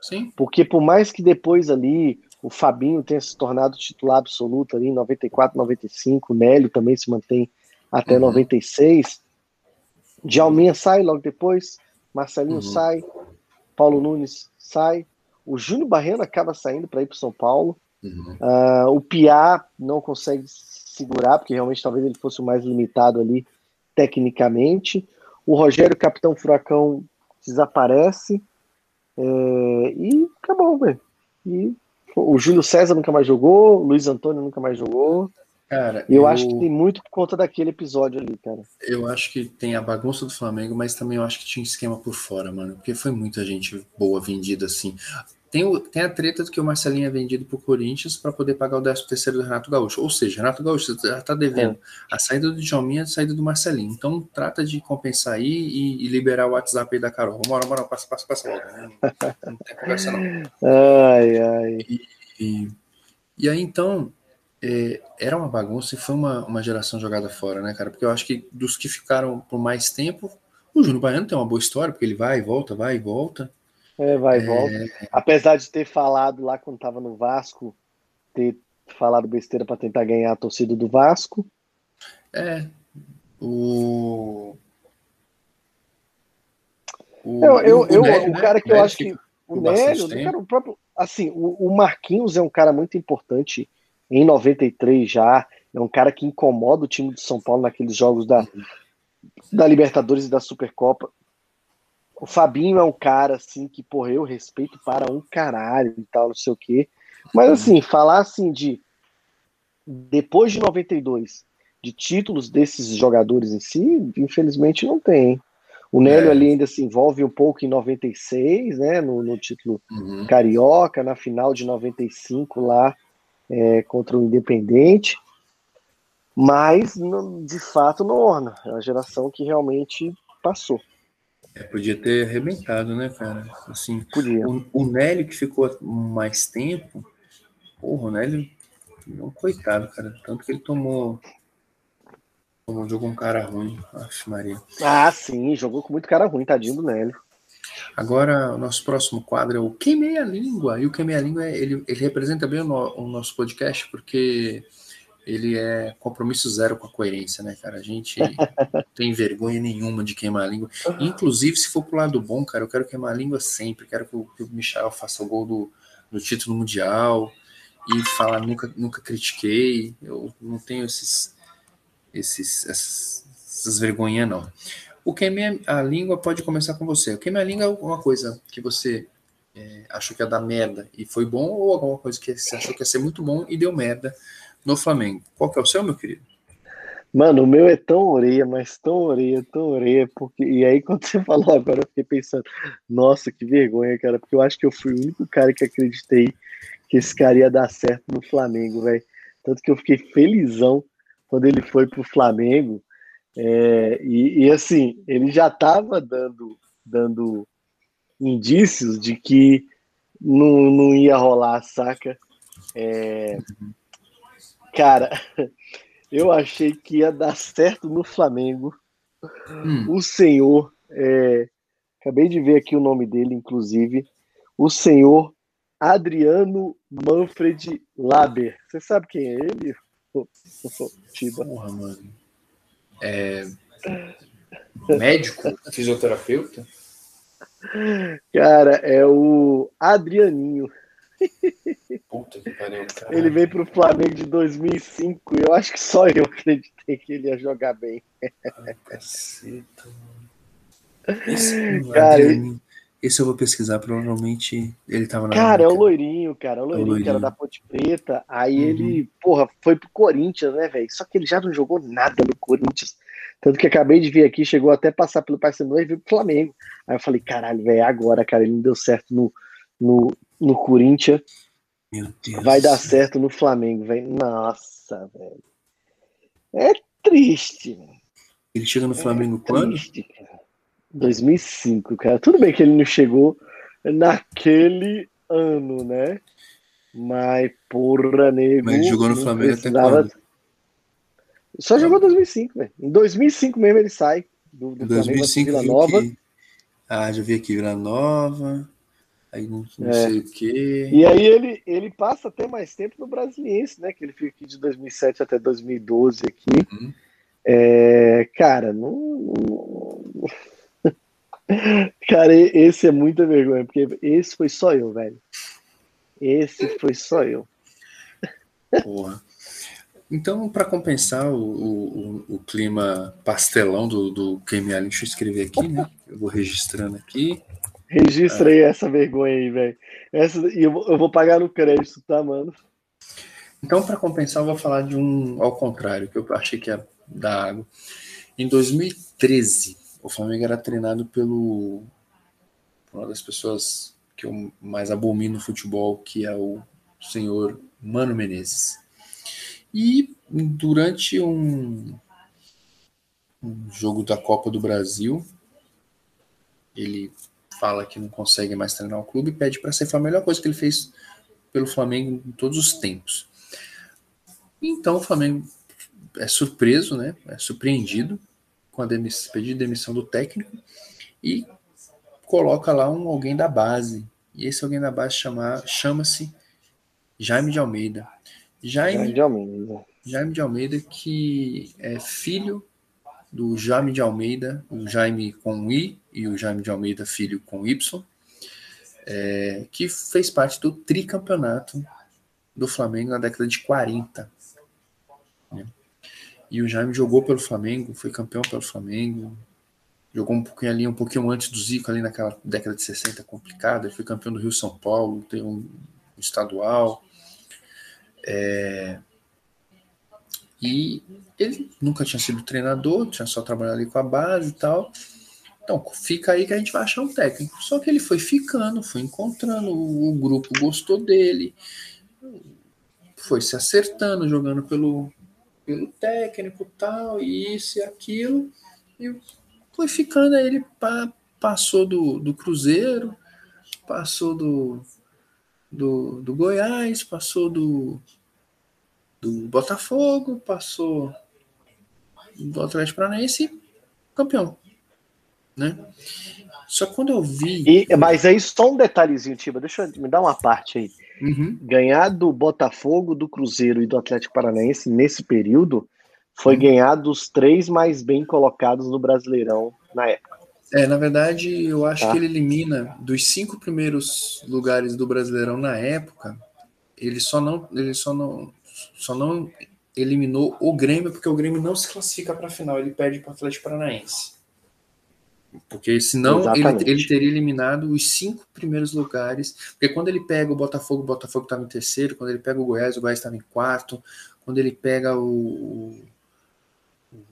Sim. Porque por mais que depois ali o Fabinho tenha se tornado titular absoluto ali em 94, 95, o Nélio também se mantém até uhum. 96, Djalminha sai logo depois, Marcelinho uhum. sai, Paulo Nunes sai, o Júnior Barreiro acaba saindo para ir para São Paulo. Uhum. Uh, o Piá não consegue segurar, porque realmente talvez ele fosse o mais limitado ali tecnicamente. O Rogério, capitão Furacão, desaparece. É, e acabou, velho. E o Júlio César nunca mais jogou, o Luiz Antônio nunca mais jogou. Cara, eu, eu, acho que tem muito por conta daquele episódio ali, cara. Eu acho que tem a bagunça do Flamengo, mas também eu acho que tinha um esquema por fora, mano. Porque foi muita gente boa vendida assim. Tem, o, tem a treta de que o Marcelinho é vendido pro Corinthians para poder pagar o 13 terceiro do Renato Gaúcho. Ou seja, Renato Gaúcho já tá devendo é. a saída do Djalminha e a saída do Marcelinho. Então trata de compensar aí e, e, liberar o WhatsApp aí da Carol. Bora, bora, passa, passa, passa logo. Né? Não, não tem conversa não. Ai, ai. E, e, e aí então é, era uma bagunça e foi uma, uma geração jogada fora, né, cara? Porque eu acho que dos que ficaram por mais tempo, o Júnior Baiano tem uma boa história, porque ele vai e volta, vai e volta. É, vai e é... volta. Apesar de ter falado lá quando tava no Vasco, ter falado besteira para tentar ganhar a torcida do Vasco. É. O. O, eu, eu, o, eu, Nélio, o né? cara que eu acho que. O Nélio, cara, o próprio. Assim, o, o Marquinhos é um cara muito importante em 93 já. É um cara que incomoda o time de São Paulo naqueles jogos da, da Libertadores e da Supercopa. O Fabinho é um cara, assim, que, porra, eu respeito para um caralho e tal, não sei o quê. Mas, assim, falar assim de. Depois de 92, de títulos desses jogadores em si, infelizmente não tem. O Nélio é. ali ainda se envolve um pouco em 96, né? No, no título uhum. carioca, na final de 95 lá é, contra o Independente. Mas, de fato, não orna. É uma geração que realmente passou. É, podia ter arrebentado, né, cara? Assim, podia. O, o Nélio que ficou mais tempo, porra, o Nélio, não, coitado, cara. Tanto que ele tomou. Tomou, jogou um cara ruim, acho, Maria. Ah, sim, jogou com muito cara ruim, tadinho do Nélio. Agora, o nosso próximo quadro é o Queimei a Língua. E o Queimei a Língua, ele, ele representa bem o, no, o nosso podcast, porque ele é compromisso zero com a coerência, né, cara? A gente tem vergonha nenhuma de queimar a língua. Inclusive, se for pro lado bom, cara, eu quero queimar a língua sempre. Quero que o, que o Michel faça o gol do, do título mundial e falar nunca, nunca critiquei. Eu não tenho esses, esses, essas, essas vergonhas, não. O queimar a língua pode começar com você. O queimar a língua é uma coisa que você é, achou que ia dar merda e foi bom, ou alguma coisa que você achou que ia ser muito bom e deu merda no Flamengo. Qual que é o seu, meu querido? Mano, o meu é tão orelha, mas tão orelha, tão orelha, porque. E aí, quando você falou agora, eu fiquei pensando, nossa, que vergonha, cara, porque eu acho que eu fui o único cara que acreditei que esse cara ia dar certo no Flamengo, velho. Tanto que eu fiquei felizão quando ele foi pro Flamengo. É, e, e, assim, ele já tava dando, dando indícios de que não, não ia rolar, saca? É, Cara, eu achei que ia dar certo no Flamengo. Hum. O senhor, é, acabei de ver aqui o nome dele, inclusive, o senhor Adriano Manfred Laber. Você sabe quem é ele? Tiba. Porra, mano. É... Médico? Fisioterapeuta? Cara, é o Adrianinho. Puta que pariu, cara. Ele veio pro Flamengo de 2005 e eu acho que só eu acreditei que ele ia jogar bem. Ai, caceta, Esse, cara, ele... esse eu vou pesquisar, provavelmente ele tava na. Cara, é o loirinho, cara. É o loirinho, é o loirinho. que era da Ponte Preta. Aí uhum. ele, porra, foi pro Corinthians, né, velho? Só que ele já não jogou nada no Corinthians. Tanto que acabei de vir aqui, chegou até passar pelo Paysandu e veio pro Flamengo. Aí eu falei, caralho, velho, agora, cara, ele não deu certo no, no, no Corinthians. Meu Deus. Vai dar certo no Flamengo, velho. Nossa, velho. É triste. Ele chega no Flamengo é quando? Triste, cara. 2005, cara. Tudo bem que ele não chegou naquele ano, né? Mas, porra, nego. Mas ele jogou no Flamengo precisava... até quando? Só jogou em 2005, velho. Em 2005 mesmo ele sai do, do 2005 Flamengo Vila Nova. Que... Ah, já vi aqui Vila Nova aí não, não é. sei o quê. E aí ele, ele passa até mais tempo no Brasiliense, né? Que ele fica aqui de 2007 até 2012 aqui. Uhum. É, cara, não, não... cara, esse é muita vergonha, porque esse foi só eu, velho. Esse foi só eu. Porra. Então, para compensar o, o, o, clima pastelão do, do KML, deixa eu escrever aqui, né? Eu vou registrando aqui. Registra aí essa vergonha aí, velho. E eu, eu vou pagar no crédito, tá, mano? Então, para compensar, eu vou falar de um ao contrário, que eu achei que ia dar água. Em 2013, o Flamengo era treinado pelo uma das pessoas que eu mais abomino no futebol, que é o senhor Mano Menezes. E durante um, um jogo da Copa do Brasil, ele fala que não consegue mais treinar o clube e pede para ser a melhor coisa que ele fez pelo Flamengo em todos os tempos. Então o Flamengo é surpreso, né? É surpreendido com a demiss pedido de demissão do técnico e coloca lá um alguém da base. E esse alguém da base chama-se Jaime de Almeida. Jaime, Jaime de Almeida. Jaime de Almeida, que é filho do Jaime de Almeida, o Jaime com I e o Jaime de Almeida Filho com Y, é, que fez parte do tricampeonato do Flamengo na década de 40. E o Jaime jogou pelo Flamengo, foi campeão pelo Flamengo, jogou um pouquinho ali, um pouquinho antes do Zico, ali naquela década de 60 complicada, ele foi campeão do Rio São Paulo, tem um estadual. É, e ele nunca tinha sido treinador, tinha só trabalhado ali com a base e tal. Então, fica aí que a gente vai achar um técnico. Só que ele foi ficando, foi encontrando, o grupo gostou dele, foi se acertando, jogando pelo, pelo técnico tal, e isso e aquilo. E foi ficando, aí ele passou do, do Cruzeiro, passou do, do, do Goiás, passou do, do Botafogo, passou do Atlético Paranaense campeão. Né? Só quando eu vi. E, mas aí só um detalhezinho, Tiba, deixa eu me dar uma parte aí. Uhum. Ganhar do Botafogo, do Cruzeiro e do Atlético Paranaense nesse período foi uhum. ganhar dos três mais bem colocados no Brasileirão na época. É, na verdade, eu acho tá. que ele elimina dos cinco primeiros lugares do Brasileirão na época, ele só não, ele só não, só não eliminou o Grêmio porque o Grêmio não se classifica para a final, ele perde para o Atlético Paranaense. Porque senão ele, ele, teria eliminado os cinco primeiros lugares. Porque quando ele pega o Botafogo, o Botafogo estava em terceiro. Quando ele pega o Goiás, o Goiás estava em quarto. Quando ele pega o,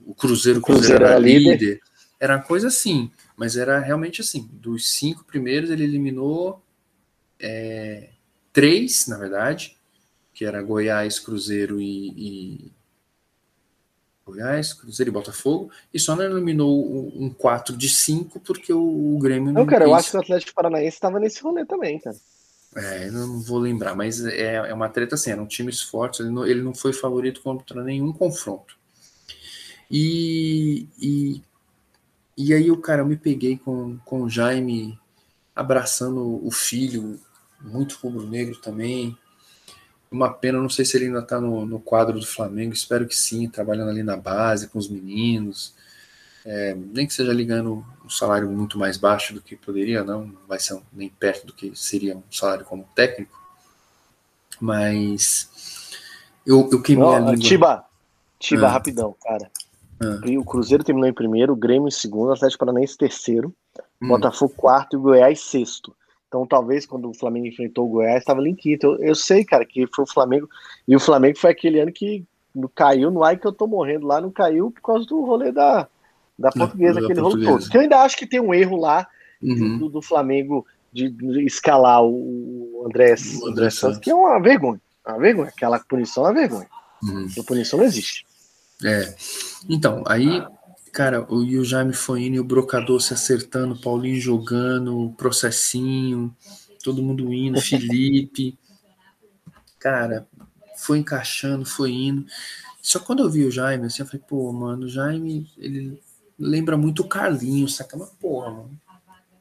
o Cruzeiro, o Cruzeiro, era líder. líder. Era uma coisa assim. Mas era realmente assim. Dos cinco primeiros, ele eliminou é, três, na verdade. Que era Goiás, Cruzeiro e, e Goiás, Cruzeiro e Botafogo, e só não eliminou um 4 de 5 porque o, Grêmio não. Não, cara, eu acho que o Atlético Paranaense estava nesse rolê também, cara. É, não vou lembrar, mas é, é uma treta assim, eram times fortes, ele não, ele não foi favorito contra nenhum confronto. E, e, e aí o cara, eu me peguei com, com o Jaime abraçando o filho, muito rubro-negro também, uma pena, não sei se ele ainda está no, no, quadro do Flamengo, espero que sim, trabalhando ali na base com os meninos. É, nem que seja ligando um salário muito mais baixo do que poderia, não vai ser nem perto do que seria um salário como técnico. Mas eu, eu queimei não, a língua. Tiba, Tiba, ah. rapidão, cara. Ah. O Cruzeiro terminou em primeiro, o Grêmio em segundo, o Atlético Paranaense terceiro, hum. Botafogo quarto e o Goiás sexto. Então, talvez quando o Flamengo enfrentou o Goiás, estava ali em quinto. Eu, eu, sei, cara, que foi o Flamengo. E o Flamengo foi aquele ano que caiu no ar que eu tô morrendo lá, não caiu por causa do rolê da, da portuguesa, aquele rolo todo. Que eu ainda acho que tem um erro lá uhum. do, do, Flamengo de, de, escalar o André, o André Santos, que é uma vergonha. Uma vergonha. Aquela punição é uma vergonha. Uhum. A punição não existe. É. Então, aí Cara, o, e o Jaime foi indo e o Brocador se acertando, Paulinho jogando, processinho, todo mundo indo, Felipe. Cara, foi encaixando, foi indo. Só quando eu vi o Jaime, assim, eu falei, pô, mano, o Jaime, ele lembra muito o Carlinhos, saca? Mas, porra, mano,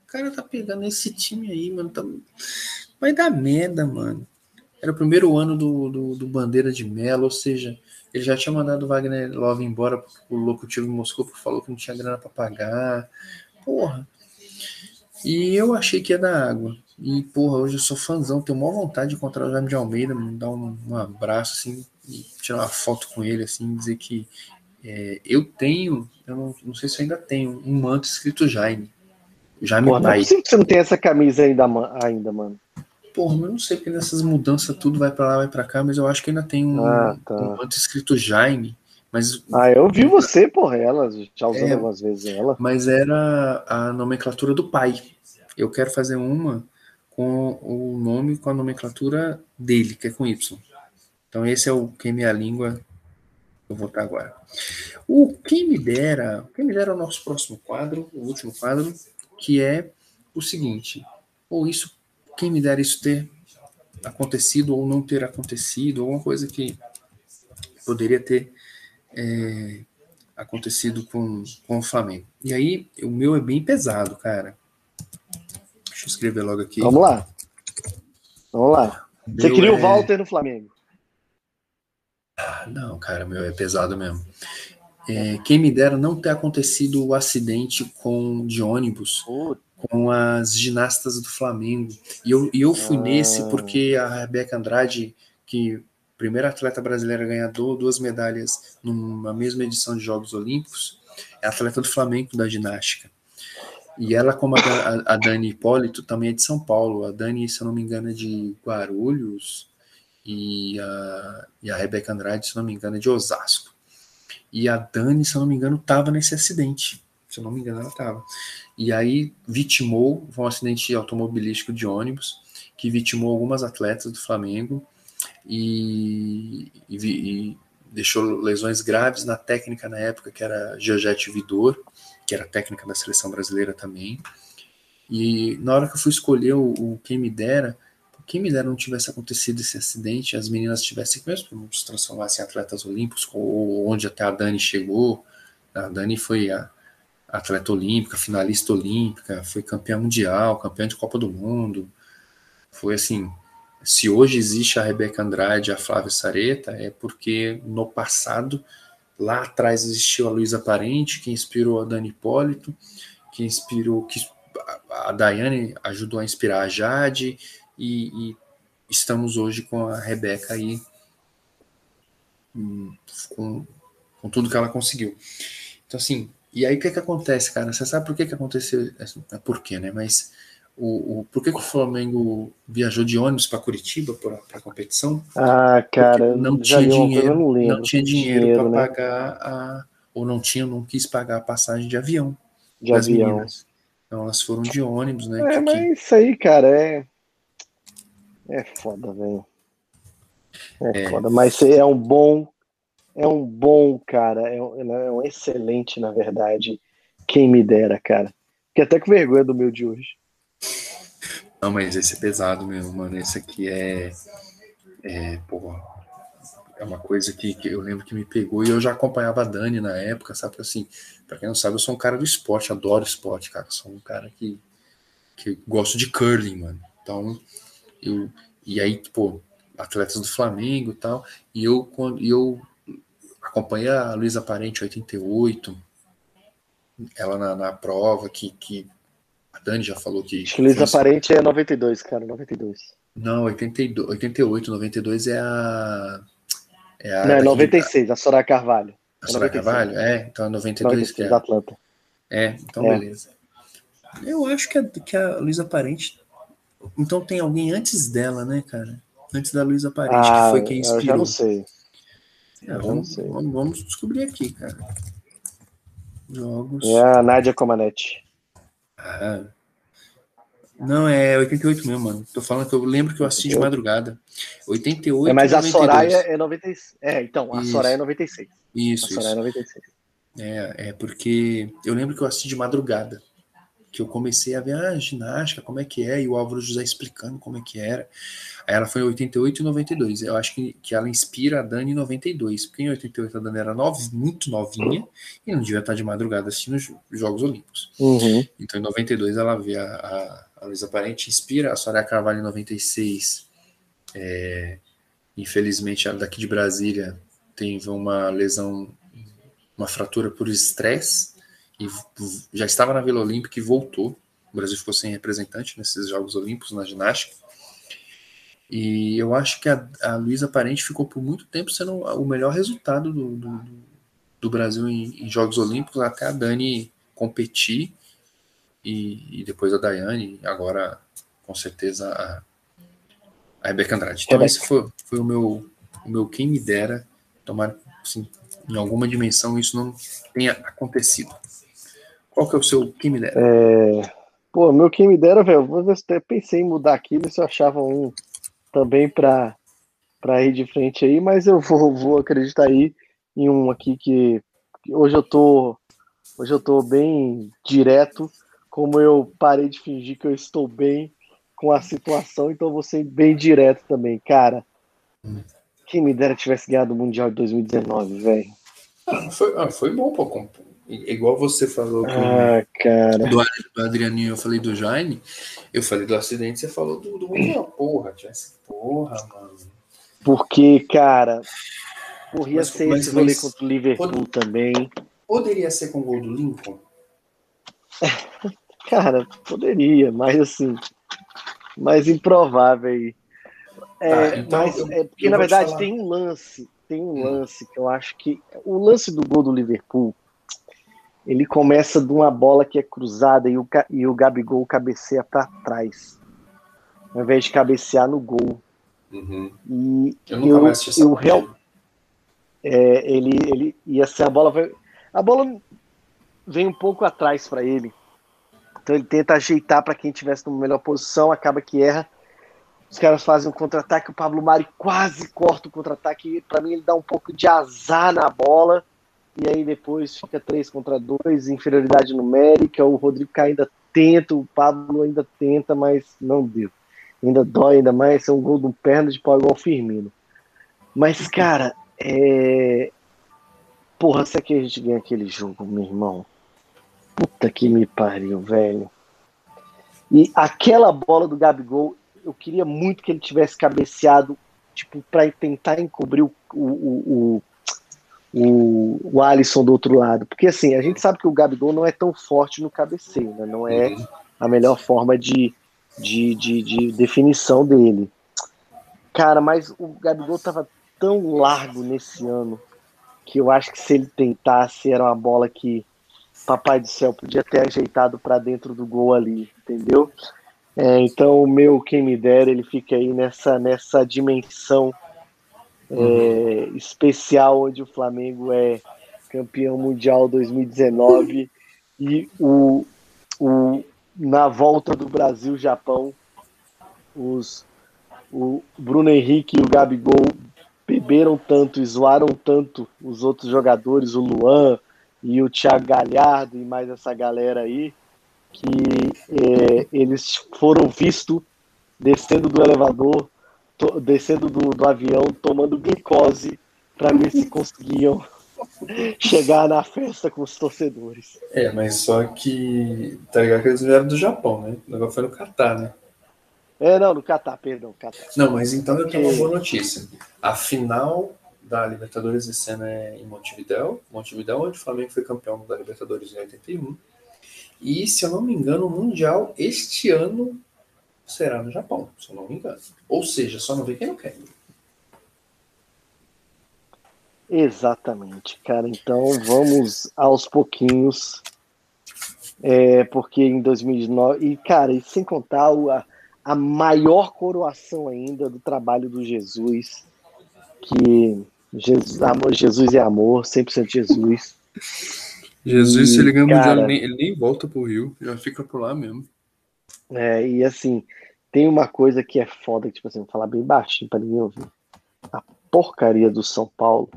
o cara tá pegando esse time aí, mano, tá... vai dar merda, mano. Era o primeiro ano do, do, do Bandeira de Melo, ou seja, ele já tinha mandado o Wagner Love embora o locutivo em Moscou porque falou que não tinha grana para pagar. Porra. E eu achei que ia dar água. E, porra, hoje eu sou fãzão, tenho maior vontade de encontrar o Jaime de Almeida, dar um, um, abraço, assim, e tirar uma foto com ele, assim, dizer que é, eu tenho, eu não, não, sei se eu ainda tenho, um manto escrito Jaime. Jaime Porra, Pai. É que você não tem essa camisa ainda, ainda mano. Porra, eu não sei porque nessas mudanças tudo vai para lá, vai para cá, mas eu acho que ainda tem um, ah, tá. um manto escrito Jaime. Mas, ah, eu vi você, porra, ela, já usando é, algumas vezes ela. Mas era a nomenclatura do pai. Eu quero fazer uma com o nome com a nomenclatura dele, que é com Y. Então esse é o Quem Minha Língua eu vou estar agora. O Quem Me Dera, quem me dera é o nosso próximo quadro, o último quadro, que é o seguinte, ou isso quem me dera isso ter acontecido ou não ter acontecido, alguma coisa que poderia ter é, acontecido com, com o Flamengo. E aí, o meu é bem pesado, cara. Deixa eu escrever logo aqui. Vamos lá. Vamos lá. Você queria é... o Walter no Flamengo? Ah, não, cara, meu é pesado mesmo. É, quem me dera não ter acontecido o acidente com de ônibus com as ginastas do Flamengo. E eu, e eu fui ah. nesse porque a Rebeca Andrade, que primeira atleta brasileira a ganhar duas medalhas numa mesma edição de Jogos Olímpicos, é atleta do Flamengo da ginástica. E ela, como a, a Dani Hipólito, também é de São Paulo. A Dani, se eu não me engano, é de Guarulhos e a, e a Rebeca Andrade, se eu não me engano, é de Osasco. E a Dani, se eu não me engano, estava nesse acidente. Se eu não me engano, ela estava. E aí vitimou, foi um acidente automobilístico de ônibus, que vitimou algumas atletas do Flamengo e, e, e deixou lesões graves na técnica na época, que era Georgette Vidor, que era técnica da seleção brasileira também. E na hora que eu fui escolher o, o quem me dera, quem me dera não tivesse acontecido esse acidente, as meninas tivessem mesmo se transformassem em atletas olímpicos, ou onde até a Dani chegou. A Dani foi a, atleta olímpica, finalista olímpica, foi campeã mundial, campeã de Copa do Mundo. Foi assim, se hoje existe a Rebeca Andrade e a Flávia Sareta, é porque no passado, lá atrás existiu a Luísa Parente, que inspirou a Dani Hipólito, que inspirou, que a Daiane ajudou a inspirar a Jade, e, e estamos hoje com a Rebeca aí, hum, com, com tudo que ela conseguiu. Então, assim, e aí o que que acontece, cara? Você sabe por que que aconteceu? É por quê, né? Mas o, o, por que, que o Flamengo viajou de ônibus para Curitiba para a competição? Ah, cara, não tinha dinheiro, não, não, tinha dinheiro, dinheiro para né? pagar a ou não tinha, não quis pagar a passagem de avião de avião. Meninas. Então elas foram de ônibus, né? É, mas isso aí, cara, é é foda, velho. É, é, foda, mas é um bom é um bom cara, é um, é um excelente, na verdade. Quem me dera, cara. Fiquei até com vergonha do meu de hoje. Não, mas esse é pesado mesmo, mano. Esse aqui é. É, porra, é uma coisa que, que, eu lembro que me pegou e eu já acompanhava a Dani na época, sabe? Assim, pra quem não sabe, eu sou um cara do esporte, adoro esporte, cara. Sou um cara que, que gosto de curling, mano. Então, eu. E aí, tipo, atletas do Flamengo e tal. E eu, quando, eu acompanhei a Luísa Parente 88, ela na, na prova que, que a Dani já falou que. Acho que Luísa Parente é 92, cara, 92. Não, 82, 88, 92 é a. É a Não, é 96, a Soraya Carvalho. A Soraya é Carvalho? É, então é 92, 92 que é. Atlanta. É, então é. beleza. Eu acho que a, que a Luísa Parente. Então tem alguém antes dela, né, cara? Antes da Luísa Parente, ah, que foi quem inspirou. Eu já não sei. É, vamos, vamos, vamos, descobrir aqui, cara. Jogos. É a Nádia Comaneci. Ah. Não, é 88 mesmo, mano. Tô falando que eu lembro que eu assisti de madrugada. 88 é, Mas a Soraya é 96. É, então, a isso. Soraya é 96. Isso, a Soraya isso. é 96. É, é porque eu lembro que eu assisti de madrugada. Que eu comecei a ver a ah, ginástica, como é que é, e o Álvaro José explicando como é que era. Aí ela foi em 88 e 92. Eu acho que, que ela inspira a Dani em 92, porque em 88 a Dani era nova, muito novinha e não devia estar de madrugada assistindo os Jogos Olímpicos. Uhum. Então em 92 ela vê a, a, a Luísa Parente, inspira a Soraya Carvalho em 96. É, infelizmente, daqui de Brasília teve uma lesão, uma fratura por estresse e já estava na Vila Olímpica e voltou. O Brasil ficou sem representante nesses Jogos Olímpicos na ginástica. E eu acho que a, a Luísa Parente ficou por muito tempo sendo o melhor resultado do, do, do Brasil em, em, Jogos Olímpicos, até a Dani competir, e, e, depois a Daiane, agora com certeza a, a Rebeca Andrade. Então, esse foi, foi o, meu, o meu quem me dera, tomar assim, em alguma dimensão isso não tenha acontecido. Qual que é o seu quem me dera? É... Pô, meu quem me dera, velho, eu pensei em mudar aqui, ver se eu achava um também para para ir de frente aí, mas eu vou, vou acreditar aí em um aqui que, que hoje eu tô hoje eu tô bem direto, como eu parei de fingir que eu estou bem com a situação, então vou ser bem direto também, cara. Hum. Quem me dera tivesse ganhado o Mundial de 2019, velho. Ah, foi, ah, foi bom, pô. Igual você falou ah. Do, do Adrianinho, eu falei do Jaime, eu falei do acidente, você falou do, do Mundial. Porra, tivesse porra, mano. Porque, cara, corria mas, ser mas, esse rolê contra o Liverpool pod... também. Poderia ser com o gol do Lincoln? cara, poderia, mas assim, mais improvável aí. É, tá, então, mas, eu, é porque na verdade tem um lance, tem um lance que eu acho que o lance do gol do Liverpool, ele começa de uma bola que é cruzada e o, e o Gabigol cabeceia para trás, ao invés de cabecear no gol. Uhum. E eu nunca eu, mais assisti eu, real, é, ele, ele ia ser a bola vai, a bola vem um pouco atrás para ele. Então ele tenta ajeitar para quem estivesse numa melhor posição, acaba que erra. Os caras fazem um contra-ataque, o Pablo Mari quase corta o contra-ataque. Para mim, ele dá um pouco de azar na bola. E aí depois fica 3 contra 2, inferioridade numérica. O Rodrigo ainda tenta, o Pablo ainda tenta, mas não deu. Ainda dói ainda mais. É um gol do perna de pau igual Firmino. Mas, cara, é. Porra, se é que a gente ganha aquele jogo, meu irmão. Puta que me pariu, velho. E aquela bola do Gabigol, eu queria muito que ele tivesse cabeceado, tipo, para tentar encobrir o, o, o, o, o Alisson do outro lado. Porque assim, a gente sabe que o Gabigol não é tão forte no cabeceio, né? Não é a melhor forma de, de, de, de definição dele. Cara, mas o Gabigol tava tão largo nesse ano que eu acho que se ele tentasse era uma bola que Papai do Céu podia ter ajeitado para dentro do gol ali, entendeu? É, então o meu quem me dera ele fica aí nessa nessa dimensão é, especial onde o Flamengo é campeão mundial 2019 e o, o na volta do Brasil Japão os o Bruno Henrique e o Gabigol beberam tanto e zoaram tanto os outros jogadores, o Luan, e o Thiago Galhardo e mais essa galera aí, que é, eles foram vistos descendo do elevador, to, descendo do, do avião, tomando glicose para ver se conseguiam chegar na festa com os torcedores. É, mas só que tá ligado que eles vieram do Japão, né? O negócio foi no Catar, né? É, não, no Catar, perdão, Catar. Não, mas então eu tenho uma boa notícia. A final da Libertadores esse ano é em Montevidéu. Montevidéu, onde o Flamengo foi campeão da Libertadores em 81. E, se eu não me engano, o Mundial este ano será no Japão, se eu não me engano. Ou seja, só não vê quem não quer. Exatamente, cara. Então vamos aos pouquinhos. É, porque em 2019. E, cara, e sem contar a, a maior coroação ainda do trabalho do Jesus, que Jesus, amor, Jesus é amor, 100% Jesus. Jesus, e, se ele ganha cara, mundial, ele nem volta pro Rio, já fica por lá mesmo. É, e assim, tem uma coisa que é foda, que, tipo assim, vou falar bem baixinho pra ninguém ouvir. A porcaria do São Paulo,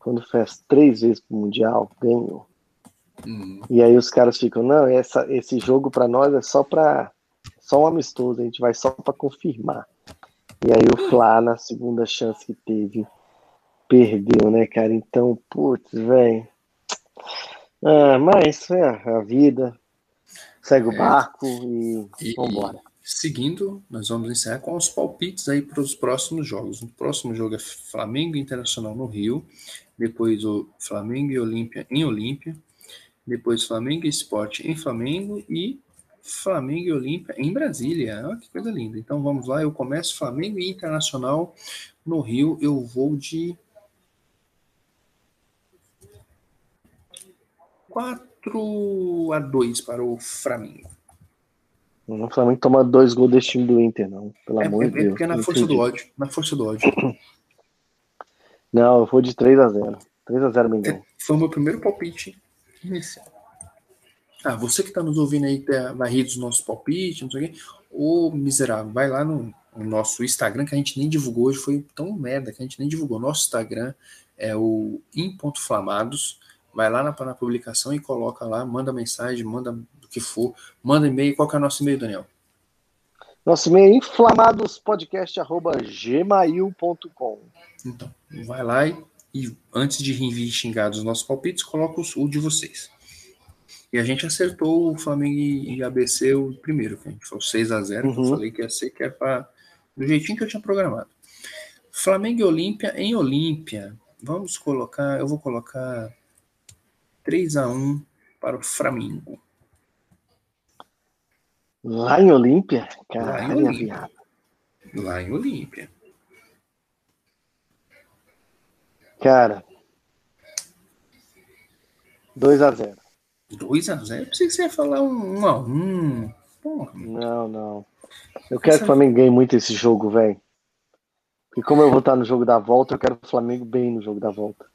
quando fez três vezes pro Mundial, ganhou. Uhum. E aí os caras ficam, não, essa, esse jogo para nós é só para só um amistoso, a gente vai só para confirmar. E aí o Flá, na segunda chance que teve, perdeu, né, cara? Então, putz, velho. Ah, mas é a vida. Segue o é. barco e, e vambora. Seguindo, nós vamos encerrar com os palpites aí para os próximos jogos. O próximo jogo é Flamengo Internacional no Rio, depois o Flamengo e Olímpia em Olímpia, depois Flamengo e Esporte em Flamengo e Flamengo e Olímpia em Brasília. Olha que coisa linda. Então vamos lá, eu começo Flamengo Internacional no Rio. Eu vou de 4 a 2 para o Flamengo. O Flamengo toma dois gols desse time do Inter, não. Pelo é, amor é, de Deus. É porque é na força do ódio. Na força do ódio. Não, eu vou de 3 a 0 3 a 0 Mengão. É, foi o meu primeiro palpite inicial. Ah, você que está nos ouvindo aí, tá, vai rir dos nossos palpites, não sei o quê. Ô, miserável, vai lá no, no, nosso Instagram, que a gente nem divulgou hoje, foi tão merda que a gente nem divulgou. Nosso Instagram é o im.flamados. Vai lá na, na publicação e coloca lá, manda mensagem, manda que for, manda e-mail. Qual que é o nosso e-mail, Daniel? Nosso e-mail é inflamadospodcast.gmail.com Então, vai lá e, e antes de vir xingar dos nossos palpites, coloca os, o de vocês. E a gente acertou o Flamengo e ABC o primeiro, que a gente falou 6 a 0 uhum. que eu uhum. falei que ia ser, que é para do jeitinho que eu tinha programado. Flamengo e Olímpia em Olímpia. Vamos colocar, eu vou colocar 3 a 1 para o Flamengo. Lá em Olímpia? Caralho, Lá em Olímpia. Lá em Olímpia. Cara. 2x0. 2x0? Pensei que você ia falar um 1x1. Um, um, Não, não. Eu quero Essa... que o Flamengo ganhe muito esse jogo, velho. E como eu vou estar no jogo da volta, eu quero o Flamengo bem no jogo da volta.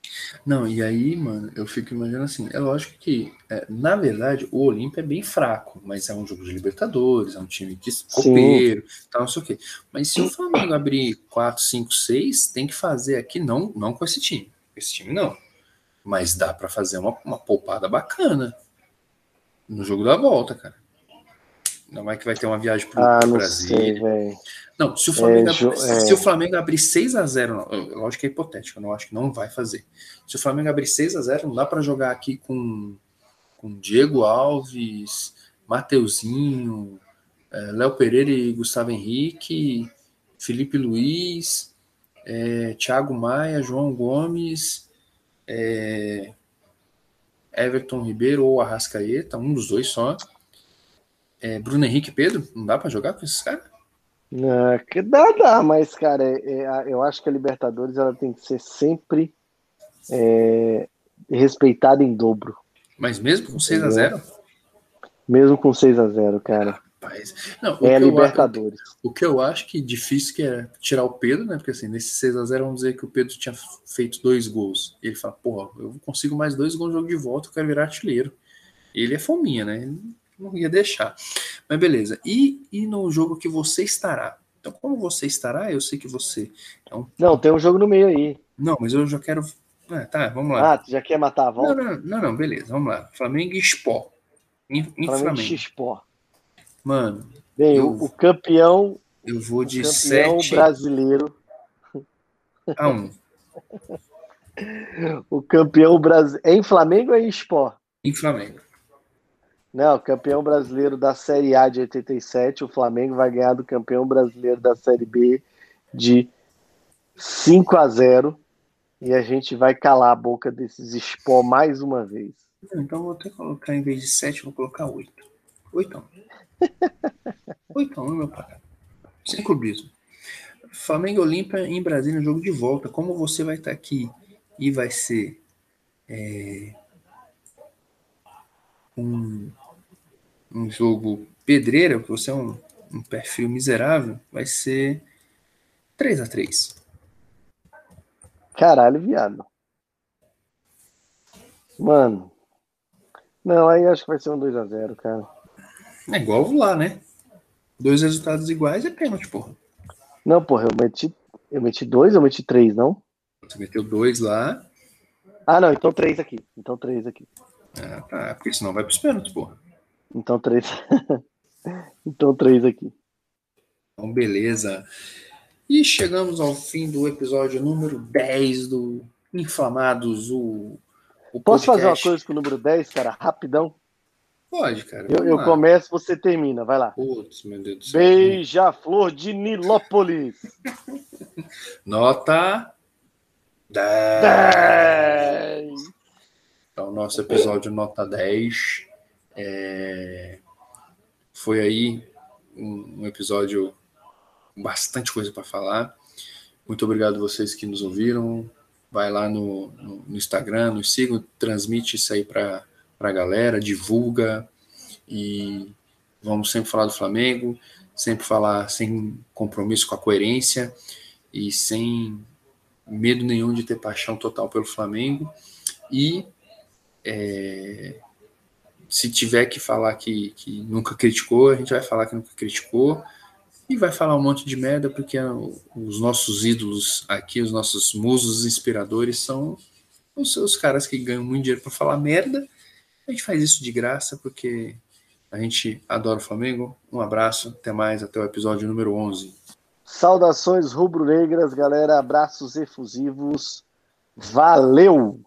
Não, e aí, mano, eu fico imaginando assim, é lógico que, é, na verdade, o Olímpio é bem fraco, mas é um jogo de Libertadores, é um time de copeiro, tal, não sei o quê. Mas se o Flamengo abrir 4, 5, 6, tem que fazer aqui, não, não com esse time. Esse time não. Mas dá para fazer uma, uma poupada bacana no jogo da volta, cara. Não é que vai ter uma viagem pro, ah, Brasil. Sei. Não, se o Flamengo, É, abrir, é. se o Flamengo abrir 6 a 0 não, lógico que é hipotético, eu não acho que não vai fazer. Se o Flamengo abrir 6 a 0 não dá para jogar aqui com, com Diego Alves, Mateuzinho, eh, Léo Pereira e Gustavo Henrique, Felipe Luiz, eh, Thiago Maia, João Gomes, eh, Everton Ribeiro ou Arrascaeta, um dos dois só. Eh, Bruno Henrique e Pedro, não dá para jogar com esses caras? Não, que dá, dá, mas, cara, é- é a- eu acho que a Libertadores ela tem que ser sempre é, respeitada em dobro. Mas mesmo com 6 a 0 Mesmo com 6 a 0 cara. Rapaz. Não, o, É a que eu, Libertadores. o que eu acho que difícil que é tirar o Pedro, né? Porque assim, nesse 6x0, vamos dizer que o Pedro tinha feito dois gols. Ele fala, porra, eu consigo mais dois gols no jogo de volta, eu quero virar artilheiro. Ele é fominha, né? Ele não ia deixar. Mas beleza. E, e no jogo que você estará? Então, como você estará, eu sei que você é um. Não, tem um jogo no meio aí. Não, mas eu já quero. Ah, tá, vamos lá. Ah, tu já quer matar a não, volta? não, não, não, beleza, vamos lá. Flamengo e Sport. Em, em Flamengo Flamengo. X-Sport. Mano, Bem, Eu- o, campeão, eu vou de campeão 7 brasileiro, a 1. o campeão brasileiro. É em Flamengo ou é em Sport? Em Flamengo. Não, campeão brasileiro da Série A de 87, o Flamengo vai ganhar do campeão brasileiro da Série B de 5 a 0 e a gente vai calar a boca desses Sport mais uma vez. Então vou até colocar, em vez de 7, vou colocar 8. 8. 8 meu pai. Sem clubismo. Flamengo Olímpia em Brasília, jogo de volta. Como você vai estar aqui e vai ser é, um, um jogo pedreira, porque você é um, um perfil miserável, vai ser 3 a 3 Caralho, viado. Mano. Não, aí acho que vai ser um 2 a 0 cara. É igual lá, né? Dois resultados iguais é pênalti, porra. Não, porra, eu meti, eu meti dois, eu meti três, não? Você meteu dois lá, Ah, não, então três aqui. Então três aqui. Ah, tá, porque senão vai pros pênaltis, porra. Então três. então três aqui. Então, beleza. E chegamos ao fim do episódio número 10 do Inflamados, o, o Posso fazer uma coisa com o número 10, cara? Rapidão. Pode, cara. Eu, eu começo, você termina. Vai lá. Putz, meu Deus do céu. Beija-flor de Nilópolis. Nota 10. 10. Então, nosso episódio nota 10. É, Foi aí um, um episódio com bastante coisa para falar. Muito obrigado a vocês que nos ouviram. Vai lá no, no, no Instagram, nos sigam, transmite isso aí para a galera, divulga e vamos sempre falar do Flamengo, sempre falar sem compromisso com a coerência e sem medo nenhum de ter paixão total pelo Flamengo. E é, se tiver que falar que, que nunca criticou, a gente vai falar que nunca criticou e vai falar um monte de merda, porque os nossos ídolos aqui, os nossos musos inspiradores são os, os caras que ganham muito dinheiro para falar merda. A gente faz isso de graça porque a gente adora o Flamengo. Um abraço, até mais, até o episódio número 11. Saudações rubro-negras, galera. Abraços efusivos. Valeu!